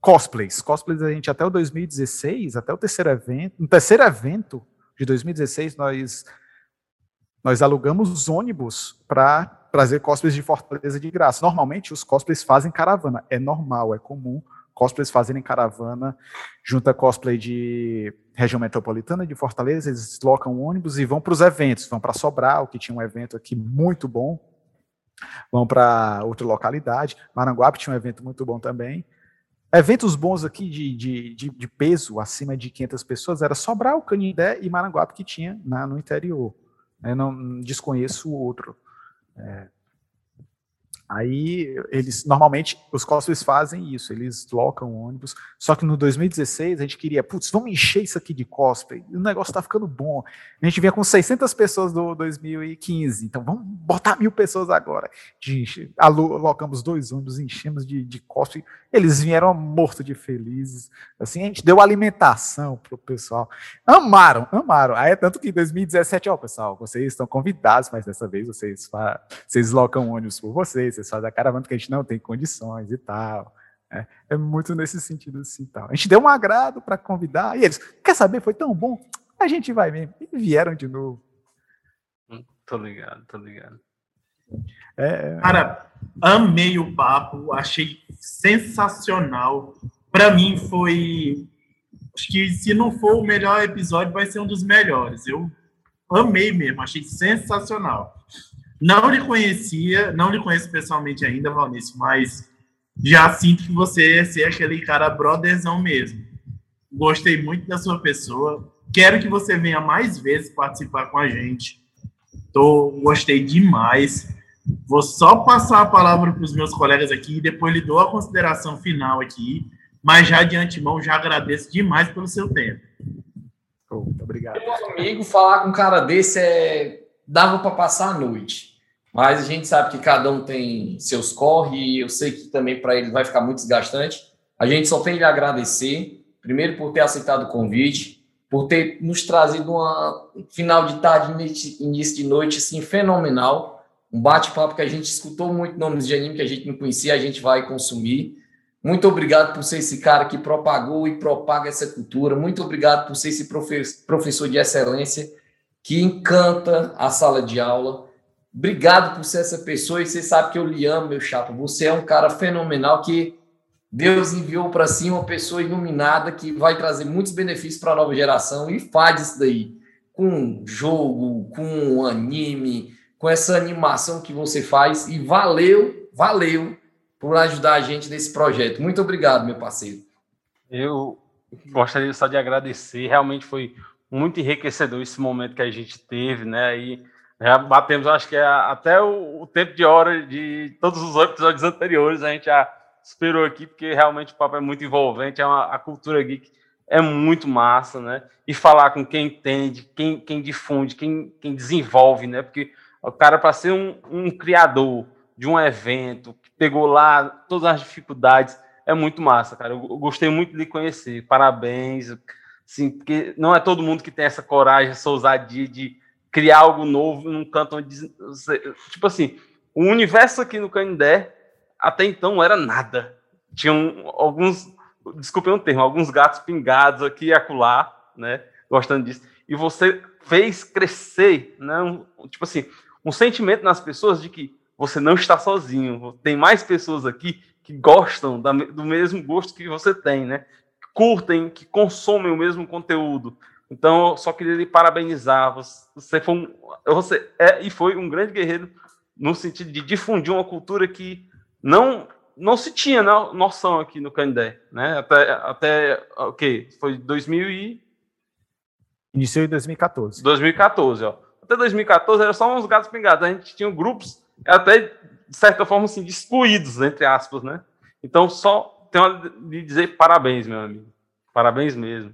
cosplays, cosplays a gente até o 2016, até o terceiro evento, no terceiro evento de 2016 nós nós alugamos ônibus para trazer cosplays de Fortaleza de graça. Normalmente os cosplays fazem caravana, é normal, é comum cosplays fazerem caravana, junta cosplay de região metropolitana de Fortaleza, eles deslocam ônibus e vão para os eventos, vão para Sobral, que tinha um evento aqui muito bom, vão para outra localidade, Maranguape tinha um evento muito bom também, Eventos bons aqui de, de, de, de, peso, acima de 500 pessoas, era Sobral, Canindé e Maranguape, que tinha na, no interior. Eu não desconheço o outro. É, Aí eles normalmente os cosplays fazem isso, eles locam ônibus. Só que no 2016 a gente queria, putz, vamos encher isso aqui de cosplay. O negócio tá ficando bom. A gente vinha com 600 pessoas do 2015, então vamos botar mil pessoas agora. De, alocamos dois ônibus, enchemos de, de cosplay. Eles vieram morto de felizes. Assim, a gente deu alimentação pro pessoal. Amaram, amaram. Aí é tanto que em 2017, ó, pessoal, vocês estão convidados, mas dessa vez vocês, vocês locam ônibus por vocês vocês fazem a caravana porque a gente não tem condições e tal. É, é muito nesse sentido assim tal. A gente deu um agrado para convidar e eles, quer saber, foi tão bom, a gente vai mesmo. E vieram de novo. Hum, tô ligado, tô ligado. É, é... Cara, amei o papo, achei sensacional. Para mim foi, acho que se não for o melhor episódio, vai ser um dos melhores. Eu amei mesmo, achei sensacional. Não lhe conhecia, não lhe conheço pessoalmente ainda, Valnício, mas já sinto que você é ser aquele cara brotherzão mesmo. Gostei muito da sua pessoa. Quero que você venha mais vezes participar com a gente. Tô, gostei demais. Vou só passar a palavra para os meus colegas aqui e depois lhe dou a consideração final aqui. Mas já de antemão, já agradeço demais pelo seu tempo. Muito obrigado. Meu amigo, falar com um cara desse é. dava para passar a noite. Mas a gente sabe que cada um tem seus corre e eu sei que também para ele vai ficar muito desgastante. A gente só tem de agradecer, primeiro por ter aceitado o convite, por ter nos trazido uma final de tarde, início de noite assim fenomenal, um bate-papo que a gente escutou muito nomes de anime que a gente não conhecia, a gente vai consumir. Muito obrigado por ser esse cara que propagou e propaga essa cultura. Muito obrigado por ser esse professor de excelência que encanta a sala de aula. Obrigado por ser essa pessoa e você sabe que eu lhe amo, meu chapa. Você é um cara fenomenal que Deus enviou para si uma pessoa iluminada que vai trazer muitos benefícios para a nova geração e faz isso daí com jogo, com anime, com essa animação que você faz e valeu, valeu por ajudar a gente nesse projeto. Muito obrigado, meu parceiro. Eu gostaria só de agradecer, realmente foi muito enriquecedor esse momento que a gente teve, né? E já batemos, acho que é até o, tempo de hora de todos os episódios anteriores, a gente já esperou aqui, porque realmente o papo é muito envolvente, é uma, a cultura geek é muito massa, né? E falar com quem entende, quem, quem difunde, quem, quem desenvolve, né? Porque o cara, para ser um, um criador de um evento, que pegou lá todas as dificuldades, é muito massa, cara. Eu, eu gostei muito de conhecer. Parabéns. Assim, porque não é todo mundo que tem essa coragem, essa ousadia de criar algo novo num canto onde. Tipo assim, o universo aqui no Canindé até então era nada. Tinham alguns, desculpem o termo, alguns gatos pingados aqui e acolá, né? Gostando disso. E você fez crescer, né? Um, tipo assim, um sentimento nas pessoas de que você não está sozinho. Tem mais pessoas aqui que gostam da, do mesmo gosto que você tem, né? Curtem, que consomem o mesmo conteúdo. Então, eu só queria lhe parabenizar. Você foi um, você é e foi um grande guerreiro no sentido de difundir uma cultura que não não se tinha noção aqui no Canindé, né? Até, até o okay, Foi 2000 e... Iniciou em 2014. 2014, ó. Até 2014 era só uns gatos pingados. A gente tinha grupos até, de certa forma, assim, excluídos, entre aspas, né? Então, só tenho de dizer parabéns, meu amigo. Parabéns mesmo.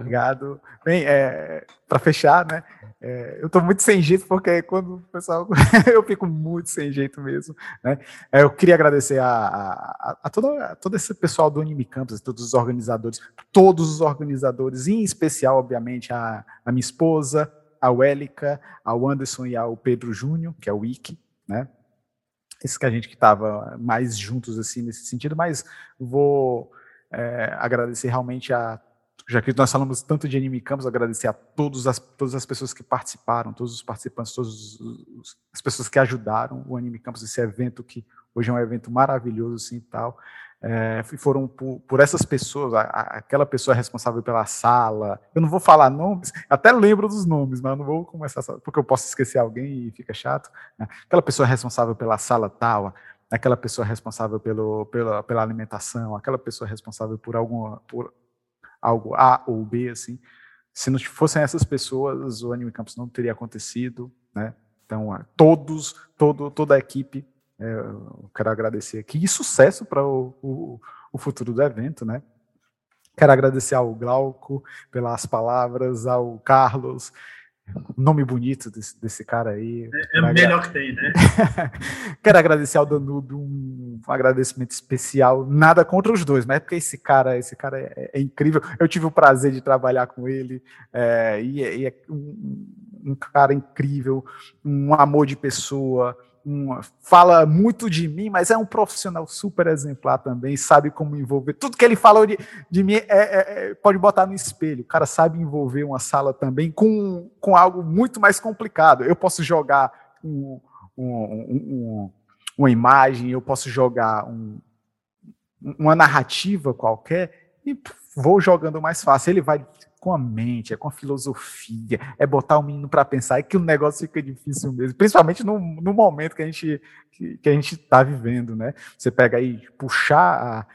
Obrigado. Bem, é, para fechar, né? É, eu estou muito sem jeito, porque quando o pessoal. eu fico muito sem jeito mesmo. Né? É, eu queria agradecer a, a, a, todo, a todo esse pessoal do Anime Campus, todos os organizadores, todos os organizadores, em especial, obviamente, a, minha esposa, a Wélica, ao Anderson e ao Pedro Júnior, que é o Wiki, né? Esses que a gente que estava mais juntos assim nesse sentido, mas vou é, agradecer realmente a já que nós falamos tanto de Anime Campus, agradecer a todos as, todas as pessoas que participaram, todos os participantes, todas as pessoas que ajudaram o Anime Campus, esse evento que hoje é um evento maravilhoso assim e tal. É, foram por, por essas pessoas, a, a, aquela pessoa responsável pela sala, eu não vou falar nomes, até lembro dos nomes, mas não vou começar, porque eu posso esquecer alguém e fica chato. Né? Aquela pessoa responsável pela sala tal, aquela pessoa responsável pelo, pela, pela alimentação, aquela pessoa responsável por alguma, por algo A ou B, assim. Se não fossem essas pessoas, o Anime Campus não teria acontecido, né? Então, todos, todo, toda a equipe, é, eu quero agradecer aqui. E sucesso para o, o, o futuro do evento, né? Quero agradecer ao Glauco pelas palavras, ao Carlos, Nome bonito desse, desse cara aí. É, é o melhor que tem, né? Quero agradecer ao Danúbio, um, um, agradecimento especial. Nada contra os dois, mas é porque esse cara, esse cara é, é incrível. Eu tive o prazer de trabalhar com ele é, e, é, e é um, um cara incrível, um amor de pessoa uma, fala muito de mim, mas é um profissional super exemplar também, sabe como envolver. Tudo que ele falou de, de mim é, é, é, pode botar no espelho. O cara sabe envolver uma sala também com, com algo muito mais complicado. Eu posso jogar um, um, uma imagem, eu posso jogar uma narrativa qualquer e vou jogando mais fácil. Ele vai com a mente, é com a filosofia, é botar o menino para pensar, é que o negócio fica difícil mesmo, principalmente no, no momento que a gente que, que a gente está vivendo, né? Você pega aí, puxar a,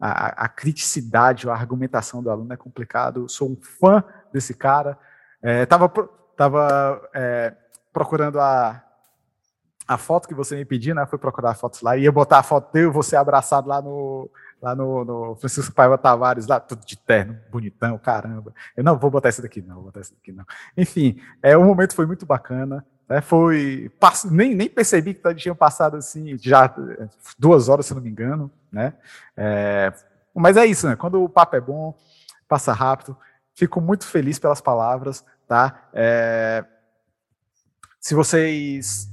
a, a, criticidade, a argumentação do aluno é complicado. Eu sou um fã desse cara. É, tava tava é, procurando a, a foto que você me pediu, né? Foi procurar fotos lá, ia botar a foto dele, você abraçado lá no, lá no, no, Francisco Paiva Tavares, lá tudo de terno, bonitão, caramba. Eu não vou botar esse daqui, não, vou botar esse daqui, não. Enfim, é, o momento foi muito bacana. Né, foi. Passo, nem, nem percebi que tinha passado assim, já duas horas, se não me engano. Né? É, mas é isso, né? Quando o papo é bom, passa rápido. Fico muito feliz pelas palavras, tá? É, se vocês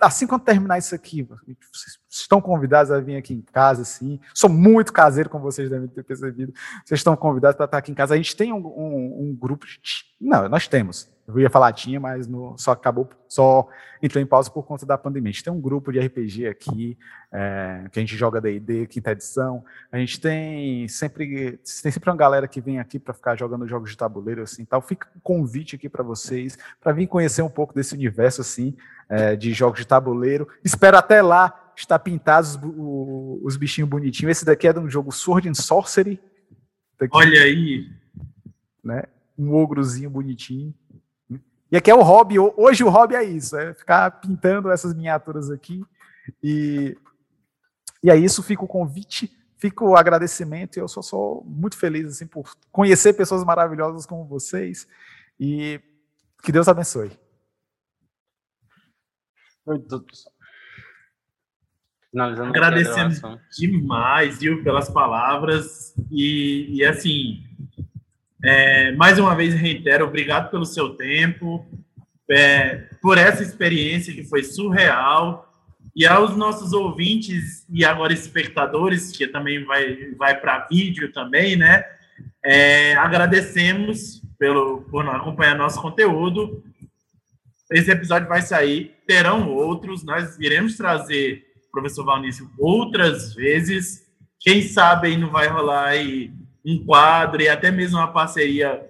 assim quando terminar isso aqui, vocês estão convidados a vir aqui em casa, assim. Sou muito caseiro, como vocês devem ter percebido. Vocês estão convidados para estar aqui em casa. A gente tem um, um, um grupo. De... Não, nós temos. Eu ia falar tinha, mas no, só acabou, só entrou em pausa por conta da pandemia. A gente tem um grupo de RPG aqui, é, que a gente joga D&D, quinta edição. A gente tem sempre, tem sempre uma galera que vem aqui para ficar jogando jogos de tabuleiro, assim, tal. Fica um convite aqui para vocês, para vir conhecer um pouco desse universo, assim, é, de jogos de tabuleiro. Espero até lá estar pintados os, os bichinhos bonitinhos. Esse daqui é de um jogo Sword and Sorcery. Daqui, Olha aí! Né? Um ogrozinho bonitinho. E aqui é o hobby, hoje o hobby é isso, é ficar pintando essas miniaturas aqui. E, e é isso, fica o convite, fica o agradecimento, e eu sou, sou muito feliz assim, por conhecer pessoas maravilhosas como vocês, e que Deus abençoe. Agradecemos demais, viu, pelas palavras, e, e assim, é, mais uma vez reitero, obrigado pelo seu tempo, é, por essa experiência que foi surreal. E aos nossos ouvintes e agora espectadores, que também vai, vai para vídeo também, né? É, agradecemos pelo, por acompanhar nosso conteúdo. Esse episódio vai sair, terão outros, nós iremos trazer o professor Valnício outras vezes. Quem sabe aí não vai rolar aí um quadro e até mesmo uma parceria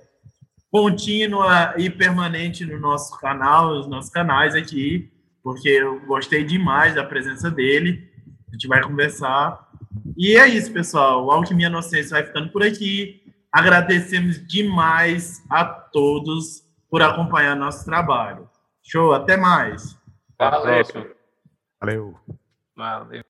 contínua e permanente no nosso canal, nos nossos canais aqui. porque eu gostei demais da presença dele. A gente vai conversar. E é isso, pessoal. O Alquimia Inocência vai ficando por aqui. Agradecemos demais a todos por acompanhar nosso trabalho. Show, até mais. Próxima. Valeu. Valeu.